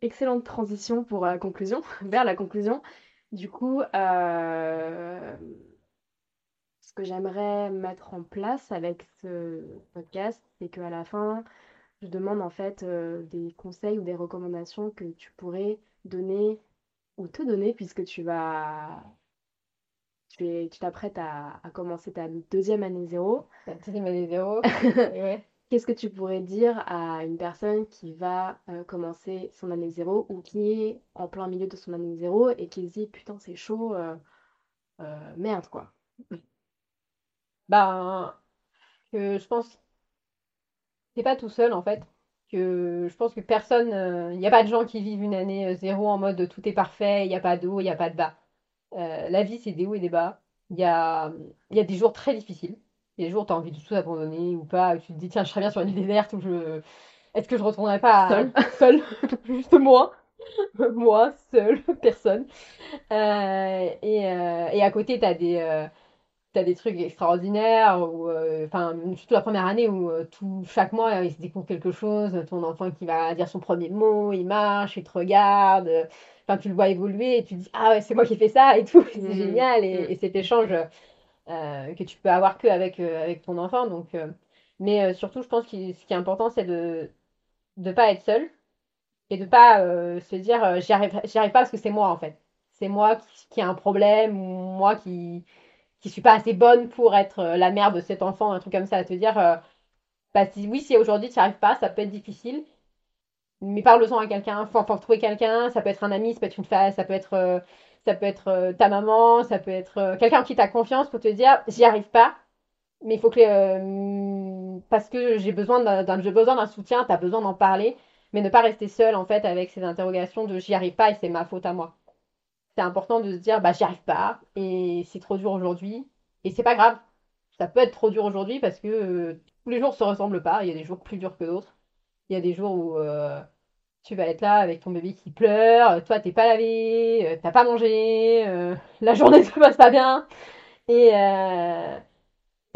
Excellente transition pour la conclusion, <laughs> vers la conclusion. Du coup, euh, que j'aimerais mettre en place avec ce podcast, c'est qu'à la fin, je demande en fait euh, des conseils ou des recommandations que tu pourrais donner ou te donner puisque tu vas, tu es, tu t'apprêtes à, à commencer ta deuxième année zéro. La deuxième année zéro. <laughs> Ouais. qu'est-ce que tu pourrais dire à une personne qui va euh, commencer son année zéro ou qui est en plein milieu de son année zéro et qui se dit putain c'est chaud, euh, merde quoi. Ben, que je pense t'es pas tout seul en fait. Que je pense que personne, il n'y a pas de gens qui vivent une année euh, zéro en mode tout est parfait, il n'y a pas de haut, il n'y a pas de bas. Euh, la vie, c'est des hauts et des bas. Il y a, il y a des jours très difficiles. Il y a des jours où tu as envie de tout abandonner ou pas. où tu te dis, tiens, je serais bien sur une île déserte ou je. Est-ce que je retournerais pas Seule. <laughs> seule <laughs> Juste moi. <laughs> moi, seule, personne. Euh, et, euh, et à côté, tu as des. T'as des trucs extraordinaires, ou euh, enfin, surtout la première année où euh, tout, chaque mois euh, il se découvre quelque chose, ton enfant qui va dire son premier mot, il marche, il te regarde, enfin, tu le vois évoluer et tu te dis, ah ouais, c'est moi qui ai fait ça et tout, <laughs> c'est Mhm. génial, et, Mhm. et cet échange que tu peux avoir que avec, avec ton enfant. Donc, mais surtout, je pense que ce qui est important, c'est de ne pas être seul et de pas euh, se dire, euh, j'y arrive, pas parce que c'est moi en fait. C'est moi qui, qui a un problème, ou moi qui qui suis pas assez bonne pour être euh, la mère de cet enfant, un truc comme ça, à te dire, euh, bah si, oui, si aujourd'hui tu n'y arrives pas, ça peut être difficile, mais parle-en à quelqu'un, faut, faut trouver quelqu'un, ça peut être un ami, ça peut être une femme, ça peut être, euh, ça peut être euh, ta maman, ça peut être quelqu'un qui tu as confiance pour te dire, j'y arrive pas, mais il faut que, parce que j'ai besoin d'un, soutien, tu as besoin d'en parler, mais ne pas rester seul en fait avec ces interrogations de j'y arrive pas et c'est ma faute à moi c'est important de se dire bah j'y arrive pas et c'est trop dur aujourd'hui et c'est pas grave. Ça peut être trop dur aujourd'hui parce que euh, tous les jours se ressemblent pas. Il y a des jours plus durs que d'autres. Il y a des jours où euh, tu vas être là avec ton bébé qui pleure toi t'es pas lavé euh, t'as pas mangé euh, la journée se passe pas bien et euh,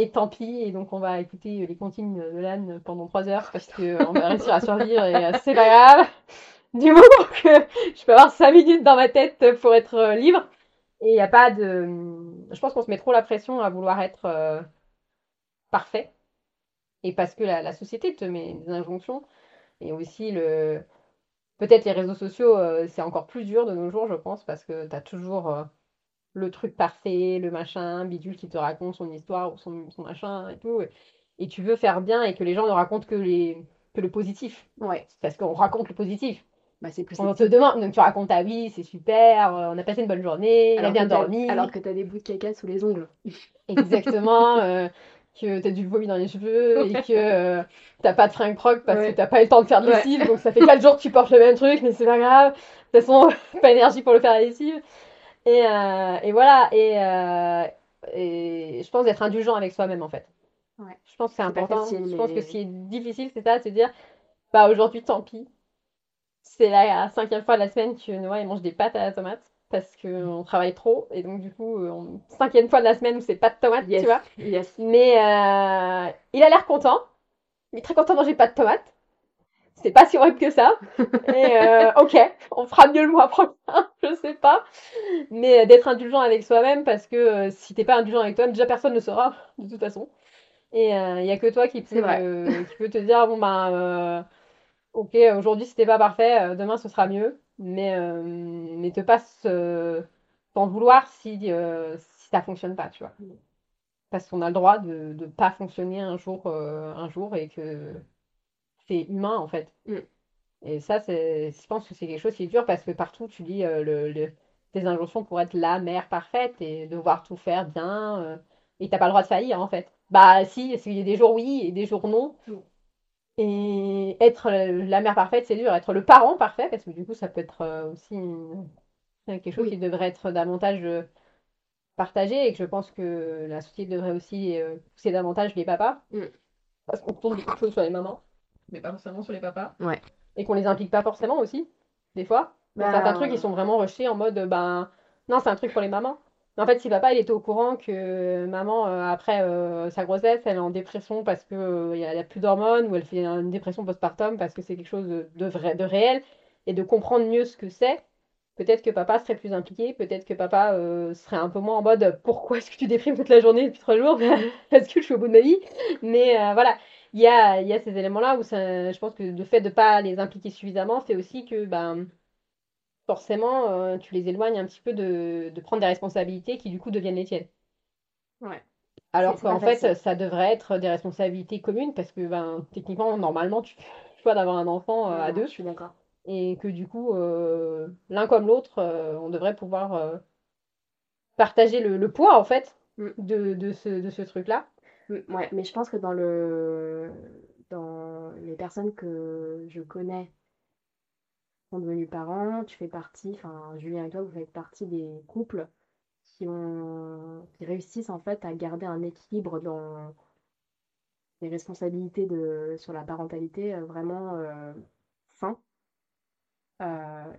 et tant pis. Et donc on va écouter les comptines de l'âne pendant trois heures parce que on va réussir à survivre et euh, c'est pas grave du moment que je peux avoir 5 minutes dans ma tête pour être euh, libre. Et il n'y a pas de. Je pense qu'on se met trop la pression à vouloir être euh, parfait. Et parce que la, la société te met des injonctions. Et aussi, le... peut-être les réseaux sociaux, euh, c'est encore plus dur de nos jours, je pense, parce que tu as toujours euh, le truc parfait, le machin, bidule qui te raconte son histoire ou son, son machin et tout. Et, et tu veux faire bien et que les gens ne racontent que, les... que le positif. Ouais, Parce qu'on raconte le positif. Bah c'est plus On te demande, donc tu racontes, ah oui, c'est super, euh, on a passé une bonne journée, il a bien dormi. Alors que t'as des bouts de caca sous les ongles. <laughs> Exactement, euh, que t'as du vomi dans les cheveux et que euh, t'as pas de fringues propres parce Ouais. que t'as pas eu le temps de faire de Ouais. lessive, donc ça fait 4 jours que tu portes le même truc, mais c'est pas grave. De toute façon, <laughs> pas d'énergie pour le faire la lessive. Et, euh, et voilà, et, et je pense d'être indulgent avec soi-même en fait. Ouais. Je pense que c'est important. facile, je pense que ce qui est difficile, c'est ça, de se dire, bah aujourd'hui, tant pis. C'est la cinquième fois de la semaine que Noah il mange des pâtes à la tomate parce qu'on travaille trop et donc du coup, euh, on- cinquième fois de la semaine où c'est pas de tomate, Yes. tu vois. Yes. Mais euh, il a l'air content. Il est très content de manger pas de tomates. C'est pas si horrible que ça. <laughs> Et euh, ok, on fera mieux le mois prochain, <laughs> je sais pas. Mais d'être indulgent avec soi-même parce que euh, si t'es pas indulgent avec toi-même, déjà personne ne saura de toute façon. Et il y a que toi qui peut, qui peut te dire bon ben ok aujourd'hui c'était pas parfait, euh, demain ce sera mieux. Mais euh, mais te pas se- t'en vouloir si euh, si ça fonctionne pas, tu vois parce qu'on a le droit de ne pas fonctionner un jour, euh, un jour et que c'est humain en fait. Mm. Et ça, c'est, je pense que c'est quelque chose qui est dur parce que partout tu lis euh, le, le- des injonctions pour être la mère parfaite et devoir tout faire bien euh, et t'as pas le droit de faillir en fait. Bah si, il y a des jours oui et des jours non. Et être euh, la mère parfaite, c'est dur. Être le parent parfait, parce que du coup, ça peut être euh, aussi une- quelque chose Oui. qui devrait être davantage euh, partagé et que je pense que la société devrait aussi pousser davantage les papas. Mm. Parce qu'on tourne beaucoup de choses sur les mamans, mais pas forcément sur les papas. Ouais. Et qu'on les implique pas forcément aussi, des fois. Bah, certains trucs, ils sont vraiment rejetés en mode, ben, non, c'est un truc pour les mamans. En fait, si papa, il était au courant que maman, euh, après euh, sa grossesse, elle est en dépression parce que euh, il y a, plus d'hormones ou elle fait une dépression postpartum parce que c'est quelque chose de, de vrai, de réel et de comprendre mieux ce que c'est, peut-être que papa serait plus impliqué, peut-être que papa euh, serait un peu moins en mode pourquoi est-ce que tu déprimes toute la journée depuis trois jours? <laughs> Parce que je suis au bout de ma vie. Mais euh, voilà, il y a, il y a ces éléments-là où ça, je pense que le fait de pas les impliquer suffisamment fait aussi que ben, forcément euh, tu les éloignes un petit peu de, de prendre des responsabilités qui du coup deviennent les tiennes. Ouais. Alors qu'en fait, facile. ça devrait être des responsabilités communes parce que, ben, techniquement, normalement, tu <laughs> choix d'avoir un enfant euh, à deux Je suis d'accord. et que du coup, euh, l'un comme l'autre, on devrait pouvoir partager le, le poids, en fait, Mm. de, de ce, de ce truc-là. Mm, Ouais, mais je pense que dans le dans les personnes que je connais sont devenues parents, tu fais partie, enfin Julien et toi, vous faites partie des couples qui ont qui réussissent en fait à garder un équilibre dans les responsabilités de sur la parentalité euh, vraiment euh, sain. Euh,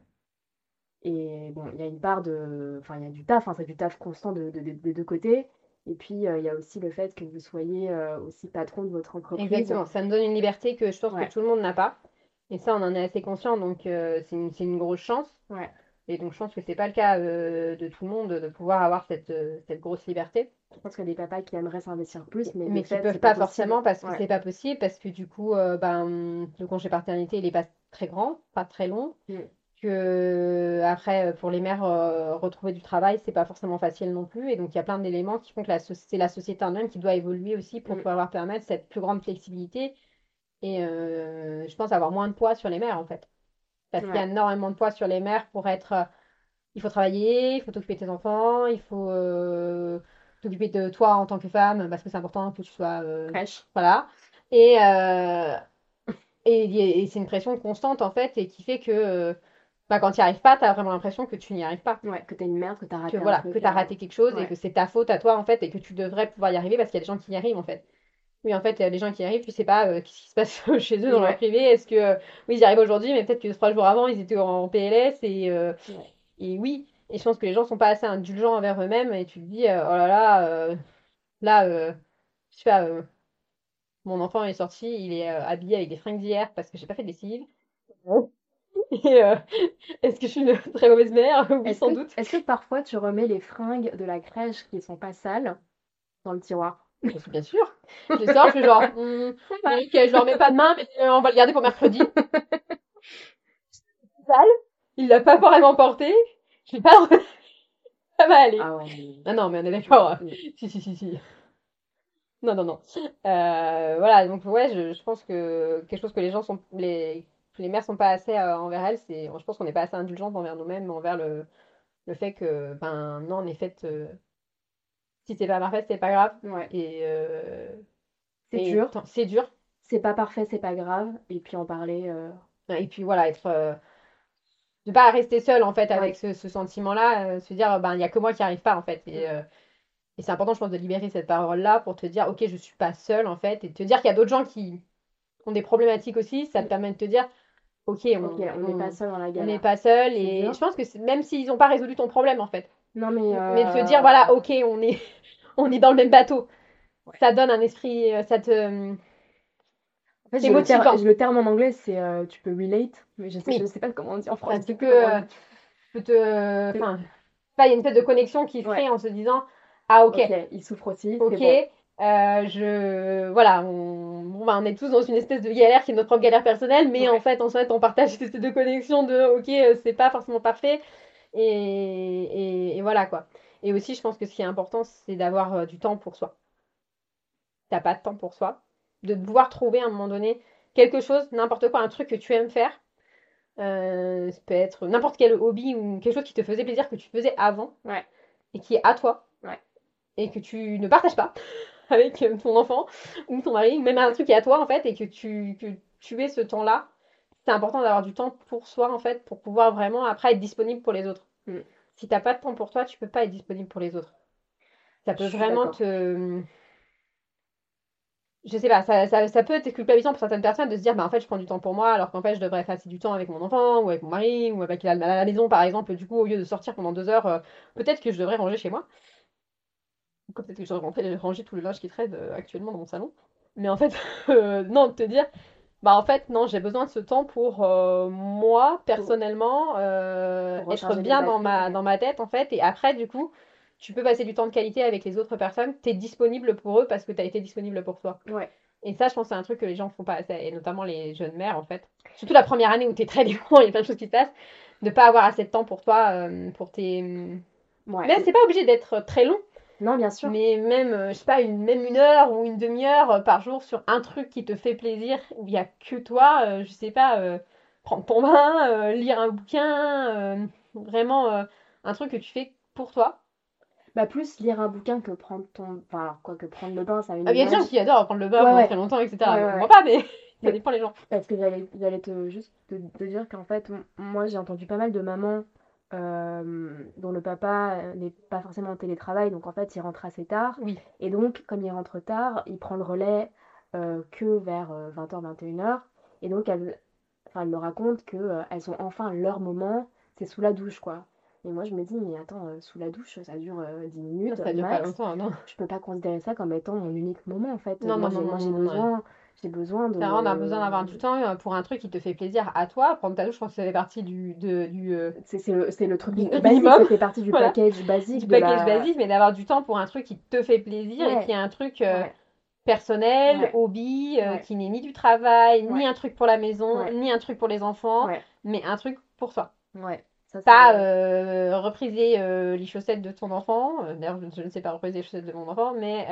et bon, il y a une part de, enfin il y a du taf, hein, c'est du taf constant de, de- de- des deux côtés. Et puis euh, il y a aussi le fait que vous soyez aussi patron de votre entreprise. Exactement, ça me donne une liberté que je pense Ouais. que tout le monde n'a pas. Et ça, on en est assez conscient, donc euh, c'est une, grosse chance. Ouais. Et donc, je pense que c'est pas le cas euh, de tout le monde de pouvoir avoir cette, euh, cette grosse liberté. Je pense qu'il y a des papas qui aimeraient s'investir plus, mais, qui fait, peuvent pas possible. forcément parce que Ouais. c'est pas possible, parce que du coup, euh, ben, le congé paternité, il est pas très grand, pas très long. Mm. Que après, pour les mères, euh, retrouver du travail, c'est pas forcément facile non plus. Et donc, il y a plein d'éléments qui font que so- c'est la société en elle qui doit évoluer aussi pour Mm. pouvoir permettre cette plus grande flexibilité. Et euh, je pense avoir moins de poids sur les mères, en fait. Parce qu'il y a énormément de poids sur les mères pour être. euh, il faut travailler, il faut t'occuper de tes enfants, il faut euh, t'occuper de toi en tant que femme, parce que c'est important que tu sois. euh, Fraîche. voilà. Et, et, et c'est une pression constante, en fait, et qui fait que bah, quand tu n'y arrives pas, tu as vraiment l'impression que tu n'y arrives pas. Ouais, que t'es une merde, que t'as raté Que un voilà, que tu as raté quelque chose et que c'est ta faute à toi, en fait, et que tu devrais pouvoir y arriver parce qu'il y a des gens qui y arrivent, en fait. Oui, en fait, il y a des gens qui arrivent, tu sais pas euh, qu'est-ce qui se passe <laughs> chez eux dans leur privé. Est-ce que, euh, oui, ils arrivent aujourd'hui, mais peut-être que trois jours avant, ils étaient en PLS et, euh, Ouais. et oui. Et je pense que les gens sont pas assez indulgents envers eux-mêmes et tu te dis, oh là là, là, je sais pas, mon enfant est sorti, il est habillé avec des fringues d'hier parce que j'ai pas fait de lessive. <laughs> Et euh, est-ce que je suis une très mauvaise mère? <laughs> Oui, sans que, doute. est-ce que parfois tu remets les fringues de la crèche qui sont pas sales dans le tiroir? Bien sûr. Je sors, je suis genre, <laughs> Hmm, ok, je leur mets pas de main, mais euh, on va le garder pour mercredi. Sale, il l'a pas vraiment porté, je vais pas le <laughs> Ça va aller. Ah ouais. Ah non, mais on est d'accord. Oui. Si, si, si, si. Non, non, non. Euh, voilà, donc ouais, je, je pense que quelque chose que les gens sont, les, que les mères sont pas assez euh, envers elles, c'est, je pense qu'on n'est pas assez indulgentes envers nous-mêmes, envers le, le fait que, ben non, en effet, euh, si c'est pas parfait, c'est pas grave. Ouais. Et euh, C'est et dur. C'est dur. C'est pas parfait, c'est pas grave. Et puis en parler. euh, Et puis voilà, être, euh, de pas rester seul en fait Ouais. avec ce, ce sentiment-là, euh, se dire, ben il y a que moi qui arrive pas en fait. Et, et c'est important, je pense, de libérer cette parole-là pour te dire, ok, je suis pas seule en fait, et te dire qu'il y a d'autres gens qui ont des problématiques aussi, ça te Mm. permet de te dire, ok, on on n'est on- pas seul dans la on galère. n'est pas seul, et je pense que même s'ils n'ont pas résolu ton problème en fait, Non mais. mais de euh, dire, voilà, ok, on est, <laughs> on est dans le même bateau, Ouais. ça donne un esprit, euh, ça te. En fait, le terme- le terme en anglais, c'est euh, tu peux relate, mais je sais, Oui. je sais pas comment on dit en Enfin, français. tu Comment peux, euh, te. Enfin, pas, il y a une espèce de connexion qui se Ouais. crée en se disant, ah ok, il souffre aussi. Ok, bon. euh, je voilà, on, bon, bah, on est tous dans une espèce de galère qui est notre propre galère personnelle, mais Ouais. en fait, en fait, on partage <laughs> cette espèce de connexion de ok, euh, c'est pas forcément parfait, et, et, et voilà quoi. Et aussi, je pense que ce qui est important, c'est d'avoir euh, du temps pour soi. T'as pas de temps pour soi, de pouvoir trouver à un moment donné quelque chose, n'importe quoi, un truc que tu aimes faire. Euh, ça peut être n'importe quel hobby ou quelque chose qui te faisait plaisir que tu faisais avant Ouais. et qui est à toi Ouais. et que tu ne partages pas <laughs> avec euh, ton enfant ou ton mari, même un truc qui est à toi en fait, et que tu, que tu aies ce temps-là. C'est important d'avoir du temps pour soi en fait, pour pouvoir vraiment après être disponible pour les autres. Mm. Si t'as pas de temps pour toi, tu peux pas être disponible pour les autres. Ça peut vraiment te. Je sais pas, ça, ça, ça peut être culpabilisant pour certaines personnes de se dire, bah en fait, je prends du temps pour moi, alors qu'en fait, je devrais passer du temps avec mon enfant, ou avec mon mari, ou avec la, la, la maison, par exemple. Du coup, au lieu de sortir pendant deux heures, euh, peut-être que je devrais ranger chez moi. Ou Peut-être que je devrais ranger tout le linge qui traîne euh, actuellement dans mon salon. Mais en fait, <laughs> euh, non, de te dire, bah en fait, non, j'ai besoin de ce temps pour euh, moi, personnellement, euh, Pour être bien dans ma, dans ma tête, en fait. Et après, du coup, tu peux passer du temps de qualité avec les autres personnes. Tu es disponible pour eux parce que tu as été disponible pour toi. Ouais. Et ça, je pense c'est un truc que les gens font pas assez, et notamment les jeunes mères, en fait. Surtout la première année où tu es très <laughs> dépendant, il y a plein de choses qui se passent. De pas avoir assez de temps pour toi, euh, pour tes. Ouais. Mais c'est pas obligé d'être très long. Non, bien sûr. Mais même, euh, je sais pas, une, même une heure ou une demi-heure euh, par jour sur un truc qui te fait plaisir, où il y a que toi, euh, je sais pas, euh, prendre ton bain, euh, lire un bouquin, euh, vraiment un truc que tu fais pour toi. Bah, plus lire un bouquin que prendre ton. Enfin, alors, quoi que prendre le bain, ça a une Ah, il y a des gens image. qui adorent prendre le bain Ouais, pendant ouais. très longtemps, etc. Ouais, Moi ouais. pas, mais <laughs> ça dépend les gens. Parce que j'allais j'allais te juste te, te dire qu'en fait, moi j'ai entendu pas mal de mamans dont le papa euh, n'est pas forcément en télétravail, donc en fait il rentre assez tard. Oui. Et donc, comme il rentre tard, il prend le relais euh, que vers 20h, 21h. Et donc, elle, enfin, elle me raconte qu'elles ont enfin leur moment, c'est sous la douche, quoi. Et moi je me dis, mais attends, euh, sous la douche, ça dure euh, 10 minutes, Ça dure pas max. longtemps, non? Je peux pas considérer ça comme étant mon unique moment, en fait. Non, non, non, moi, non, j'ai non, non, besoin, j'ai besoin de... T'as vraiment besoin d'avoir du temps euh, pour un truc qui te fait plaisir à toi. Prendre ta douche, je pense que ça fait partie du, de, du, euh, C'est le, truc Du basique, minimum. ça fait partie du Voilà. package basique. du de package la- basique, mais d'avoir du temps pour un truc qui te fait plaisir et qui est un truc euh, Ouais. personnel, Ouais. hobby, euh, qui n'est ni du travail, ni un truc pour la maison, ni un truc pour les enfants, mais un truc pour toi. Ouais. Ça, c'est- Pas euh, repriser euh, les chaussettes de ton enfant, d'ailleurs je, je ne sais pas repriser les chaussettes de mon enfant, mais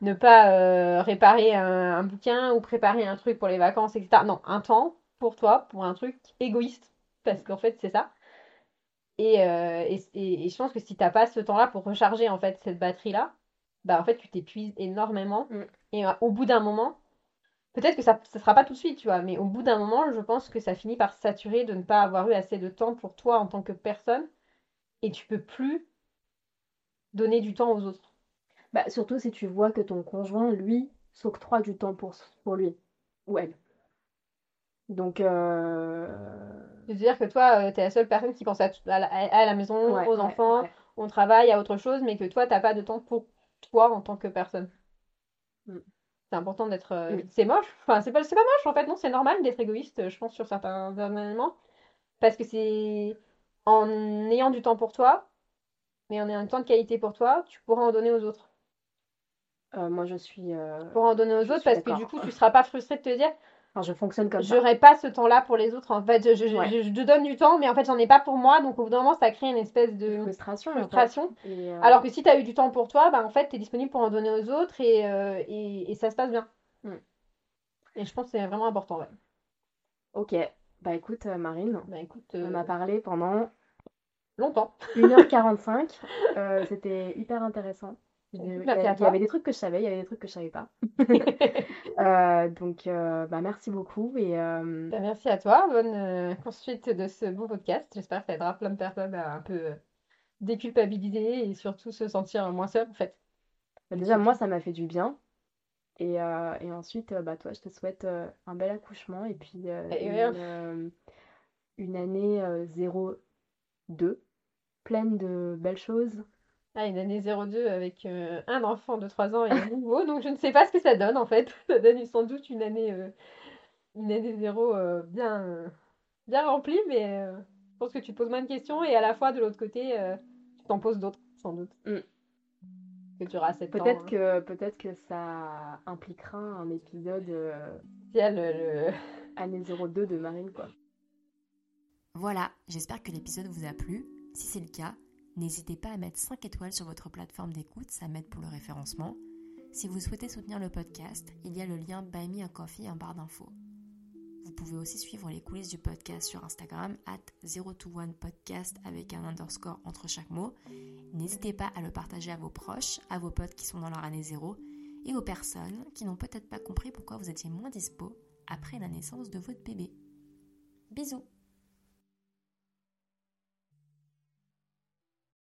ne pas euh, réparer un, un bouquin ou préparer un truc pour les vacances, etc. Non, un temps pour toi, pour un truc égoïste, parce qu'en fait c'est ça. Et, euh, et, et- et je pense que si t'as pas ce temps-là pour recharger en fait cette batterie-là, bah en fait tu t'épuises énormément. Mm. Et euh, au bout d'un moment, peut-être que ça ne sera pas tout de suite, tu vois, mais au bout d'un moment, je pense que ça finit par saturer de ne pas avoir eu assez de temps pour toi en tant que personne. Et tu peux plus donner du temps aux autres. Bah, surtout si tu vois que ton conjoint, lui, s'octroie du temps pour, pour lui ou elle. Donc, euh... C'est-à-dire que toi, tu es la seule personne qui pense à, tout- à la, à la maison, ouais, aux ouais, enfants, ouais. au travail, à autre chose, mais que toi, t'as pas de temps pour toi en tant que personne. Mm. C'est important d'être. euh, Mm. C'est moche. Enfin, c'est pas, c'est pas moche en fait, non, c'est normal d'être égoïste, je pense, sur certains éléments. Parce que c'est en ayant du temps pour toi, mais en ayant du temps de qualité pour toi, tu pourras en donner aux autres. Euh, moi, je suis... euh, pourras en donner aux autres parce que du coup, tu seras pas frustré de te dire, enfin, je fonctionne comme ça. j'aurai pas ce temps-là pour les autres. En fait, je, je, Ouais. je- je te donne du temps, mais en fait, j'en ai pas pour moi. Donc, au bout d'un moment, ça crée une espèce de Frustration. frustration. Et, euh, Alors que si tu as eu du temps pour toi, bah, en fait, tu es disponible pour en donner aux autres et, et, et ça se passe bien. Mm. Et je pense que c'est vraiment important. Ouais. Ok. Bah écoute, Marine, Bah écoute, on a parlé pendant longtemps. 1h45. <laughs> Euh, c'était hyper intéressant. Il y avait- il y des trucs que je savais, il y avait des trucs que je savais pas. <laughs> Euh, donc, euh, bah, merci beaucoup. Et euh, Bah, merci à toi. Bonne poursuite de ce beau podcast. J'espère que ça aidera plein de personnes à un peu déculpabiliser et surtout se sentir moins seul en fait. bah, déjà, moi, ça m'a fait du bien. Et, et ensuite, bah, toi, je te souhaite un bel accouchement et puis Et une, une année euh, 02 pleine de belles choses. Ah, une année 02 avec euh, un enfant de 3 ans et un nouveau, <laughs> donc je ne sais pas ce que ça donne en fait. <laughs> Ça donne sans doute une année, euh, une année 0 euh, bien, euh, bien remplie, mais euh, je pense que tu poses moins de questions et à la fois de l'autre côté, euh, tu t'en poses d'autres sans doute. Mm. Que tu auras 7 ans. Peut-être hein. que, peut-être que ça impliquera un épisode euh, Si elle, le- <laughs> année 02 de Marine, quoi. Voilà, j'espère que l'épisode vous a plu. Si c'est le cas, n'hésitez pas à mettre 5 étoiles sur votre plateforme d'écoute, ça m'aide pour le référencement. Si vous souhaitez soutenir le podcast, il y a le lien Buy Me a Coffee en barre d'infos. Vous pouvez aussi suivre les coulisses du podcast sur Instagram, at 021podcast avec un underscore entre chaque mot. N'hésitez pas à le partager à vos proches, à vos potes qui sont dans leur année zéro et aux personnes qui n'ont peut-être pas compris pourquoi vous étiez moins dispo après la naissance de votre bébé. Bisous